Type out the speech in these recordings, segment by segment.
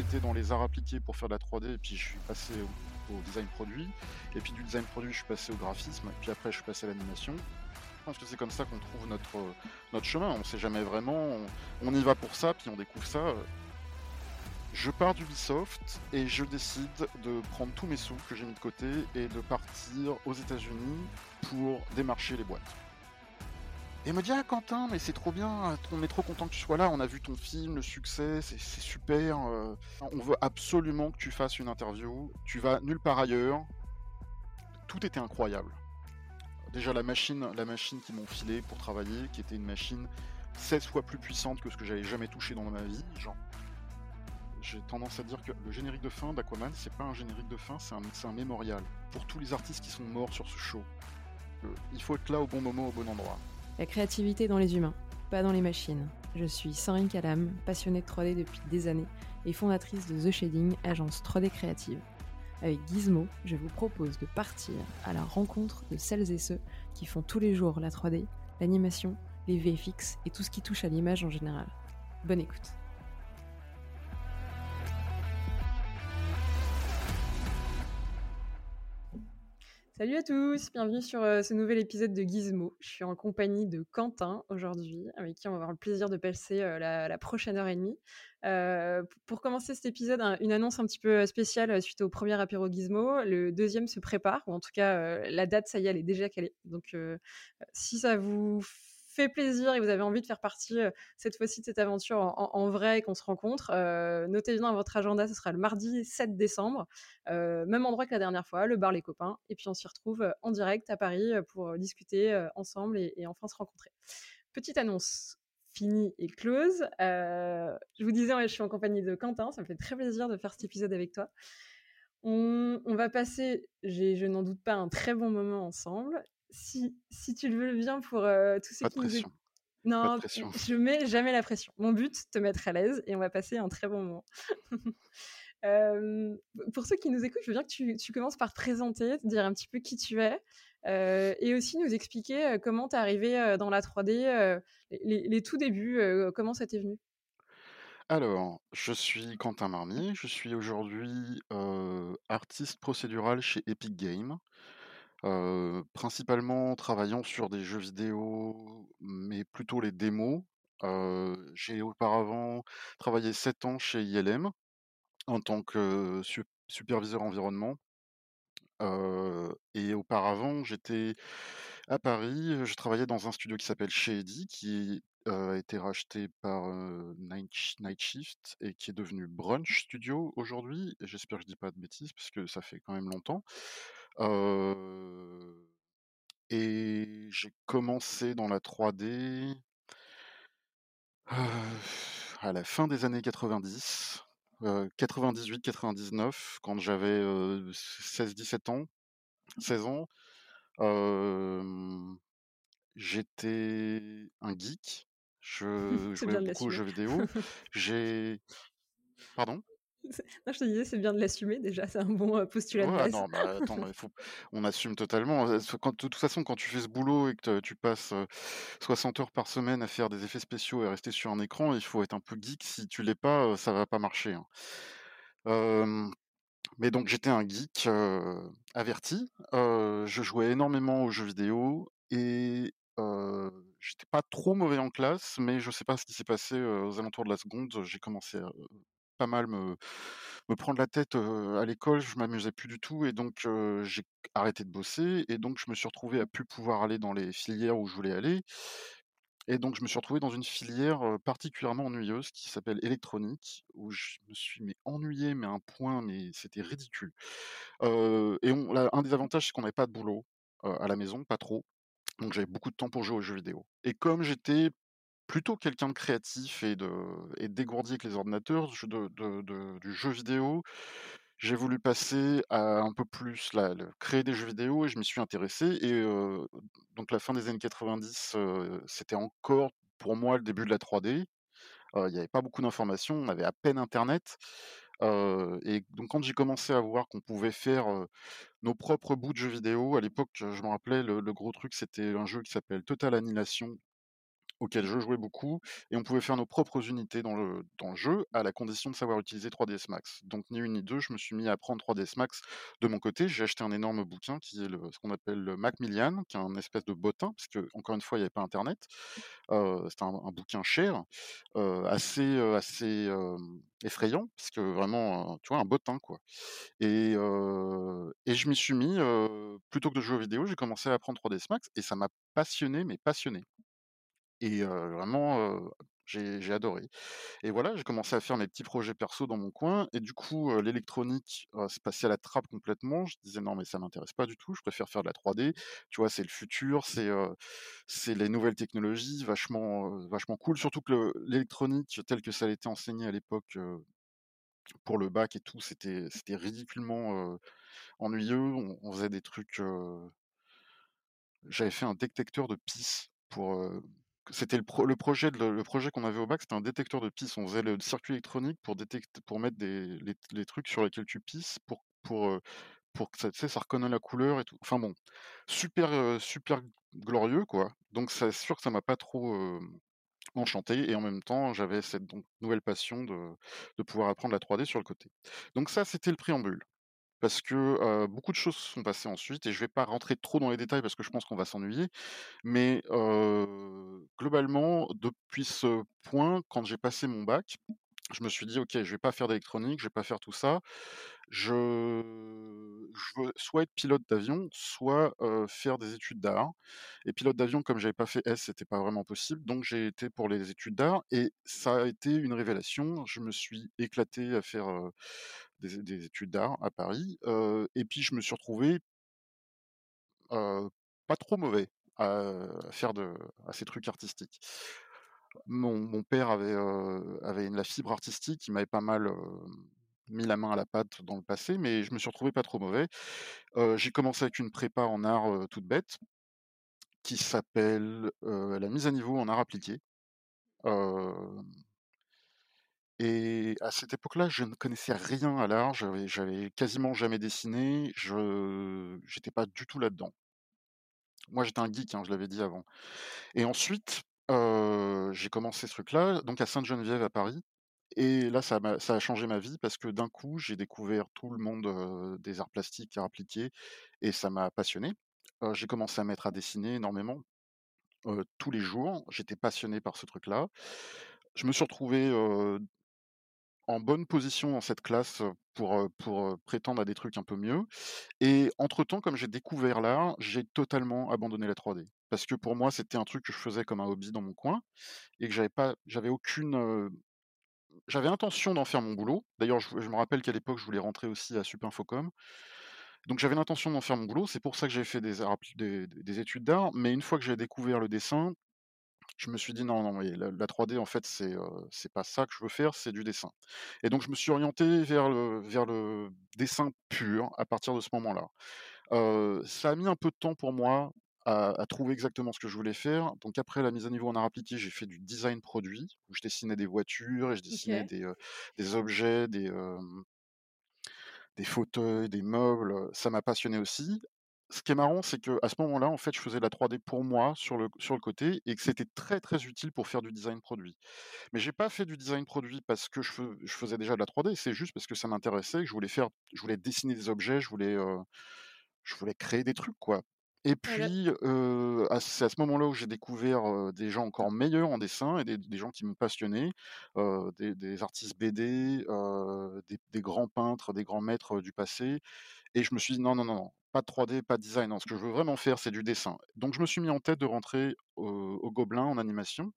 été dans les arts appliqués pour faire de la 3D, et puis je suis passé au, design produit. Et puis du design produit, je suis passé au graphisme, et puis après, je suis passé à l'animation. Je pense que c'est comme ça qu'on trouve notre, notre chemin. On sait jamais vraiment. On, y va pour ça, puis on découvre ça. Je pars d'Ubisoft et je décide de prendre tous mes sous que j'ai mis de côté et de partir aux États-Unis pour démarcher les boîtes. Et me dit Ah Quentin, mais c'est trop bien, on est trop content que tu sois là, on a vu ton film, le succès, c'est super. Euh, on veut absolument que tu fasses une interview. Tu vas nulle part ailleurs. Tout était incroyable. Déjà la machine, la machine qu'ils m'ont filée pour travailler, qui était une machine 16 fois plus puissante que ce que j'avais jamais touché dans ma vie. Genre, j'ai tendance à dire que le générique de fin d'Aquaman, c'est pas un générique de fin, c'est un, un mémorial pour tous les artistes qui sont morts sur ce show. Euh, il faut être là au bon moment, au bon endroit. La créativité dans les humains, pas dans les machines. Je suis Sandrine Calam, passionnée de 3D depuis des années et fondatrice de The Shading, agence 3D créative. Avec Gizmo, je vous propose de partir à la rencontre de celles et ceux qui font tous les jours la 3D, l'animation, les VFX et tout ce qui touche à l'image en général. Bonne écoute. Salut à tous, bienvenue sur euh, ce nouvel épisode de Gizmo. Je suis en compagnie de Quentin aujourd'hui, avec qui on va avoir le plaisir de passer euh, la, prochaine heure et demie. Euh, pour commencer cet épisode, une annonce un petit peu spéciale suite au premier apéro Gizmo. Le deuxième se prépare, ou en tout cas la date, ça y est, elle est déjà calée. Donc si ça vous fait plaisir et vous avez envie de faire partie cette fois-ci de cette aventure en, vrai et qu'on se rencontre, notez bien dans votre agenda, ce sera le mardi 7 décembre, même endroit que la dernière fois, le bar Les Copains, et puis on s'y retrouve en direct à Paris pour discuter ensemble et, enfin se rencontrer. Petite annonce finie et close. je vous disais, je suis en compagnie de Quentin, ça me fait très plaisir de faire cet épisode avec toi. On, on va passer, je n'en doute pas, un très bon moment ensemble si, si tu le veux bien pour euh, tous ceux qui nous Non, je mets jamais la pression. Mon but, te mettre à l'aise et on va passer un très bon moment. pour ceux qui nous écoutent, je veux bien que tu, tu, commences par te présenter, te dire un petit peu qui tu es euh, et aussi nous expliquer euh, comment tu es arrivé dans la 3D, les, les, tout débuts, comment ça t'est venu? Alors, je suis Quentin Marmier, je suis aujourd'hui artiste procédural chez Epic Games principalement travaillant sur des jeux vidéo, mais plutôt les démos. j'ai auparavant travaillé 7 ans chez ILM en tant que superviseur environnement. et auparavant, j'étais à Paris, je travaillais dans un studio qui s'appelle Shady, qui a été racheté par Night Shift et qui est devenu Brunch Studio aujourd'hui. j'espère que je dis pas de bêtises parce que ça fait quand même longtemps et j'ai commencé dans la 3D à la fin des années 90, 98-99, quand j'avais 16-17 ans, 16 ans. j'étais un geek. Je jouais beaucoup aux jeux vidéo. J'ai. Pardon? Non, je te disais, c'est bien de l'assumer déjà, c'est un bon postulat de base. non, bah, attends, on assume totalement. de toute façon, quand tu fais ce boulot et que tu passes 60 heures par semaine à faire des effets spéciaux et rester sur un écran, il faut être un peu geek. Si tu l'es pas, ça va pas marcher. Hein. mais donc j'étais un geek averti. je jouais énormément aux jeux vidéo et j'étais pas trop mauvais en classe, mais je sais pas ce qui s'est passé aux alentours de la seconde. J'ai commencé à pas mal me, prendre la tête à l'école, je m'amusais plus du tout et donc j'ai arrêté de bosser et donc je me suis retrouvé à plus pouvoir aller dans les filières où je voulais aller. Et donc je me suis retrouvé dans une filière particulièrement ennuyeuse qui s'appelle électronique, où je me suis mais ennuyé, mais à un point, mais c'était ridicule. et un des avantages, c'est qu'on n'avait pas de boulot à la maison, pas trop. Donc j'avais beaucoup de temps pour jouer aux jeux vidéo. Et comme j'étais plutôt quelqu'un de créatif et de dégourdi avec les ordinateurs, du jeu vidéo, j'ai voulu passer à un peu plus la créer des jeux vidéo et je m'y suis intéressé et donc la fin des années 90, c'était encore pour moi le début de la 3D. il n'y avait pas beaucoup d'informations, on avait à peine internet, et donc quand j'ai commencé à voir qu'on pouvait faire, nos propres bouts de jeux vidéo, à l'époque, je me rappelais le le gros truc, c'était un jeu qui s'appelle Total Annihilation auquel je jouais beaucoup et on pouvait faire nos propres unités dans le dans le jeu, à la condition de savoir utiliser 3ds Max. Donc ni une ni deux, je me suis mis à apprendre 3ds Max de mon côté. J'ai acheté un énorme bouquin qui est le ce qu'on appelle le Macmillian, qui est un espèce de bottin, parce qu'encore une fois, il y avait pas internet. Heu, c'était un bouquin cher, heu, assez, heu, assez, effrayant, parce que vraiment, tu vois, un bottin, quoi et et je m'y suis mis, plutôt que de jouer aux vidéos, j'ai commencé à apprendre 3ds Max et ça m'a passionné, mais passionné et vraiment, j'ai adoré et voilà, j'ai commencé à faire mes petits projets perso dans mon coin et du coup, l'électronique, heu, c'est passé à la trappe complètement. Je disais: «Non mais ça m'intéresse pas du tout, je préfère faire de la 3D». Tu vois, c'est le futur, c'est, c'est les nouvelles technologies vachement, vachement cool. Surtout que le l'électronique tel que ça été enseigné à l'époque, pour le bac et tout, c'était c'était ridiculement, ennuyeux. On on faisait des trucs, j'avais fait un détecteur de pisse pour, c'était le pro le projet le projet qu'on avait au bac, c'était un détecteur de pisse. On faisait le circuit électronique pour détecter pour mettre des les trucs sur lesquels tu pisses pour pour, pour que ça tu sais, ça reconnaît la couleur et tout. Enfin bon, super, super glorieux quoi. Donc c'est sûr que ça m'a pas trop, enchanté et en même temps, j'avais cette nouvelle passion de de pouvoir apprendre la 3D sur le côté. Donc ça, c'était le préambule. Parce que, beaucoup de choses se sont passées ensuite et je vais pas rentrer trop dans les détails parce que je pense qu'on va s'ennuyer. Mais, globalement, depuis ce point, quand j'ai passé mon bac, je me suis dit: «OK, je vais pas faire d'électronique, je vais pas faire tout ça. Je je veux soit être pilote d'avion, soit, faire des études d'art» et pilote d'avion, comme j'avais pas fait S, c'était pas vraiment possible, donc j'ai été pour les études d'art et ça a été une révélation. Je me suis éclaté à faire, des des études d'art à Paris, et puis je me suis retrouvé pas trop mauvais à faire de ces trucs artistiques. Mon père avait, avait la fibre artistique, il m'avait pas mal, mis la main à la pâte dans le passé, mais je me suis retrouvé pas trop mauvais. J'ai commencé avec une prépa en art, toute bête, qui s'appelle, la mise à niveau en art appliqué. Et à cette époque-là, je ne connaissais rien à l'art, j'avais j'avais quasiment jamais dessiné, je j'étais pas du tout là-dedans. Moi, j'étais un geek, hein, je l'avais dit avant. Et ensuite, j'ai commencé ce truc-là, donc à Sainte-Geneviève à Paris et là ça a changé ma vie parce que d'un coup, j'ai découvert tout le monde, des arts plastiques, arts appliqués et ça m'a passionné. J'ai commencé à mettre à dessiner énormément, tous les jours. J'étais passionné par ce truc-là. Je me suis retrouvé, en bonne position dans cette classe, pour, pour, prétendre à des trucs un peu mieux et entre-temps, comme j'ai découvert l'art, j'ai totalement abandonné la 3D. Parce que pour moi, c'était un truc que je faisais comme un hobby dans mon coin et que j'avais pas j'avais aucune, j'avais intention d'en faire mon boulot. D'ailleurs, je me rappelle qu'à l'époque, je voulais rentrer aussi à Sup Infocom. Donc j'avais l'intention d'en faire mon boulot. C'est pour ça que j'ai fait des des études d'art. Mais une fois que j'ai découvert le dessin, je me suis dit: «Non, non, mais la la 3D, en fait, c'est, heu, c'est pas ça que je veux faire, c'est du dessin» et donc je me suis orienté vers le vers le dessin pur à partir de ce moment-là. Heu, ça a mis un peu de temps pour moi à à trouver exactement ce que je voulais faire. Donc après la mise à niveau en art appliqué, j'ai fait du design produit, où je dessinais des voitures et je dessinais des, heu, des objets, des, des fauteuils, des meubles, ça m'a passionné aussi. Ce qui est marrant, c'est qu'à ce moment-là, en fait, je faisais de la 3D pour moi sur le sur le côté et que c'était très, très utile pour faire du design produit. Mais j'ai pas fait du design produit parce que je faisais déjà de la 3D, c'est juste parce que ça m'intéressait, que je voulais faire je voulais dessiner des objets, je voulais, heu je voulais créer des trucs, quoi. Et puis, heu, à c'est à ce moment-là où j'ai découvert, heu, des gens encore meilleurs en dessin et des des gens qui m'ont passionné, heu, des des artistes BD, des des grands peintres, des grands maîtres, du passé et je me suis dit: «Non, non, non, non, pas de 3D, pas de design, ce que je veux vraiment faire, c'est du dessin». Donc je me suis mis en tête de rentrer au au Gobelin en animation,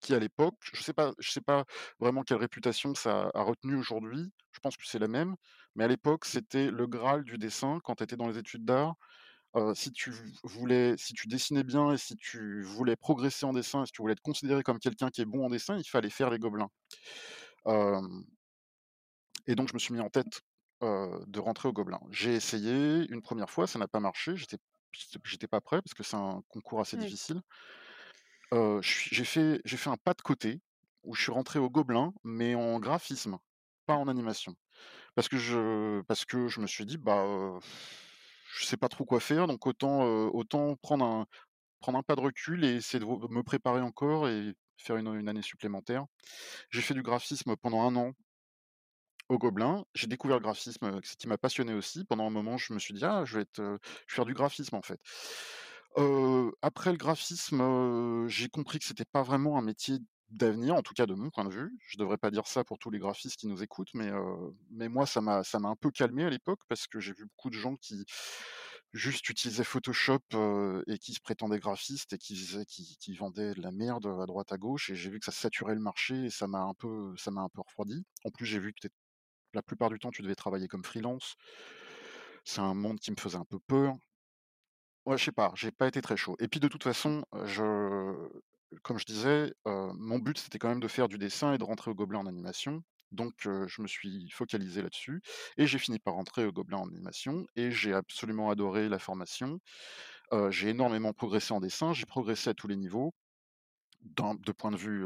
qui à l'époque, je sais pas sais pas vraiment quelle réputation ça a retenu aujourd'hui, je pense que c'est la même, mais à l'époque, c'était le graal du dessin quand tu étais dans les études d'art Heu, si tu voulais si tu dessinais bien et si tu voulais progresser en dessin, si tu voulais être considéré comme quelqu'un qui est bon en dessin, il fallait faire les Gobelins. Et donc je me suis mis en tête, de rentrer aux Gobelins. J'ai essayé une première fois, ça n'a pas marché, j'étais j'étais pas prêt parce que c'est un concours assez difficile. J'ai fait j'ai fait un pas de côté où je suis rentré aux Gobelins, mais en graphisme, pas en animation. Parce que je parce que je me suis dit: «Bah, heu, je sais pas trop quoi faire, donc autant, autant prendre un prendre un pas de recul et essayer de me préparer encore et faire une, une année supplémentaire. J'ai fait du graphisme pendant un an au Gobelin. J'ai découvert le graphisme, ce qui m'a passionné aussi. Pendant un moment, je me suis dit: «Ah, je vais être, je vais faire du graphisme, en fait». Après le graphisme, j'ai compris que c'était pas vraiment un métier d'avenir, en tout cas de mon point de vue. Je devrais pas dire ça pour tous les graphistes qui nous écoutent, mais, mais moi ça m'a ça m'a un peu calmé à l'époque parce que j'ai vu beaucoup de gens qui juste utilisaient Photoshop, et qui se prétendaient graphistes et qui qui qui vendaient de la merde à droite à gauche et j'ai vu que ça saturait le marché et ça m'a un peu ça m'a un peu refroidi. En plus, j'ai vu que la plupart du temps, tu devais travailler comme freelance. C'est un monde qui me faisait un peu peur. Ouais, je sais pas, j'ai pas été très chaud et puis de toute façon, je comme je disais, mon but c'était quand même de faire du dessin et de rentrer au Gobelin en animation. Donc je me suis focalisé là-dessus et j'ai fini par rentrer au Gobelin en animation et j'ai absolument adoré la formation. J'ai énormément progressé en dessin, j'ai progressé à tous les niveaux, de point de vue,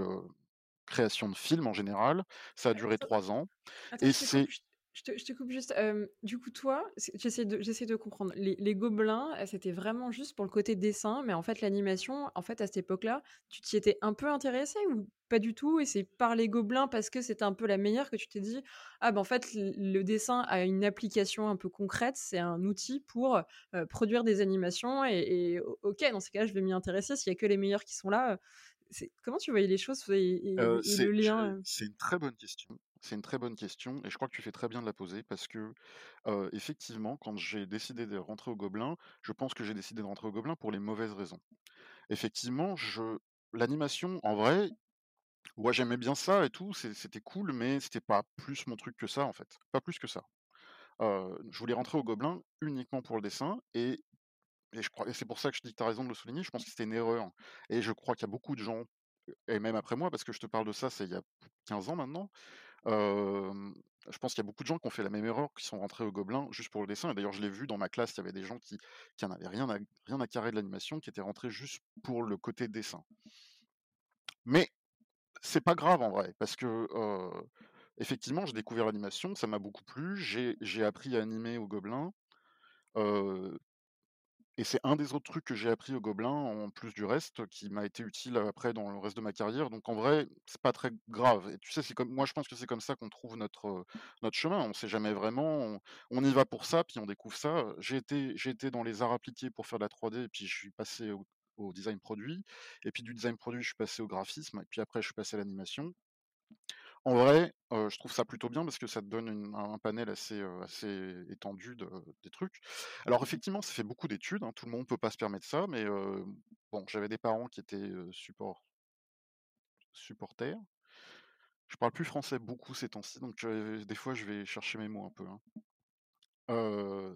création de films en général. Ça a duré 3 ans Attends, et je te coupe, c'est je te je te coupe juste, du coup, toi, j'essaie de de comprendre. Les les Gobelins, c'était vraiment juste pour le côté dessin, mais en fait, l'animation, en fait, à cette époque-là, tu t'y étais un peu intéressé ou pas du tout? Et c'est par les Gobelins, parce que c'était un peu la meilleure, que tu t'es dit: «Ah bah, en fait, le dessin a une application un peu concrète, c'est un outil pour, produire des animations et et OK, dans ces cas-là, je vais m'y intéresser, s'il y a que les meilleurs qui sont là», comment tu voyais les choses et Heu, et le lien, heu? c'est une très bonne question. C'est une très bonne question et je crois que tu fais très bien de la poser parce que, effectivement, quand j'ai décidé de rentrer au Gobelin, je pense que j'ai décidé de rentrer au Gobelin pour les mauvaises raisons. Effectivement, je l'animation, en vrai, ouais, j'aimais bien ça et tout, c'était cool, mais c'était pas plus mon truc que ça, en fait, pas plus que ça. Je voulais rentrer au Gobelin uniquement pour le dessin et et et c'est pour ça que je dis que tu as raison de le souligner, je pense que c'était une erreur et je crois qu'il y a beaucoup de gens, et même après moi, parce que je te parle de ça, c'est il y a 15 ans maintenant, je pense qu'il y a beaucoup de gens qui ont fait la même erreur, qui sont rentrés au Gobelin juste pour le dessin et d'ailleurs je l'ai vu dans ma classe, il y avait des gens qui qui en avaient rien à rien à carrer de l'animation, qui étaient rentrés juste pour le côté dessin. Mais c'est pas grave en vrai, parce que, effectivement, j'ai découvert l'animation, ça m'a beaucoup plu, j'ai appris à animer au Gobelin, et c'est un des autres trucs que j'ai appris au Gobelin, en plus du reste, qui m'a été utile après dans le reste de ma carrière. Donc en vrai, c'est pas très grave et tu sais, c'est comme moi je pense que c'est comme ça qu'on trouve notre, notre chemin. On sait jamais vraiment, on y va pour ça, puis on découvre ça. J'ai été j'ai été dans les arts appliqués pour faire de la 3D et puis je suis passé au design produit et puis du design produit, je suis passé au graphisme et puis après je suis passé à l'animation. En vrai, je trouve ça plutôt bien parce que ça te donne un panel assez, étendu de des trucs. Alors effectivement, ça fait beaucoup d'études, hein, tout le monde peut pas se permettre ça, mais bon, j'avais des parents qui étaient, support supporters. Je parle plus français beaucoup ces temps-ci, donc des fois je vais chercher mes mots un peu, hein.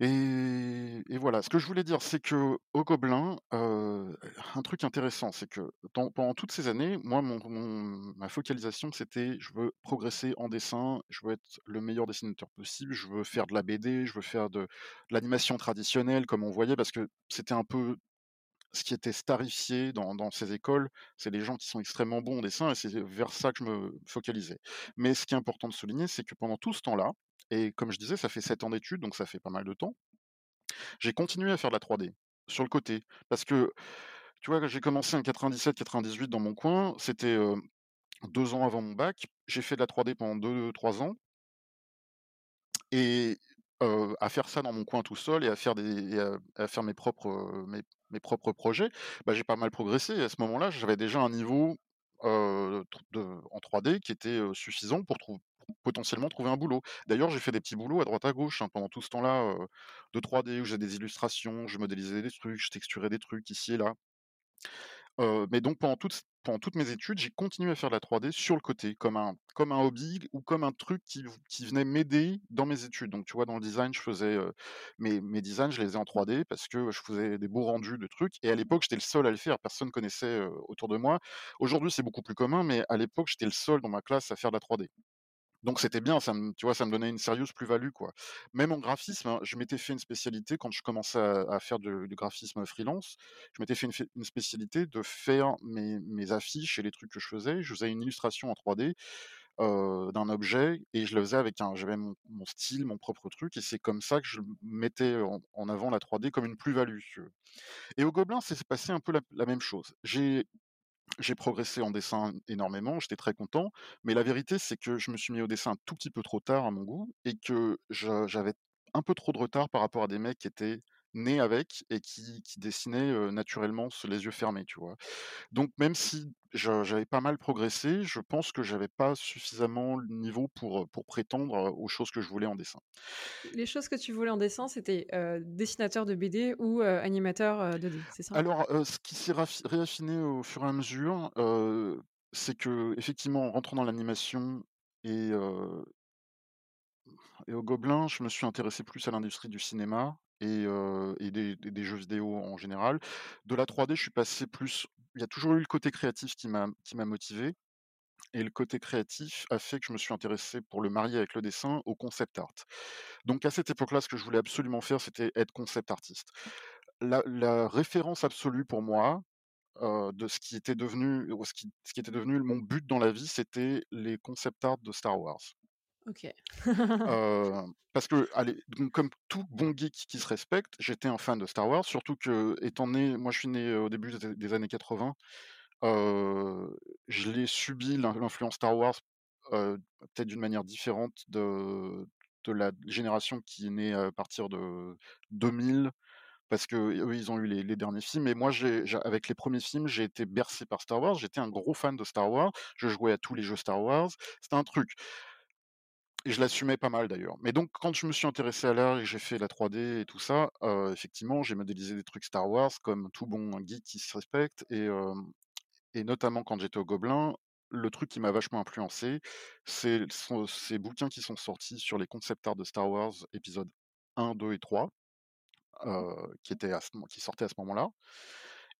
Et voilà, ce que je voulais dire, c'est qu'au Gobelin, heu, un truc intéressant, c'est que pen pendant toutes ces années, moi, ma focalisation, c'était: «Je veux progresser en dessin, je veux être le meilleur dessinateur possible, je veux faire de la BD, je veux faire de de l'animation traditionnelle», comme on voyait, parce que c'était un peu ce qui était starifié dans dans ces écoles. C'est les gens qui sont extrêmement bons en dessin et c'est vers ça que je me focalisais. Mais ce qui est important de souligner, c'est que pendant tout ce temps-là et comme je disais, ça fait 7 ans d'études, donc ça fait pas mal de temps. J'ai continué à faire de la 3D, sur le côté. Parce que, tu vois, j'ai commencé en 97-98 dans mon coin, c'était, heu, 2 ans avant mon bac. J'ai fait de la 3D pendant 2-3 ans et à faire ça dans mon coin tout seul et à faire mes propres, projets, bah, j'ai pas mal progressé et à ce moment-là, j'avais déjà un niveau, en 3D qui était, suffisant pour trou pour potentiellement trouver un boulot. D'ailleurs, j'ai fait des petits boulots à droite à gauche, hein, pendant tout ce temps-là, de 3D où j'ai des illustrations, je modélisais des trucs, je texturais des trucs ici et là. Mais donc pendant toutes mes études, j'ai continué à faire de la 3D sur le côté, comme un comme un hobby ou comme un truc qui venait m'aider dans mes études. Donc tu vois, dans le design, je faisais, mes designs, je les faisais en 3D parce que je faisais des beaux rendus de trucs et à l'époque, j'étais le seul à le faire, personne connaissait, heu, autour de moi. Aujourd'hui, c'est beaucoup plus commun, mais à l'époque, j'étais le seul dans ma classe à faire de la 3D. Donc c'était bien, ça me tu vois, ça me donnait une sérieuse plus-value, quoi. Même en graphisme, hein, je m'étais fait une spécialité quand je commençais à faire du graphisme freelance. Je m'étais fait une spécialité de faire mes affiches et les trucs que je faisais. Je faisais une illustration en 3D, heu, d'un objet et je le faisais avec un j'avais mon style, mon propre truc et c'est comme ça que je mettais en avant la 3D comme une plus-value. Et au Gobelin, c'est passé un peu la la même chose. J'ai j'ai progressé en dessin énormément, j'étais très content, mais la vérité, c'est que je me suis mis au dessin un tout petit peu trop tard à mon goût et que j'avais un peu trop de retard par rapport à des mecs qui étaient nés avec et qui qui dessinaient, heu, naturellement les yeux fermés, tu vois? Donc même si j'avais pas mal progressé, je pense que j'avais pas suffisamment le niveau pour, pour prétendre, aux choses que je voulais en dessin. Les choses que tu voulais en dessin, c'était, dessinateur de BD ou, animateur, heu, 2D, c'est ça? Alors, ce qui s'est réaffiné au fur et à mesure, c'est qu'effectivement en rentrant dans l'animation et et au Gobelin, je me suis intéressé plus à l'industrie du cinéma et des jeux vidéo en général. De la 3D, je suis passé plus il y a toujours eu le côté créatif qui m'a motivé et le côté créatif a fait que je me suis intéressé pour le marier avec le dessin au concept art. Donc à cette époque-là, ce que je voulais absolument faire, c'était être concept artiste. La référence absolue pour moi, de ce qui était devenu ce qui ce qui était devenu mon but dans la vie, c'était les concept art de Star Wars. OK. Parce que allez, comme tout bon geek qui se respecte, j'étais un fan de Star Wars, surtout que étant né moi je suis né au début des années 80, heu, je l'ai subi l'in l'influence Star Wars, peut-être d'une manière différente de de la génération qui est née à partir de 2000 parce qu'eux, ils ont eu les derniers films et moi avec les premiers films, j'ai été bercé par Star Wars, j'étais un gros fan de Star Wars, je jouais à tous les jeux Star Wars, c'était un truc. Et je l'assumais pas mal d'ailleurs. Mais donc quand je me suis intéressé à l'art et j'ai fait la 3D et tout ça, effectivement, j'ai modélisé des trucs Star Wars comme tout bon geek qui se respecte et notamment quand j'étais au Gobelin, le truc qui m'a vachement influencé, c'est ces bouquins qui sont sortis sur les concept art de Star Wars épisodes 1, 2 et 3, heu, qui qui sortaient à ce moment-là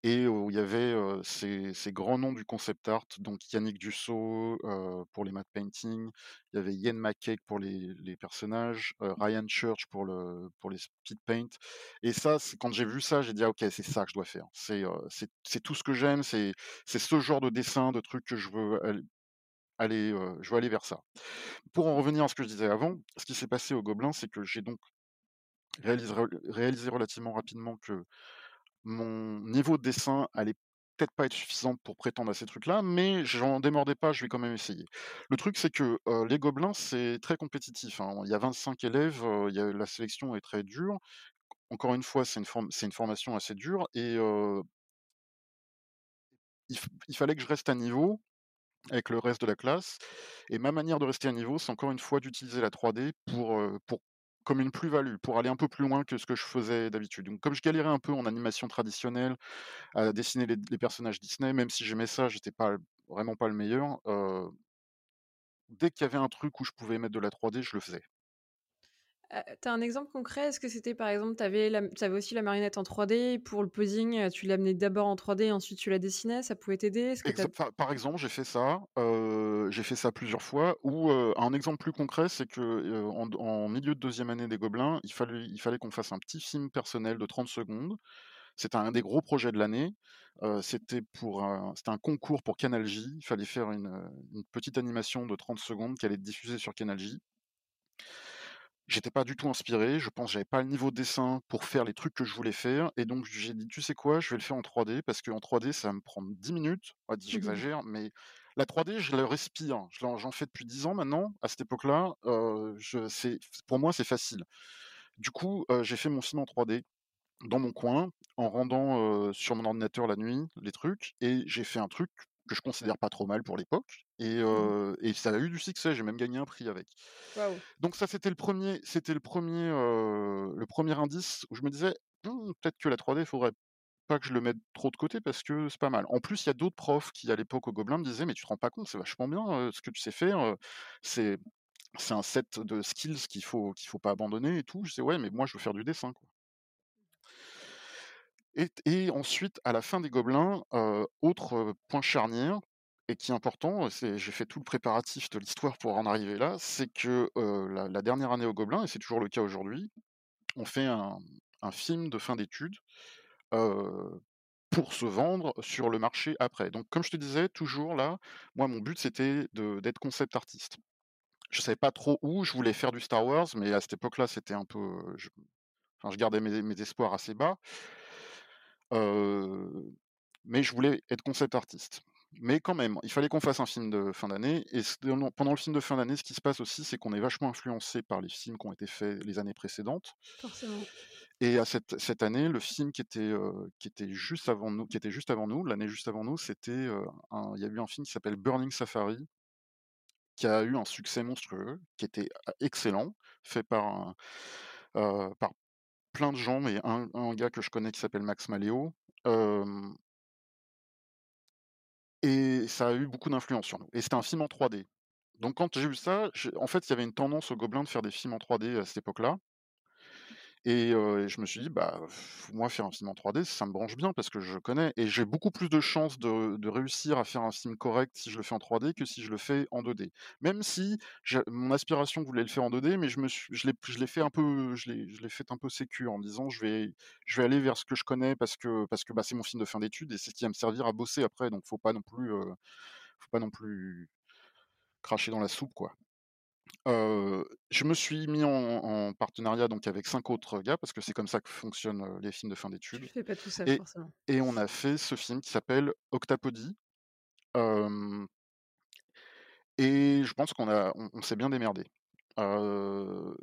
et où il y avait, ces ces grands noms du concept art, donc Yannick Dussault, pour les matte painting, il y avait Ian McCaig pour les les personnages, heu, Ryan Church pour le pour les speed paint et ça, quand j'ai vu ça, j'ai dit: «Ah OK, c'est ça que je dois faire». C'est, tout ce que j'aime, c'est ce genre de dessin, de trucs que je veux al aller, je veux aller vers ça. Pour en revenir à ce que je disais avant, ce qui s'est passé au Gobelin, c'est que j'ai donc réalisé relativement rapidement que mon niveau de dessin allait peut-être pas être suffisant pour prétendre à ces trucs-là, mais j'en démordais pas, je vais quand même essayer. Le truc, c'est que, les Gobelins, c'est très compétitif, hein. Il y a 25 élèves, la sélection est très dure. Encore une fois, c'est une formation assez dure et il il fallait que je reste à niveau avec le reste de la classe et ma manière de rester à niveau, c'est encore une fois d'utiliser la 3D pour, pour comme une plus-value, pour aller un peu plus loin que ce que je faisais d'habitude. Donc comme je galérais un peu en animation traditionnelle, à dessiner les personnages Disney, même si j'aimais ça, j'étais pas vraiment pas le meilleur, heu dès qu'il y avait un truc où je pouvais mettre de la 3D, je le faisais. Heu, tu as un exemple concret? Est-ce que c'était par exemple, tu avais aussi la marionnette en 3D pour le posing, heu, tu l'amenais d'abord en 3D et ensuite tu la dessinais, ça pouvait t'aider? Par exemple, j'ai fait ça, heu, j'ai fait ça plusieurs fois ou, un exemple plus concret, c'est que, en milieu de 2e année des Gobelins, il fallait qu'on fasse un petit film personnel de 30 secondes. C'était un des gros projets de l'année, c'était pour un un concours pour Canal J. Il fallait faire une, une petite animation de 30 secondes qui allait être diffusée sur Canal J. J'étais pas du tout inspiré, je pense j'avais pas le niveau de dessin pour faire les trucs que je voulais faire et donc j'ai dit: «Tu sais quoi? Je vais le faire en 3D parce qu'en 3D ça va me prendre 10 minutes». D j'exagère, mais la 3D je le respire. J'en fais depuis 10 ans maintenant. À cette époque-là, je pour moi, c'est facile. Du coup, j'ai fait mon film en 3D dans mon coin en rendant, sur mon ordinateur la nuit les trucs et j'ai fait un truc que je considère pas trop mal pour l'époque et heu et ça a eu du succès, j'ai même gagné un prix avec. Donc ça, c'était le 1er c'était le 1er, heu, le 1er indice où je me disais: «Mmh, peut-être que la 3D, faudrait pas que je le mette trop de côté parce que c'est pas mal». En plus, il y a d'autres profs qui, à l'époque, au Gobelin, me disaient: «Mais tu te rends pas compte, c'est vachement bien, ce que tu sais faire, c'est c'est un set de skills qu'il faut qu'il faut pas abandonner et tout». Je disais: «Ouais, mais moi, je veux faire du dessin, quoi». Et ensuite, à la fin des Gobelins, autre, point charnière et qui est important, c'est j'ai fait tout le préparatif de l'histoire pour en arriver là, c'est que, la dernière année aux Gobelins et c'est toujours le cas aujourd'hui, on fait un film de fin d'études, pour se vendre sur le marché après. Donc comme je te disais, toujours là, moi mon but c'était d'être concept artiste. Je savais pas trop où, je voulais faire du Star Wars, mais à cette époque-là, c'était un peu, je enfin je gardais mes espoirs assez bas. Mais je voulais être concept artiste. Mais quand même, il fallait qu'on fasse un film de fin d'année et pendant le film de fin d'année, ce qui se passe aussi, c'est qu'on est vachement influencé par les films qui ont été faits les années précédentes Forcément. et à cette cette année, le film qui était, qui était juste avant nous qui était juste avant nous, l'année juste avant nous, c'était, un il y a eu un film qui s'appelle Burning Safari qui a eu un succès monstrueux, qui était excellent, fait par un, par plein de gens, mais un gars que je connais qui s'appelle Max Malléo, hem et ça a eu beaucoup d'influence sur nous et c'était un film en 3D. Donc quand j'ai vu ça, en fait, il y avait une tendance aux Gobelins de faire des films en 3D à cette époque-là et je me suis dit: «Bah, moi, faire un film en 3D, ça me branche bien parce que je connais et j'ai beaucoup plus de chances de réussir à faire un film correct si je le fais en 3D que si je le fais en 2D». Même si mon aspiration voulait le faire en 2D, mais je me suis je l'ai fait un peu je l'ai fait un peu sécu en me disant: «Je vais je vais aller vers ce que je connais parce que parce que, bah, c'est mon film de fin d'études et c'est ce qui va me servir à bosser après, donc faut pas non plus, faut pas non plus cracher dans la soupe, quoi». Je me suis mis en en partenariat donc avec 5 autres gars parce que c'est comme ça que fonctionnent, les films de fin Tu d'études fais pas tout seul et forcément. et on a fait ce film qui s'appelle Octapodie, et je pense qu'on a on on s'est bien démerdé. On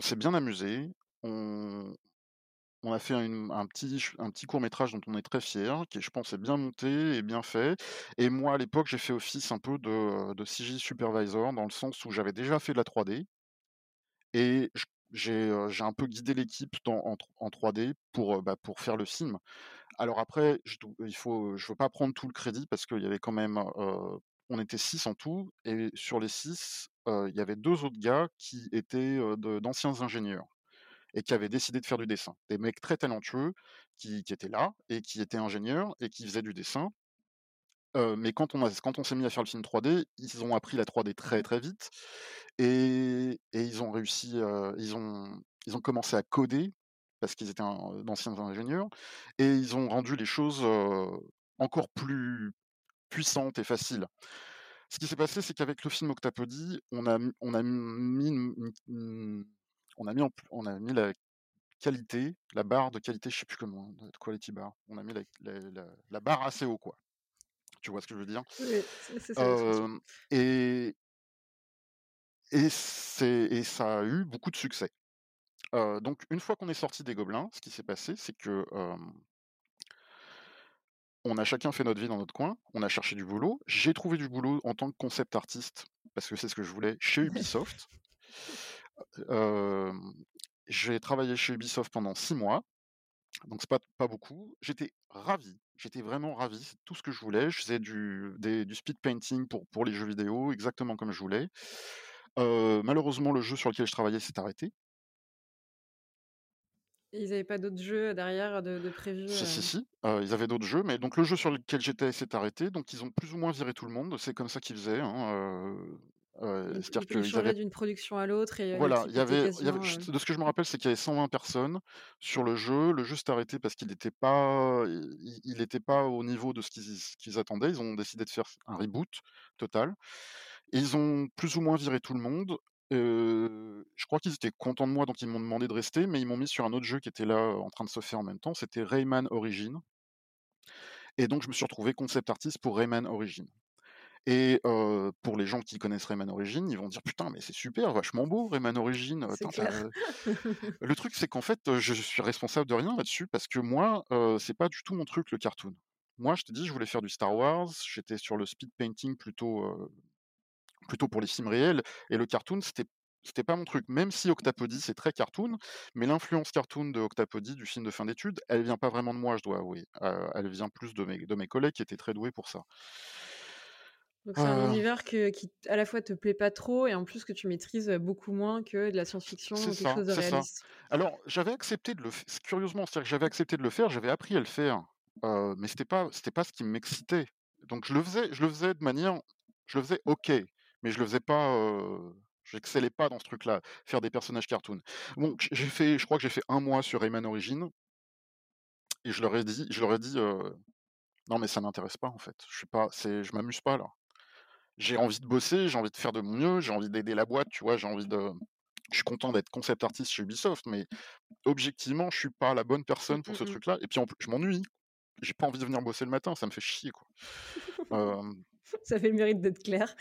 s'est bien amusé, on on a fait un petit un petit court métrage dont on est très fiers, qui je pense est bien monté et bien fait et moi à l'époque, j'ai fait office un peu de, de CG supervisor dans le sens où j'avais déjà fait de la 3D et j j'ai, un peu guidé l'équipe en tr en 3D pour, heu, bah, pour faire le film. Alors après, je je veux pas prendre tout le crédit parce qu'il y avait quand même, heu, on était 6 en tout et sur les 6, heu, il y avait 2 autres gars qui étaient, d'anciens ingénieurs et qui avaient décidé de faire du dessin. Des mecs très talentueux qui étaient là et qui étaient ingénieurs et qui faisaient du dessin mais quand on s'est mis à faire le film 3D, ils ont appris la 3D très, très vite et ils ont réussi, ils ont commencé à coder parce qu'ils étaient d'anciens ingénieurs et ils ont rendu les choses, encore plus puissantes et faciles. Ce qui s'est passé, c'est qu'avec le film Octapodie, on a mis une on a mis en on a mis la qualité, la barre de qualité, je sais plus comment, quality bar. On a mis la la la la barre assez haut, quoi. Tu vois ce que je veux dire? Oui, ça et et c'est et ça a eu beaucoup de succès. Donc une fois qu'on est sortis des Gobelins, ce qui s'est passé, c'est que, on a chacun fait notre vie dans notre coin, on a cherché du boulot. J'ai trouvé du boulot en tant que concept artiste, parce que c'est ce que je voulais, chez Ubisoft. J'ai travaillé chez Ubisoft pendant 6 mois, donc c'est pas pas beaucoup. J'étais ravi, j'étais vraiment ravi, c'est tout ce que je voulais. Je faisais du des du speed painting pour pour les jeux vidéo, exactement comme je voulais. Heu, malheureusement, le jeu sur lequel je travaillais s'est arrêté. Et ils avaient pas d'autres jeux derrière de de prévus, Si, si, si, ils avaient d'autres jeux, mais donc le jeu sur lequel j'étais s'est arrêté, donc ils ont plus ou moins viré tout le monde. C'est comme ça qu'ils faisaient, hein, c'est-à-dire qu'ils avaient d'une production à l'autre et heu, voilà, il y avait il y avait quasiment, heu ch de ce que je me rappelle, c'est qu'il y avait 120 personnes sur le jeu. Le jeu s'est arrêté parce qu'il était pas il était pas au niveau de ce qu'ils attendaient. Ils ont décidé de faire un reboot total. Et ils ont plus ou moins viré tout le monde. Heu, je crois qu'ils étaient contents de moi, donc ils m'ont demandé de rester, mais ils m'ont mis sur un autre jeu qui était là, en train de se faire en même temps, c'était Rayman Origins et donc je me suis retrouvé concept artist pour Rayman Origins et pour les gens qui connaissent Rayman Origins, ils vont dire: «Putain, mais c'est super, vachement beau Rayman clair. le truc, c'est qu'en fait, je suis responsable de rien là-dessus parce que moi, heu, c'est pas du tout mon truc le cartoon. Moi, je te dis, je voulais faire du Star Wars, j'étais sur le speed painting plutôt, plutôt pour les films réels et le cartoon, c'était c'était pas mon truc. Même si Octapodie, c'est très cartoon, mais l'influence cartoon de Octapodie, du film de fin d'études, elle vient pas vraiment de moi, je dois avouer. Elle vient plus de mes de mes collègues qui étaient très doués pour ça. Donc c'est un Heu, univers que qui à la fois te plaît pas trop et en plus que tu maîtrises, beaucoup moins que de la science-fiction ou quelque ça, chose de ça. réaliste. Alors, j'avais accepté de le f c curieusement, c'est-à-dire que j'avais accepté de le faire, j'avais appris à le faire, mais c'était pas c'était pas ce qui m'excitait. Donc je le faisais je le faisais de manière je le faisais OK, mais je le faisais pas, heu, j'excellais pas dans ce truc-là, faire des personnages cartoon. Bon, j'ai fait je crois que j'ai fait un mois sur Rayman Origins et je leur ai dit je leur ai dit, «Non mais ça m'intéresse pas en fait, je suis pas c'est je m'amuse pas là. J'ai envie de bosser, j'ai envie de faire de mon mieux, j'ai envie d'aider la boîte, tu vois? J'ai envie de je suis content d'être concept artiste chez Ubisoft, mais objectivement, je suis pas la bonne Mmh, personne pour mmh ce mh. truc-là et puis en plus je m'ennuie. J'ai pas envie de venir bosser le matin, ça me fait chier quoi». Ça avait le mérite d'être clair.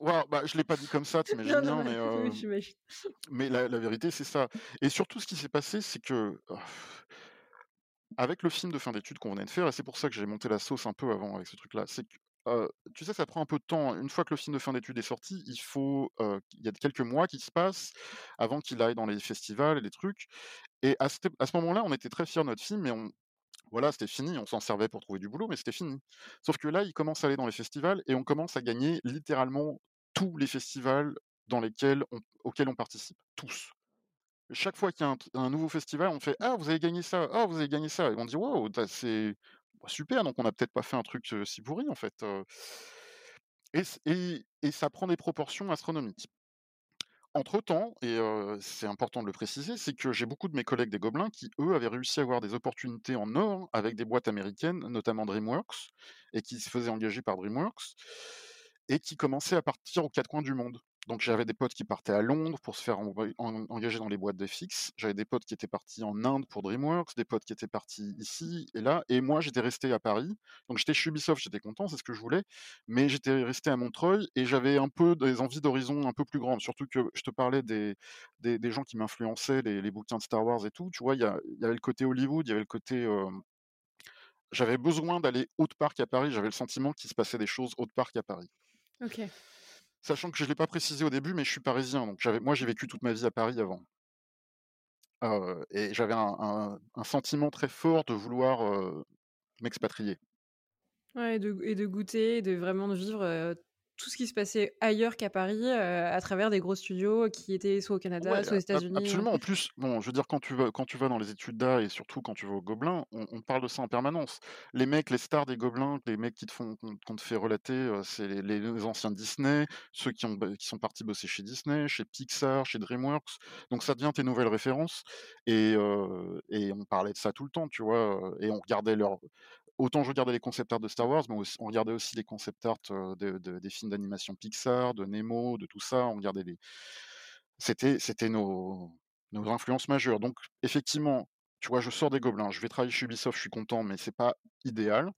ouais, bah, je l'ai pas dit comme ça, bien, mais mais oui, mais la la vérité c'est ça et surtout ce qui s'est passé, c'est que Avec le film de fin d'études qu'on venait de faire et c'est pour ça que j'ai monté la sauce un peu avant avec ce truc-là, c'est que, tu sais, ça prend un peu de temps. Une fois que le film de fin d'études est sorti, il faut, il y a quelques mois qui se passent avant qu'il aille dans les festivals et les trucs et à ce moment-là, on était très fiers de notre film mais on voilà, c'était fini, on s'en servait pour trouver du boulot mais c'était fini. Sauf que là, il commence à aller dans les festivals et on commence à gagner littéralement tous les festivals dans lesquels on auxquels on participe, tous. Chaque fois qu'il y a un un nouveau festival, on fait: «Ah, vous avez gagné ça! Ah, vous avez gagné ça!» et on dit: «Waouh, tu c'est bah, super, donc on a peut-être pas fait un truc, si pourri, en fait», et ça prend des proportions astronomiques. Entre-temps et c'est important de le préciser, c'est que j'ai beaucoup de mes collègues des Gobelins qui, eux, avaient réussi à avoir des opportunités en or avec des boîtes américaines, notamment DreamWorks et qui se faisaient engager par DreamWorks et qui commençaient à partir aux 4 coins du monde. Donc j'avais des potes qui partaient à Londres pour se faire engager dans les boîtes de FX. J'avais des potes qui étaient partis en Inde pour DreamWorks, des potes qui étaient partis ici et là et moi j'étais resté à Paris. Donc j'étais chez Ubisoft, j'étais content, c'est ce que je voulais, mais j'étais resté à Montreuil et j'avais un peu des envies d'horizons un peu plus grandes. Surtout que je te parlais des des gens qui m'influençaient, les bouquins de Star Wars et tout, tu vois? Il y avait le côté Hollywood, il y avait le côté, j'avais besoin d'aller autre part qu'à Paris, j'avais le sentiment qu'il se passait des choses autre part qu'à Paris. OK. Sachant que je ne l'ai pas précisé au début, mais je suis parisien, donc moi j'ai vécu toute ma vie à Paris avant. Et j'avais un sentiment très fort de vouloir, m'expatrier. Ouais et de goûter de vraiment vivre, tout ce qui se passait ailleurs qu'à Paris, heu, à travers des gros studios qui étaient soit au Canada, Ouais, soit aux États-Unis, heu. absolument. En plus, bon, je veux dire quand tu vas quand tu vas dans les études d'art et surtout quand tu vas aux Gobelins, on on parle de ça en permanence. Les mecs, les stars des Gobelins, les mecs qui te font qu'on te fait relater, heu, c'est les anciens Disney, ceux qui ont b qui sont partis bosser chez Disney, chez Pixar, chez DreamWorks. Donc ça devient tes nouvelles références et heu et on parlait de ça tout le temps, tu vois? Et on regardait leurs autant je regardais les concept art de Star Wars, mais on regardait aussi les concept art, de des films d'animation Pixar, de Nemo, de tout ça. On regardait les c'était nos influences majeures. Donc effectivement, tu vois, je sors des Gobelins, je vais travailler chez Ubisoft, je suis content, mais c'est pas idéal.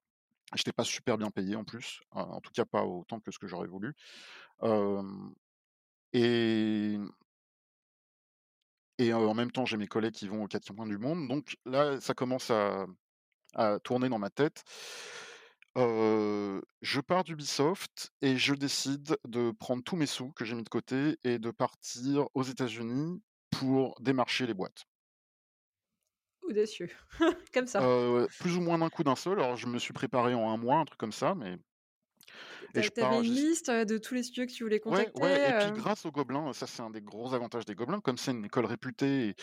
J'étais pas super bien payé en plus, heu, en tout cas pas autant que ce que j'aurais voulu. Et heu, en même temps, j'ai mes collègues qui vont aux 4 coins du monde. Donc là, ça commence à à tourner dans ma tête. Je pars d'Ubisoft et je décide de prendre tous mes sous que j'ai mis de côté et de partir aux États-Unis pour démarcher les boîtes. Audacieux, comme ça. Plus ou moins d'un coup d'un seul. Alors je me suis préparé en un mois, un truc comme ça, mais et je pars une liste, de tous les studios que tu voulais ouais, contacter, ouais et puis grâce aux Gobelins, ça c'est un des gros avantages des Gobelins, comme c'est une école réputée et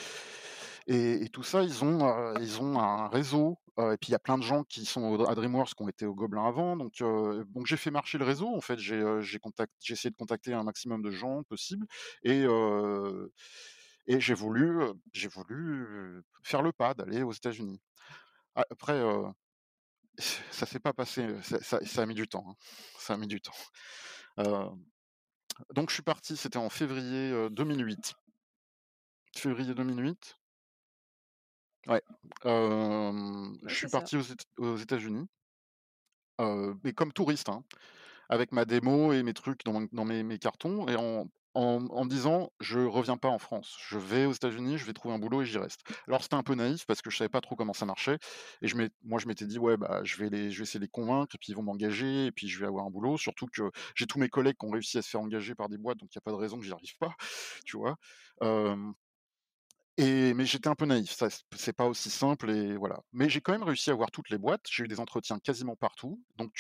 et et tout ça, ils ont, ils ont un réseau, et puis il y a plein de gens qui sont au à DreamWorks qui ont été aux Gobelins avant donc j'ai fait marcher le réseau en fait. J'ai, essayé de contacter un maximum de gens possible et j'ai voulu, faire le pas d'aller aux États-Unis. Après, heu, ça s'est pas passé, ça a mis du temps, hein. Ça a mis du temps. Donc je suis parti, c'était en février, heu, 2008. Février 2008. Ouais, je suis ça. parti aux Ét aux États-Unis. Heu, mais comme touriste, hein, avec ma démo et mes trucs dans mes mes cartons et en en en me disant: «Je reviens pas en France. Je vais aux États-Unis, je vais trouver un boulot et j'y reste». Alors c'était un peu naïf parce que je savais pas trop comment ça marchait et je moi je m'étais dit: «Ouais, bah, je vais les je vais essayer de les convaincre et puis ils vont m'engager et puis je vais avoir un boulot». Surtout que j'ai tous mes collègues qui ont réussi à se faire engager par des boîtes, donc il y a pas de raison que j'y arrive pas, tu vois? Mais j'étais un peu naïf, ça c'est pas aussi simple. Mais j'ai quand même réussi à avoir toutes les boîtes. J'ai eu des entretiens quasiment partout, donc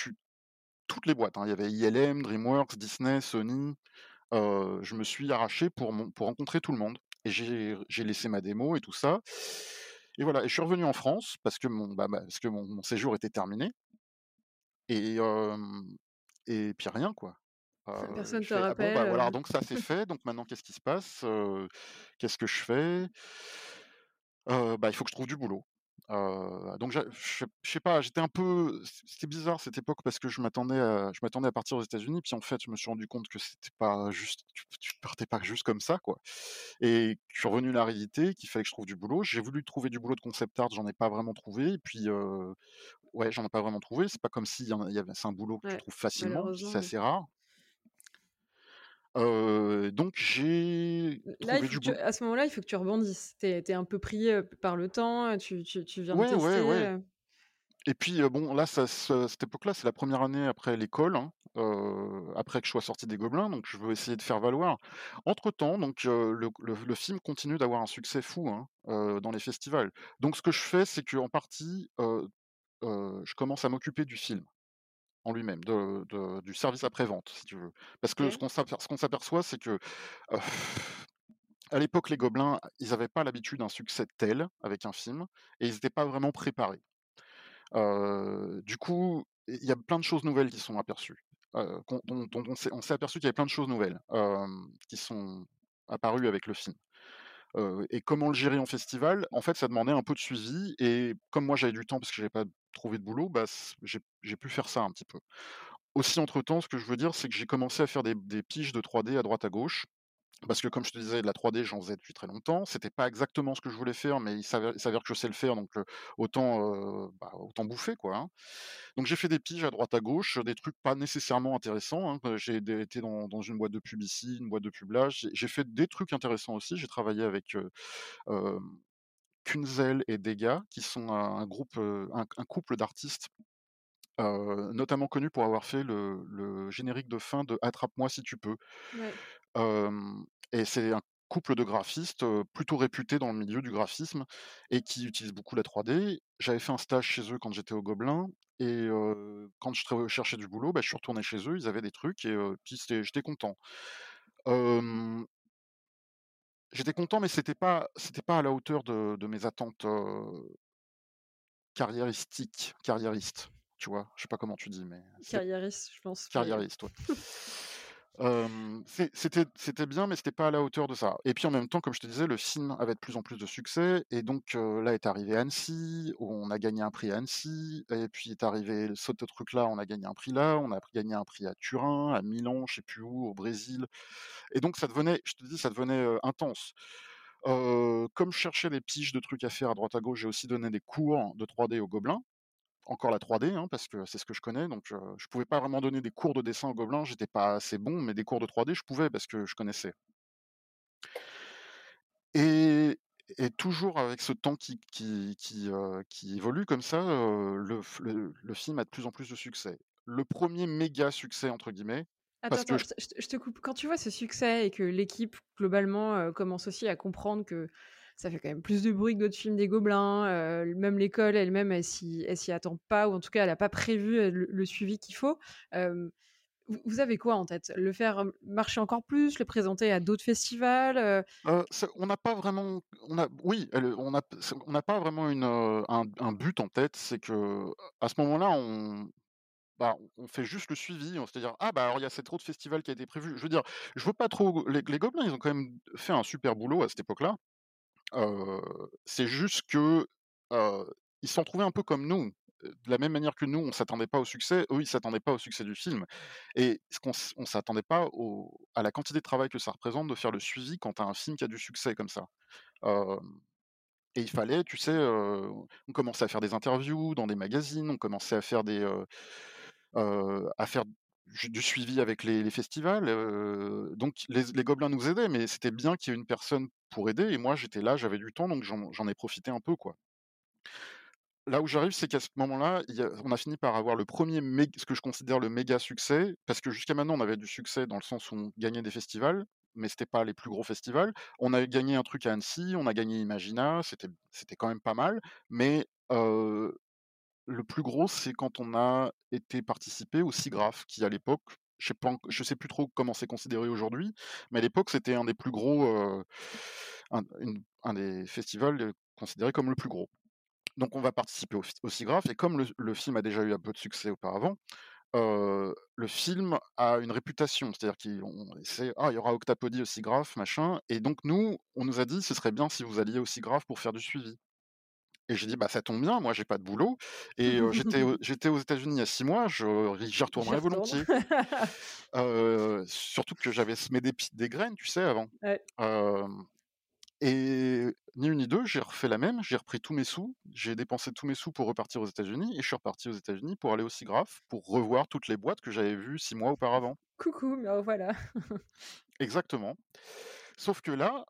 toutes les boîtes, hein. Il y avait ILM, DreamWorks, Disney, Sony. Je me suis arraché pour rencontrer tout le monde et j'ai laissé ma démo et tout ça et voilà et je suis revenu en France parce que mon bah bah, séjour était terminé et puis rien quoi. Personne te «Ah bon, bah, rappelle, voilà, donc ça c'est fait, donc maintenant qu'est-ce qui se passe? Qu'est-ce que je fais?» Bah, il faut que je trouve du boulot. Donc je je sais pas, j'étais un peu c'était bizarre cette époque parce que je m'attendais à je m'attendais à partir aux États-Unis, puis en fait, je me suis rendu compte que c'était pas juste tu tu partais pas juste comme ça, quoi et je suis revenu à la réalité, qu'il fallait que je trouve du boulot. J'ai voulu trouver du boulot de concept art, j'en ai pas vraiment trouvé et puis, heu, ouais, j'en ai pas vraiment trouvé. C'est pas comme s'il y en avait c'est un boulot que tu trouves facilement, c'est assez rare. Donc j'ai là, du que tu à ce moment-là, il faut que tu rebondisses. Tu es un peu pris, par le temps, tu tu tu viens de ouais, ouais, tester, ouais. heu Et puis, bon, là, ça cette époque-là, c'est la première année après l'école, hein, après que je sois sorti des Gobelins, donc je veux essayer de faire valoir. Entre-temps, donc, heu, le le le film continue d'avoir un succès fou, hein, dans les festivals. Donc ce que je fais, c'est qu'en partie, heu heu, je commence à m'occuper du film en lui-même, de de du service après-vente, si tu veux. Parce que ce qu'on s'aper ce qu'on s'aperçoit, c'est que, à l'époque, les Gobelins, ils avaient pas l'habitude d'un succès tel avec un film et ils étaient pas vraiment préparés. Du coup, il y a plein de choses nouvelles qui sont aperçues, on s'est on s'est aperçu qu'il y avait plein de choses nouvelles, qui sont apparues avec le film. Et comment le gérer en festival? En fait, ça demandait un peu de suivi et comme moi j'avais du temps parce que j'avais pas trouvé de boulot, bah, j'ai pu faire ça un petit peu. Aussi entre temps, ce que je veux dire, c'est que j'ai commencé à faire des des piges de 3D à droite à gauche parce que comme je te disais, de la 3D, j'en faisais depuis très longtemps. C'était pas exactement ce que je voulais faire, mais il s'avère que je sais le faire donc autant, bah, autant bouffer quoi, hein. Donc j'ai fait des piges à droite à gauche, des trucs pas nécessairement intéressants, hein. J'ai été dans dans une boîte de pub ici, une boîte de pub là. J'ai fait des trucs intéressants aussi. J'ai travaillé avec, Kunzel et Dega, qui sont un groupe, un couple d'artistes, heu, notamment connus pour avoir fait le le générique de fin de Attrape-moi si tu peux. ouais. Et c'est un couple de graphistes, heu, plutôt réputés dans le milieu du graphisme et qui utilisent beaucoup la 3D. J'avais fait un stage chez eux quand j'étais au Gobelin et quand je cherchais du boulot, bah, je suis retourné chez eux, ils avaient des trucs et puis j'étais content. J'étais content mais c'était pas c'était pas à la hauteur de de mes attentes, carriéristiques carriéristes, tu vois? Je sais pas comment tu dis mais Carriériste, je pense, carriériste, ouais. C'était bien, mais c'était pas à la hauteur de ça et puis en même temps, comme je te disais, le film avait de plus en plus de succès et donc là est arrivé Annecy, où on a gagné un prix à Annecy et puis est arrivé ce truc-là, on a gagné un prix là, on a gagné un prix à Turin, à Milan, je sais plus où, au Brésil et donc ça devenait je te dis, ça devenait, intense. Comme je cherchais des piges de trucs à faire à droite à gauche, j'ai aussi donné des cours de 3D aux Gobelins. Encore la 3D, hein, parce que c'est ce que je connais, donc je pouvais pas vraiment donner des cours de dessin aux gobelins, j'étais pas assez bon, mais des cours de 3D, je pouvais parce que je connaissais. Et et toujours avec ce temps qui qui qui, évolue comme ça, le le le film a de plus en plus de succès. Le premier «méga succès» entre guillemets, Attends, parce attends, je te je coupe. Quand tu vois ce succès et que l'équipe globalement, commence aussi à comprendre que ça fait quand même plus de bruit que d'autres films des Gobelins, heu, même l'école elle-même, elle elle s'y attend pas ou en tout cas elle a pas prévu, heu, le suivi qu'il faut. Vous avez quoi en tête? Le faire, marcher encore plus? Le présenter à d'autres festivals, c'est on n'a pas vraiment on a oui, on n'a pas vraiment une, un but en tête, c'est que à ce moment-là, on Bah, on fait juste le suivi, on c'est-à-dire: «Ah bah, alors il y a cette autre festival qui a été prévu». Je veux dire, je veux pas trop les Gobelins, ils ont quand même fait un super boulot à cette époque-là. C'est juste que, ils se sont retrouvés un peu comme nous. De la même manière que nous, on s'attendait pas au succès, eux, ils s'attendaient pas au succès du film et ce qu'on s'attendait pas à la quantité de travail que ça représente de faire le suivi quand as un film qui a du succès comme ça. Et il fallait, tu sais, on commençait à faire des interviews dans des magazines, on commençait à faire des, à faire du suivi avec les festivals, donc les les gobelins nous aidaient, mais c'était bien qu'il y ait une personne pour aider et moi j'étais là, j'avais du temps, donc j'en ai profité un peu, quoi. Là où j'arrive, c'est qu'à ce moment-là, on a fini par avoir le premier er ce que je considère le méga succès, parce que jusqu'à maintenant, on avait du succès dans le sens où on gagnait des festivals, mais c'était pas les plus gros festivals. On a gagné un truc à Annecy, on a gagné Imagina, c'était c'était quand même pas mal, mais heu, le plus gros, c'est quand on a été participer au SIGGRAPH qui à l'époque, je je sais plus trop comment c'est considéré aujourd'hui, mais à l'époque, c'était un des plus gros, un des festivals, considérés comme le plus gros. Donc on va participer au au et comme le film a déjà eu un peu de succès auparavant, le film a une réputation. C'est-à-dire c'est: «Ah, il y aura Octapodie au SIGGRAPH, machin» et donc nous, on nous a dit: «Ce serait bien si vous alliez au SIGGRAPH pour faire du suivi» Et j'ai dit: «Bah, ça tombe bien, moi j'ai pas de boulot et j'étais au j'étais aux États-Unis il y a 6 mois, je j'y J'y retournerais retourne. volontiers». Surtout que j'avais semé des graines, tu sais, avant. Ouais. Et ni une ni deux, j'ai refait la même, j'ai repris tous mes sous, j'ai dépensé tous mes sous pour repartir aux États-Unis et je suis reparti aux États-Unis pour aller au SIGGRAPH, pour revoir toutes les boîtes que j'avais vues 6 mois auparavant. Coucou, me revoilà. Exactement. Sauf que là,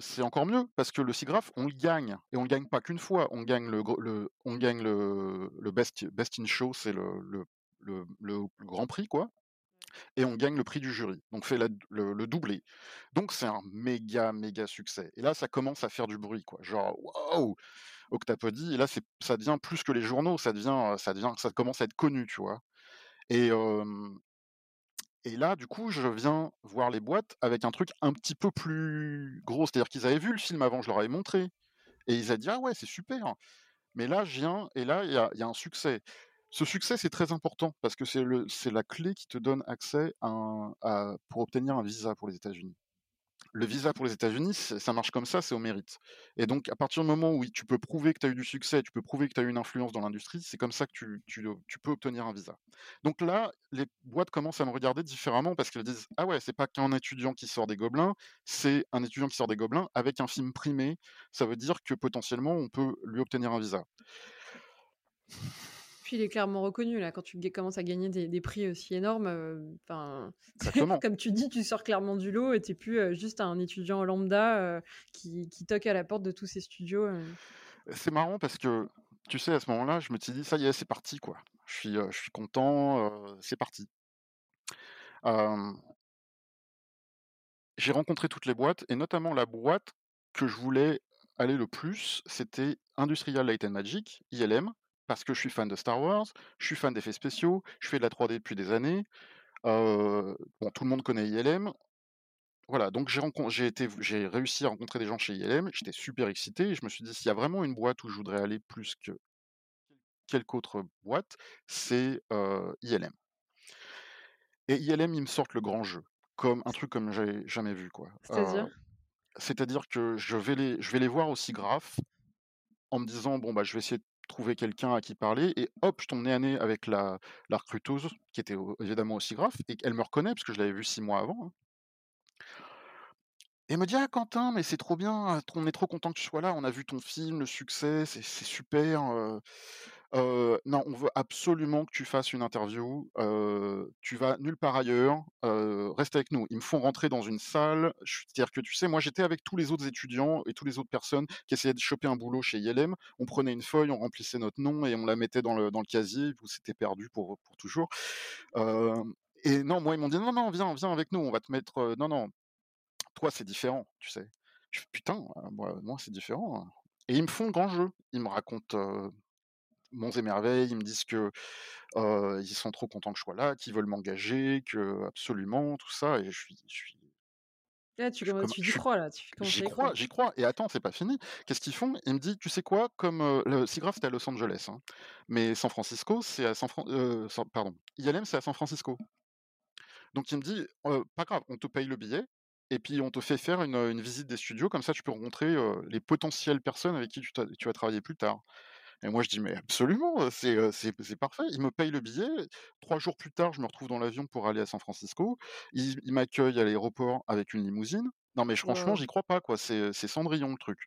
c'est encore mieux parce que le SIGGRAPH, on le gagne et on le gagne pas qu'une fois, on gagne le on gagne le best best in show, c'est le le grand prix, quoi et on gagne le prix du jury. Donc fait le doublé. Donc c'est un méga, méga succès et là, ça commence à faire du bruit, quoi. Genre: «Waouh! Octapodie» et là, c'est ça devient plus que les journaux, ça devient, ça devient ça commence à être connu, tu vois? Et et là, du coup, je viens voir les boîtes avec un truc un petit peu plus gros. C'est-à-dire qu'ils avaient vu le film avant, je leur avais montré et ils avaient dit: «Ah ouais, c'est super!» mais là, je viens et là, il y a un succès. Ce succès, c'est très important parce que c'est la clé qui te donne accès pour obtenir un visa pour les États-Unis. Le visa pour les États-Unis, ça marche comme ça, c'est au mérite et donc à partir du moment où tu peux prouver que tu as eu du succès, tu peux prouver que tu as eu une influence dans l'industrie, c'est comme ça que tu tu tu peux obtenir un visa. Donc là, les boîtes commencent à me regarder différemment parce qu'elles disent: «Ah ouais, c'est pas qu'un étudiant qui sort des Gobelins, c'est un étudiant qui sort des Gobelins avec un film primé. Ça veut dire que potentiellement, on peut lui obtenir un visa». Puis il est clairement reconnu là, quand tu commences à gagner des des prix aussi énormes, Exactement. comme tu dis, tu sors clairement du lot et tu es plus, heu, juste un étudiant lambda, heu, qui qui toque à la porte de tous ces studios. C'est marrant parce que, tu sais, à ce moment-là, je me suis dit: «Ça y est, c'est parti, quoi. Je suis, je suis content, c'est parti». J'ai rencontré toutes les boîtes et notamment la boîte que je voulais aller le plus, c'était Industrial Light& Magic, ILM, parce que je suis fan de Star Wars, je suis fan d'effets spéciaux, je fais de la 3D depuis des années. Bon, tout le monde connaît ILM. Voilà, donc j'ai j'ai j'ai réussi à rencontrer des gens chez ILM, j'étais super excité et je me suis dit: «S'il y a vraiment une boîte où je voudrais aller plus que quelque autre boîte, c'est, ILM». Et ILM, ils me sortent le grand jeu, comme un truc comme j'avais jamais vu, quoi. C'est-à-dire? c'est-à-dire que je vais les je vais les voir au SIGGRAPH en me disant: «Bon, bah, je vais essayer de trouver quelqu'un à qui parler» et hop, je tombe nez à nez avec la la recruteuse qui était évidemment au SIGGRAPH et qu'elle me reconnaît parce que je l'avais vue 6 mois avant, hein. Et elle me dit: «Ah Quentin, mais c'est trop bien, on est trop content que tu sois là, on a vu ton film, le succès, c'est super, heu non, on veut absolument que tu fasses une interview, tu vas nulle part ailleurs, reste avec nous». Ils me font rentrer dans une salle, c'est-à-dire que tu sais, moi j'étais avec tous les autres étudiants et tous les autres personnes qui essayaient de choper un boulot chez ILM. On prenait une feuille, on remplissait notre nom et on la mettait dans le dans casier, où c'était perdu pour pour toujours. Et non, moi ils m'ont dit: «Non, non, viens, viens avec nous, on va te mettre, non, non, toi c'est différent», tu sais? Je fais: «Putain, moi moi c'est différent, hein» et ils me font grand jeu. Ils me racontent, monts et merveilles, ils me disent que, ils sont trop contents que je sois là, qu'ils veulent m'engager, que absolument, tout ça et je suis je suis Là, tu comme tu y crois là, j'y crois, j'y crois et attends, c'est pas fini. Qu'est-ce qu'ils font? Ils me disent: «Tu sais quoi? Comme, heu, le SIGGRAPH c'était à Los Angeles, hein, mais San Francisco, c'est à San Fran San pardon, ILM, c'est à San Francisco». Donc il me dit: «Heu, pas grave, on te paye le billet et puis on te fait faire une, visite des studios, comme ça tu peux rencontrer, les potentielles personnes avec qui tu tu vas travailler plus tard» et moi je dis: «Mais absolument, c'est, c'est c'est parfait». Ils me payent le billet. 3 jours plus tard, je me retrouve dans l'avion pour aller à San Francisco. Ils m'accueillent à l'aéroport avec une limousine. Non mais franchement, j'y crois pas, quoi, c'est, Cendrillon le truc.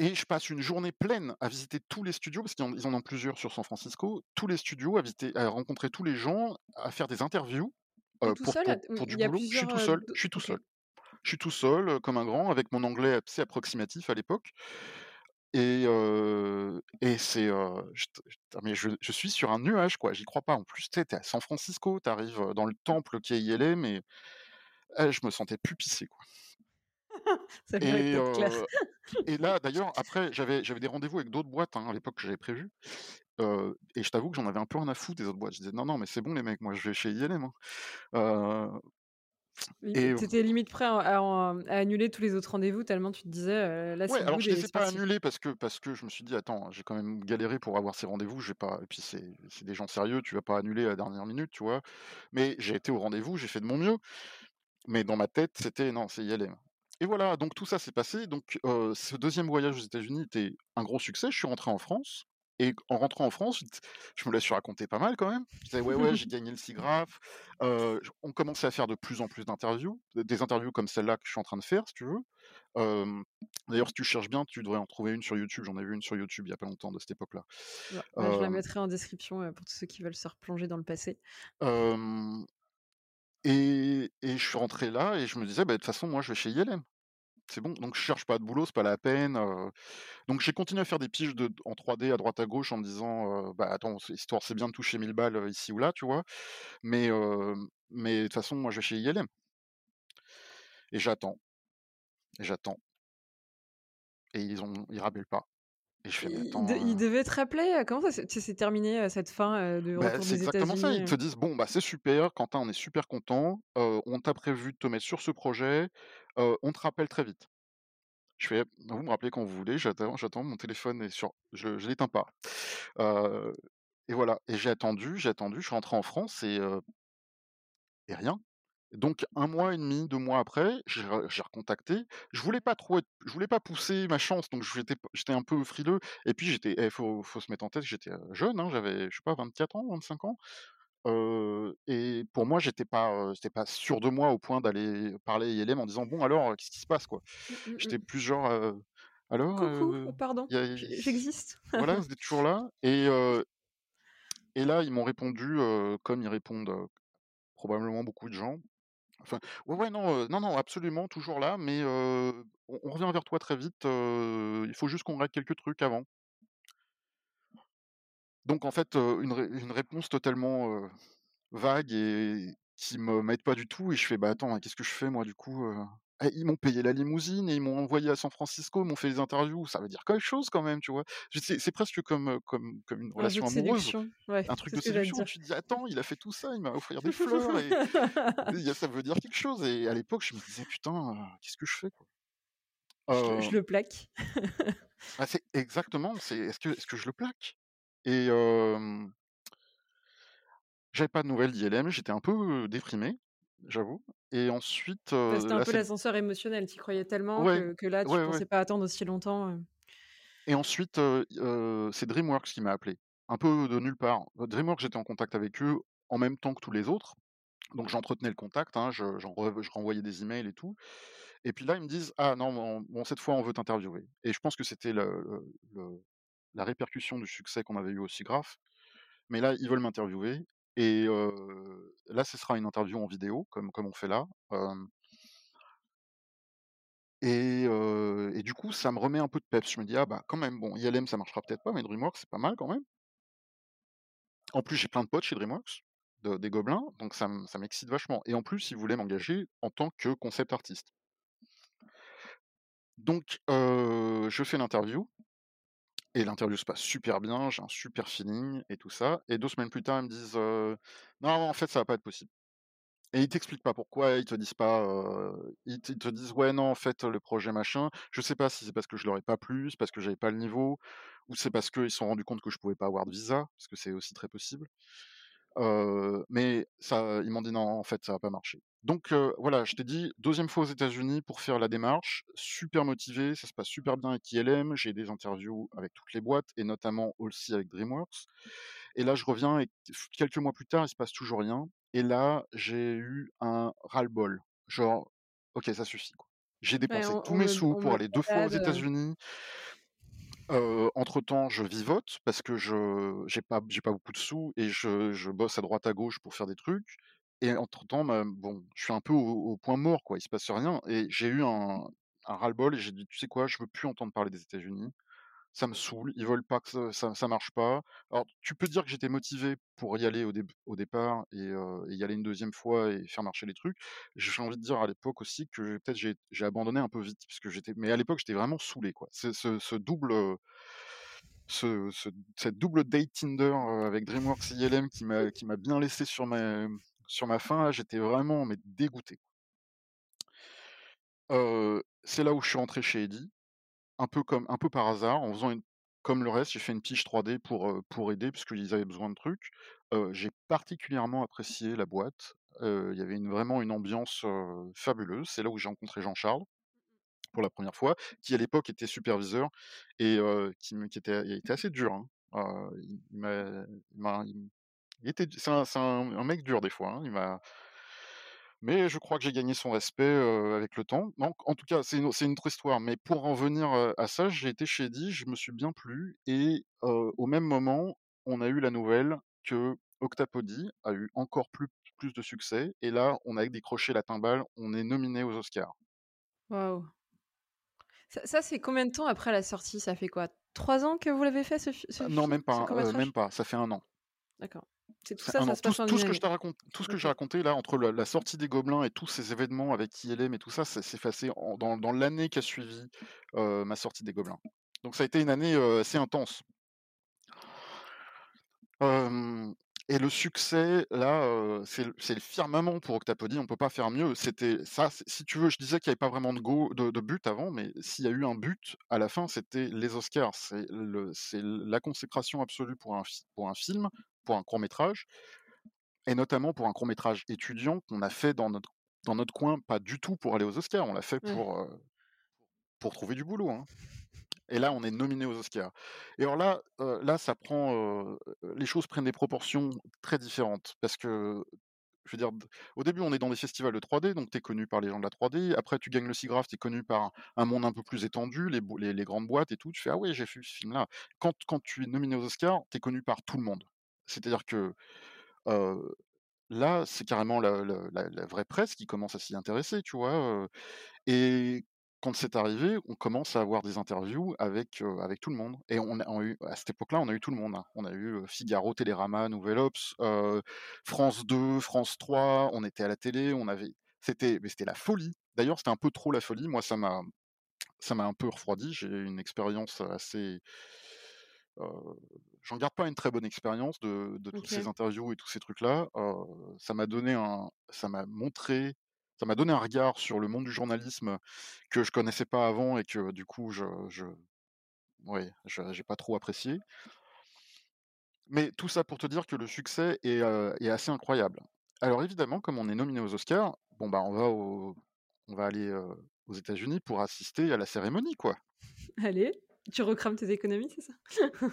Et je passe une journée pleine à visiter tous les studios, parce qu'ils en ils en ont plusieurs sur San Francisco, tous les studios, à visiter à rencontrer tous les gens, à faire des interviews, pour seul pour pour il du boulot. Je suis tout seul, je suis tout seul. Je suis tout seul, comme un grand, avec mon anglais, sais, approximatif à l'époque et c'est, je je te mais je je suis sur un nuage, quoi, j'y crois pas. En plus, tu es à San Francisco, tu arrives, dans le temple qu'est ILM et eh, je me sentais pupissé, quoi Ça et clair. heu et là, d'ailleurs, après, j'avais j'avais des rendez-vous avec d'autres boîtes, hein, à l'époque que j'avais prévues, heu et je t'avoue que j'en avais un peu rien à foutre des autres boîtes. Je disais: «Non, non, mais c'est bon les mecs, moi je vais chez ILM, hein». Oui, et tu étais limite prêt à à en à annuler tous les autres rendez-vous tellement tu te disais, heu: «Là, Ouais, c'est alors je les ai pas parti». annulés parce que parce que je me suis dit: «Attends, j'ai quand même galéré pour avoir ces rendez-vous, je vais pas» et puis c'est des gens sérieux, tu vas pas annuler à la dernière minute, tu vois? Mais j'ai été au rendez-vous, j'ai fait de mon mieux, mais dans ma tête, c'était: «Non, c'est ILM» et voilà, donc tout ça s'est passé. Donc, heu, ce 2e voyage aux États-Unis était un gros succès. Je suis rentré en France et en rentrant en France, je me la suis raconté pas mal quand même. Je disais: «Ouais, ouais, j'ai gagné le SIGGRAPH». Heu, j on commençait à faire de plus en plus d'interviews, des interviews comme celle-là que je suis en train de faire, si tu veux. D'ailleurs, si tu cherches bien, tu devrais en trouver une sur YouTube. J'en ai vu une sur YouTube il y a pas longtemps de cette époque-là. Bah bah, je la mettrai en description, pour tous ceux qui veulent se replonger dans le passé. et je suis rentré là et je me disais: «Bah, de toute façon, moi, je vais chez ILM. C'est bon, donc je cherche pas de boulot, c'est pas la peine», donc j'ai continué à faire des piges de en 3D à droite à gauche en me disant, «Bah, attends, histoire c'est bien de toucher 1000 balles, ici ou là», tu vois? Mais de toute façon, moi, je vais chez ILM et j'attends et j'attends et ils ont ils rappellent pas et je fais: «Mais Ils de attends, ils heu» devaient te rappeler? Comment ça s'est terminé, cette fin, de Bah, retour c'est exactement ça. Ils te disent: «Bon, bah, c'est super, Quentin, on est super content, on t'a prévu de te mettre sur ce projet, on te rappelle très vite». Je fais: «Vous me rappelez quand vous voulez, j'attends mon téléphone est sur je je l'éteins pas». Et voilà et j'ai attendu, j'ai attendu, je suis rentré en France et et rien. Donc un mois et demi, 2 mois après, j'ai re j'ai recontacté. Je voulais pas trop je voulais pas pousser ma chance, donc j'étais un peu frileux et puis j'étais eh, faut se mettre en tête, j'étais, jeune, hein, j'avais, je sais pas, 24 ans, 25 ans, et pour moi, j'étais pas, j'étais pas sûr de moi au point d'aller parler à ILM en disant: «Bon alors, qu'est-ce qui se passe, quoi?» Mmh, mmh J'étais mh. plus genre, «Alors, «Coucou, pardon, a j'existe». voilà, vous êtes toujours là?» et là, ils m'ont répondu, comme ils répondent, probablement beaucoup de gens. Enfin, ouais, ouais, non, non, non, absolument, toujours là, mais on on revient vers toi très vite, il faut juste qu'on règle quelques trucs avant. Donc en fait, une ré une réponse totalement, vague et qui me m'aide pas du tout et je fais: «Bah, attends, qu'est-ce que je fais moi du coup, heu?» eh, ils m'ont payé la limousine et ils m'ont envoyé à San Francisco, ils m'ont fait les interviews, ça veut dire quelque chose quand même, tu vois? C'est presque comme, comme comme une Un relation de amoureuse, ouais, un truc de séduction. Tu te dis: «Attends, il a fait tout ça, il m'a offert des fleurs et ça veut dire quelque chose» et à l'époque, je me disais: «Putain, qu'est-ce que je fais, quoi?» Je Heu le plaque. C'est exactement, c'est est-ce que est-ce que je le plaque? Et hem j'avais pas de nouvelles d'ILM, j'étais un peu, déprimé, j'avoue et ensuite, Ouais, c'était un là peu l'ascenseur émotionnel. Tu y croyais tellement ouais, que que là, tu ouais, ouais pensais pas attendre aussi longtemps, et ensuite, c'est DreamWorks qui m'a appelé, un peu de nulle part. DreamWorks, j'étais en contact avec eux en même temps que tous les autres, donc j'entretenais le contact, hein, je j'en re je renvoyais des emails et tout et puis là, ils me disent: «Ah non, bon, cette fois, on veut t'interviewer» et je pense que c'était le la répercussion du succès qu'on avait eu au SIGGRAPH Mais là, ils veulent m'interviewer et là, ce sera une interview en vidéo comme comme on fait là, et et du coup, ça me remet un peu de peps. Je me dis: «Ah bah, quand même, bon, ILM, ça marchera peut-être pas, mais DreamWorks, c'est pas mal quand même». En plus, j'ai plein de potes chez DreamWorks, de des gobelins, donc ça m'excite vachement et en plus, ils voulaient m'engager en tant que concept artiste. Donc je fais l'interview et l'interview se passe super bien, j'ai un super feeling et tout ça et 2 semaines plus tard, ils me disent, «Non, en fait, ça va pas être possible». Et ils t'expliquent pas pourquoi, ils te disent pas, ils te disent: «Ouais, non, en fait, le projet machin». Je sais pas si c'est parce que je leur ai pas plu, c'est parce que j'avais pas le niveau ou c'est parce qu'ils se sont rendus compte que je pouvais pas avoir de visa, parce que c'est aussi très possible. Mais ça ils m'ont dit: «Non, en fait, ça va pas marcher». Donc voilà, je t'ai dit, deuxième fois aux États-Unis pour faire la démarche, super motivé, ça se passe super bien avec ILM, j'ai des interviews avec toutes les boîtes et notamment aussi avec DreamWorks. Et là, je reviens et quelques mois plus tard, il se passe toujours rien. Et là, j'ai eu un ras-le-bol. Genre: «OK, ça suffit, quoi». J'ai dépensé on tous mes me sous on pour aller 2 fois aux balade, Heu, entre-temps, je vivote parce que je j'ai pas j'ai pas beaucoup de sous et je je bosse à droite à gauche pour faire des trucs. Et entre-temps, bah, bon, je suis un peu au au point mort, quoi, il se passe rien et j'ai eu un un ras-le-bol et j'ai dit: «Tu sais quoi? Je veux plus entendre parler des États-Unis. Ça me saoule, ils veulent pas que ça ça marche pas. Alors tu peux dire que j'étais motivé pour y aller au départ et heu, et y aller une deuxième fois et faire marcher les trucs. J'ai envie de dire à l'époque aussi que peut-être j'ai abandonné un peu vite parce que mais à l'époque, j'étais vraiment saoulé, quoi. Ce double, ce cette double date Tinder, heu, avec DreamWorks ILM qui m'a bien laissé sur ma là, j'étais vraiment mais dégoûté. C'est là où je suis rentré chez Eddy. Un peu comme un peu par hasard, en faisant une comme le reste, j'ai fait une pige 3D pour, pour aider puisqu'ils avaient besoin de trucs. J'ai particulièrement apprécié la boîte. Il y avait vraiment une ambiance, fabuleuse. C'est là où j'ai rencontré Jean-Charles. pour la première fois, qui à l'époque était superviseur et qui qui était était assez dur, hein. Il il c'est un mec dur des fois, hein. Il m'a mais je crois que j'ai gagné son respect, avec le temps. Donc en tout cas, c'est une autre histoire, mais pour en venir, à ça, j'ai été chez Eddy, je me suis bien plu et au même moment, on a eu la nouvelle que Octapody a eu encore plus plus de succès et là, on a décroché la timbale, on est nominé aux Oscars. Waouh! Ça ça, c'est combien de temps après la sortie? Ça fait quoi? 3 ans que vous l'avez fait ce ce Ah non, même pas, court heu, même pas, ça fait 1 an. D'accord. C'est tout C'est ça, 1 ça an. se Tout passe ce en tout une ce que je t'ai racont tout ce que j'ai raconté là, entre la sortie des Gobelins et tous ces événements avec ILM et tout ça, s'est passé en dans dans l'année qui a suivi, ma sortie des Gobelins. Donc ça a été une année, assez intense. Et le succès là, c'est le firmament pour Octapody, on peut pas faire mieux. C'était ça, si tu veux, je disais qu'il y avait pas vraiment de go de de but avant, mais s'il y a eu un but à la fin, c'était les Oscars. C'est la consécration absolue pour un fi pour un film, pour un court métrage et notamment pour un court métrage étudiant qu'on a fait dans notre dans notre coin, pas du tout pour aller aux Oscars, on l'a fait pour, heu, pour trouver du boulot, hein et là, on est nominé aux Oscars et alors là, heu, là, ça prend, heu, les choses prennent des proportions très différentes parce que, je veux dire, au début, on est dans des festivals de 3D, donc tu es connu par les gens de la 3D. Après, tu gagnes le SIGGRAPH, tu es connu par un monde un peu plus étendu, les les les grandes boîtes et tout. Tu fais: «Ah ouais, j'ai vu ce film-là». Quand quand tu es nominé aux Oscars, tu es connu par tout le monde. C'est-à-dire que, là, c'est carrément la vraie presse qui commence à s'y intéresser, tu vois? Et quand c'est arrivé, on commence à avoir des interviews avec, avec tout le monde et on a eu à cette époque-là, on a eu tout le monde, hein. On a eu, Figaro, Télérama, Nouvelle Obs, heu, France 2, France 3, on était à la télé, on avait c'était mais c'était la folie. D'ailleurs, c'était un peu trop la folie. Moi, ça m'a ça m'a un peu refroidi. J'ai eu une expérience assez j'en garde pas une très bonne expérience de de toutes ces interviews et tous ces trucs-là. Ça m'a donné un ça m'a montré ça m'a donné un regard sur le monde du journalisme que je connaissais pas avant et que du coup je je ouais, j'ai pas trop apprécié. Mais tout ça pour te dire que le succès est, assez incroyable. Alors évidemment, comme on est nominé aux Oscars, bon, bah, on va au on va aller, aux États-Unis pour assister à la cérémonie, quoi. Allez, tu recrames tes économies, c'est ça?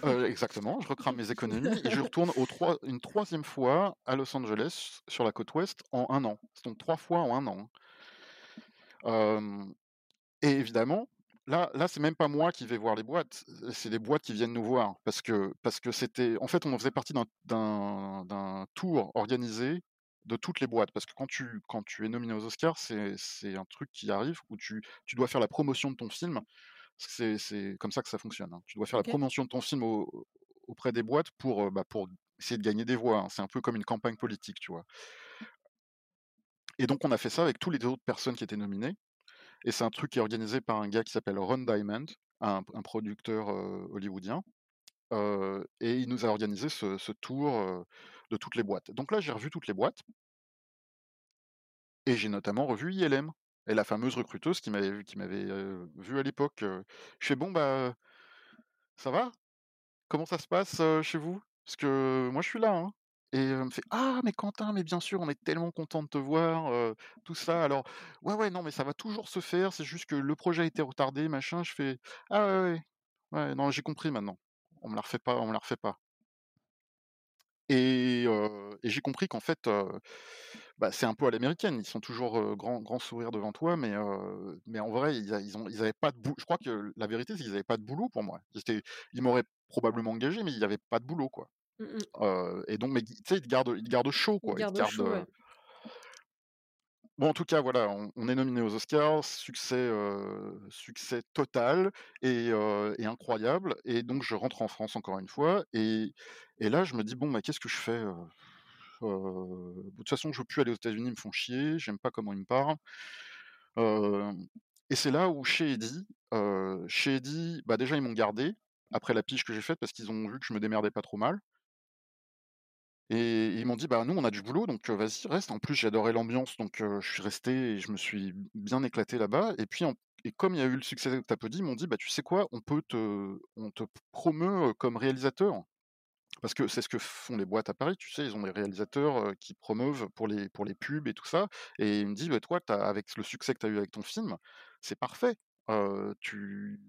Heu, exactement, je recrame mes économies et je retourne au trois une 3e fois à Los Angeles, sur la côte ouest, en 1 an. Donc 3 fois en 1 an, hein. Et évidemment, là là, c'est même pas moi qui vais voir les boîtes, c'est les boîtes qui viennent nous voir parce que parce que c'était en fait, on faisait partie d'un tour organisé de toutes les boîtes. Parce que quand tu quand tu es nominé aux Oscars, c'est c'est un truc qui arrive où tu tu dois faire la promotion de ton film. C'est comme ça que ça fonctionne, hein. Tu dois faire la promotion de ton film au auprès des boîtes pour, bah, pour essayer de gagner des voix, hein. C'est un peu comme une campagne politique, tu vois? Et donc on a fait ça avec tous les autres personnes qui étaient nominées et c'est un truc qui est organisé par un gars qui s'appelle Ron Diamond, un un producteur, hollywoodien, et il nous a organisé ce ce tour, de toutes les boîtes. Donc là, j'ai revu toutes les boîtes et j'ai notamment revu ILM et la fameuse recruteuse qui m'avait vu à l'époque, je fais: «Bon, bah, ça va? Comment ça se passe, chez vous? Parce que moi, je suis là, hein» et elle me fait: «Ah mais Quentin, mais bien sûr, on est tellement content de te voir, tout ça. Alors ouais, ouais, non, mais ça va toujours se faire, c'est juste que le projet a été retardé, machin». Je fais: «Ah ouais, ouais, ouais, non, j'ai compris maintenant. On me la refait pas me la refait pas». Et j'ai compris qu'en fait, bah, c'est un peu à l'américaine. Ils sont toujours, heu, grand grand sourire devant toi, mais en vrai, ils ils ont ils avaient pas de boulot. je crois que la vérité, c'est qu'ils avaient pas de boulot pour moi. Ils ils m'auraient probablement engagé, mais il y avait pas de boulot, quoi. Mmh et donc mais tu sais, ils te gardent ils te gardent chaud, Ils quoi. Ils te gardent au gardent, chaud, heu ouais. bon, en tout cas, voilà, on on est nominé aux Oscars, succès, succès total et incroyable et donc je rentre en France encore une fois et et là, je me dis: «Bon, bah, qu'est-ce que je fais, heu?» Heu, de toute façon, je veux plus aller aux États-Unis, ils me font chier, j'aime pas comment ils me parlent. Et c'est là où chez Eddy, chez Eddy, bah, déjà ils m'ont gardé, après la pige que j'ai faite parce qu'ils ont vu que je me démerdais pas trop mal et ils m'ont dit: «Bah, nous on a du boulot donc vas-y reste». En plus j'adorais l'ambiance donc je suis resté et je me suis bien éclaté là-bas et puis et comme il y a eu le succès d'Octapody, ils m'ont dit: «Bah, tu sais quoi? On peut te on te promeut, comme réalisateur». Parce que c'est ce que font les boîtes à Paris, tu sais? Ils ont des réalisateurs, qui promeuvent pour les pour les pubs et tout ça et il me dit: «Bah, toi, tu avec le succès que tu as eu avec ton film, c'est parfait. tu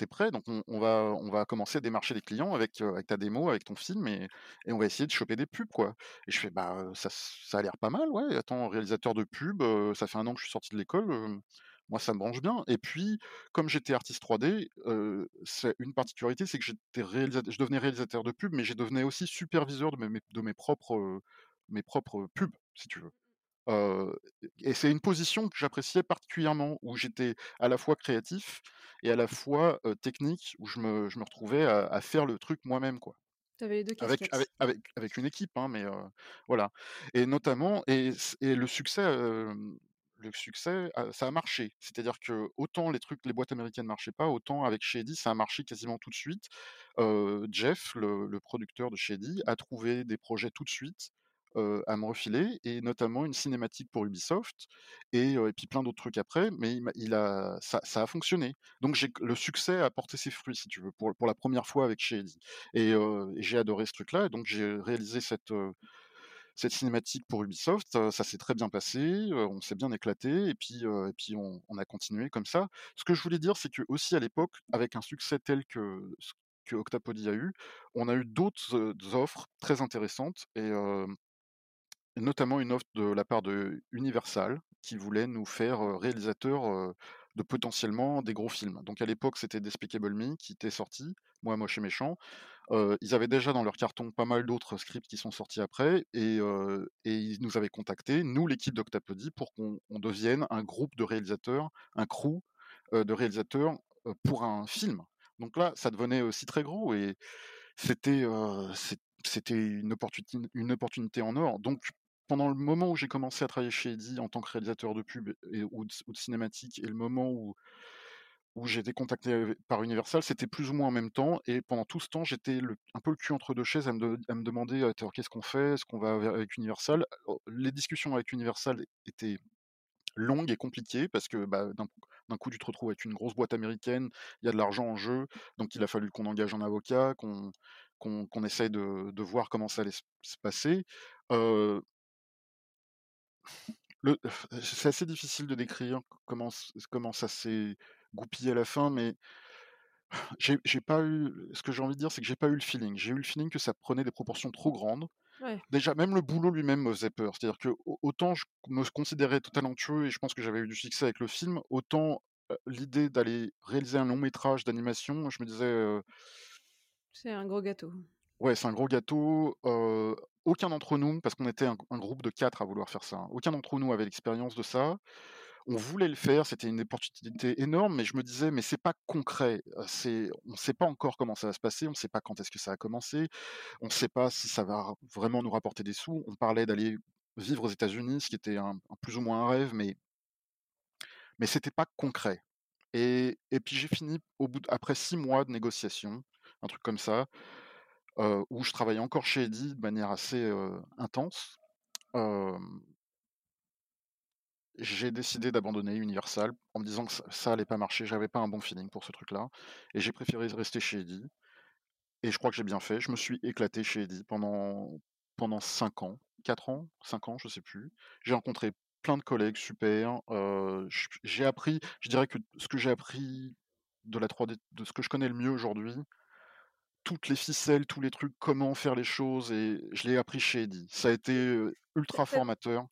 es prêt, donc on va on va commencer à démarcher des clients avec, avec ta démo, avec ton film et et on va essayer de choper des pubs, quoi» et je fais: «Bah, ça ça a l'air pas mal, ouais, attends, réalisateur de pub, ça fait un an que je suis sorti de l'école, moi ça me branche bien» et puis, comme j'étais artiste 3D, heu, c'est une particularité, c'est que j'étais je devenais réalisateur de pub, mais je devenais aussi superviseur de mes de mes propres, mes propres pubs, si tu veux. Et c'est une position que j'appréciais particulièrement, où j'étais à la fois créatif et à la fois, technique, où je me je me retrouvais à à faire le truc moi-même, quoi. Avais les 2 Avec avec casquettes. avec avec une équipe, hein, mais voilà et notamment et et le succès, le succès, heu, ça a marché. C'est-à-dire que autant les trucs les boîtes américaines marchaient pas, autant avec Shady, ça a marché quasiment tout de suite. Heu, Jeff, le producteur de Shady, a trouvé des projets tout de suite, heu, à me refiler et notamment une cinématique pour Ubisoft et et puis plein d'autres trucs après, mais il a ça a fonctionné. Donc le succès a porté ses fruits, si tu veux, pour pour la première fois avec Shady et et j'ai adoré ce truc-là donc j'ai réalisé cette, cette cinématique pour Ubisoft, ça s'est très bien passé, on s'est bien éclaté et puis, et puis on a continué comme ça. Ce que je voulais dire, c'est qu'aussi à l'époque, avec un succès tel que que a eu, on a eu d'autres, offres très intéressantes et notamment une offre de la part de Universal qui voulait nous faire, heu, de potentiellement des gros films. Donc à l'époque, c'était Despicable Me qui était sorti, Moi moche et méchant. Ils avaient déjà dans leur carton pas mal d'autres scripts qui sont sortis après et ils nous avaient contactés, nous l'équipe d'Octapody, pour qu'on on devienne un groupe de réalisateurs, un crew, de réalisateurs, pour un film. Donc là, ça devenait aussi très gros et c'était une opportunité une opportunité en or. Donc pendant le moment où j'ai commencé à travailler chez Eddy en tant que réalisateur de pub et ou de cinématique et le moment où où j'ai été contacté, heu, par Universal, c'était plus ou moins en même temps et pendant tout ce temps, j'étais un peu le cul entre 2 chaises à me de à demander: «Attends, qu'est-ce qu'on fait? Est-ce qu'on va ave avec Universal?» Les discussions avec Universal étaient longues et compliquées parce que, bah, d'un coup, tu te retrouves avec une grosse boîte américaine, il y a de l'argent en jeu, donc il a fallu qu'on engage un avocat, qu'on qu'on essaye de voir comment ça allait se se passer. Le c'est assez difficile de décrire comment comment ça s'est goupillé à la fin, mais j'ai pas eu ce que j'ai envie de dire, c'est que j'ai pas eu le feeling. J'ai eu le feeling que ça prenait des proportions trop grandes. Ouais. Déjà, même le boulot lui-même me faisait peur. C'est-à-dire que au autant je me considérais talentueux et je pense que j'avais eu du succès avec le film, autant, l'idée d'aller réaliser un long métrage d'animation, je me disais, C'est un gros gâteau. Ouais, c'est un gros gâteau, aucun d'entre nous, parce qu'on était un groupe de 4 à vouloir faire ça, hein, aucun d'entre nous avait l'expérience de ça. On voulait le faire, c'était une opportunité énorme, mais je me disais: «Mais c'est pas concret, on sait pas encore comment ça va se passer, on sait pas quand est-ce que ça va commencer, on sait pas si ça va ra vraiment nous rapporter des sous». On parlait d'aller vivre aux États-Unis, ce qui était plus ou moins un rêve, mais mais c'était pas concret et puis j'ai fini après 6 mois de négociations, un truc comme ça, où je travaillais encore chez Eddy de manière assez, heu, intense, j'ai décidé d'abandonner Universal en me disant que ça ça allait pas marcher, j'avais pas un bon feeling pour ce truc-là et j'ai préféré rester chez Eddy et je crois que j'ai bien fait. Je me suis éclaté chez Eddy pendant pendant 5 ans, 4 ans, 5 ans, je sais plus. J'ai rencontré plein de collègues super, j'ai appris je dirais que ce que j'ai appris de la 3D, de ce que je connais le mieux aujourd'hui toutes les ficelles, tous les trucs, comment faire les choses et je l'ai appris chez Eddy. Ça a été, ultra formateur.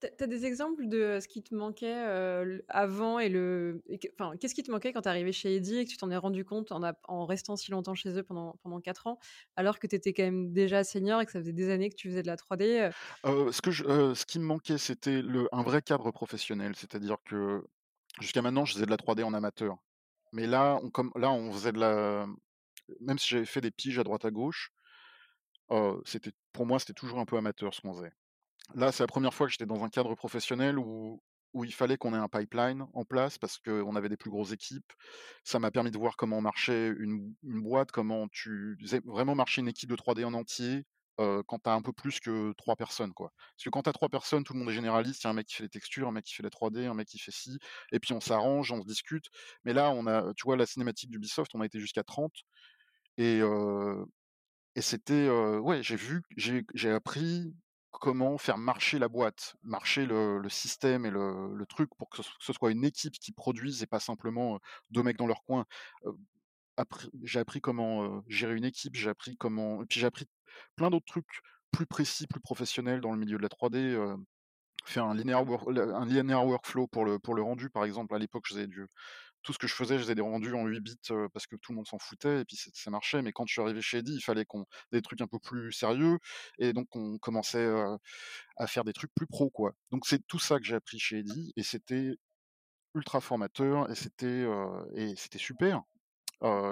Tu as tu as des exemples de ce qui te manquait, avant et le et que enfin, qu'est-ce qui te manquait quand tu es arrivé chez Eddy et que tu t'en es rendu compte en en restant si longtemps chez eux pendant pendant 4 ans, alors que tu étais quand même déjà senior et que ça faisait des années que tu faisais de la 3D, heu? Heu, ce que je ce qui me manquait, c'était le un vrai cadre professionnel. C'est-à-dire que jusqu'à maintenant, je faisais de la 3D en amateur. Mais là, on comme là, on faisait de la même si j'avais fait des piges à droite à gauche, heu, c'était pour moi, c'était toujours un peu amateur ce qu'on faisait. Là, c'est la première fois que j'étais dans un cadre professionnel où où il fallait qu'on ait un pipeline en place parce qu'on avait des plus grosses équipes. Ça m'a permis de voir comment marchait une une boîte, comment tu faisais vraiment marcher une équipe de 3D en entier, heu, quand tu as un peu plus que 3 personnes, quoi. Parce que quand tu as 3 personnes, tout le monde est généraliste. Il y a un mec qui fait les textures, un mec qui fait la 3D, un mec qui fait ci et puis on s'arrange, on se discute. Mais là, on a tu vois, la cinématique d'Ubisoft, on a été jusqu'à 30 et et c'était, ouais, j'ai vu j'ai appris comment faire marcher la boîte, marcher le, le système et le, le truc pour que ce, soit une équipe qui produise et pas simplement deux mecs dans leur coin. J'ai appris comment gérer une équipe, j'ai appris comment, puis j'ai appris plein d'autres trucs plus précis, plus professionnels dans le milieu de la 3D. euh, faire un linear, un linear workflow pour le, pour le rendu, par exemple. À l'époque, je faisais du, tout ce que je faisais, je faisais des rendus en 8 bits parce que tout le monde s'en foutait et puis ça marchait. Mais quand je suis arrivé chez Eddie, il fallait qu'on des trucs un peu plus sérieux et donc on commençait à faire des trucs plus pro, quoi. Donc c'est tout ça que j'ai appris chez Eddie et c'était ultra formateur et c'était et c'était super.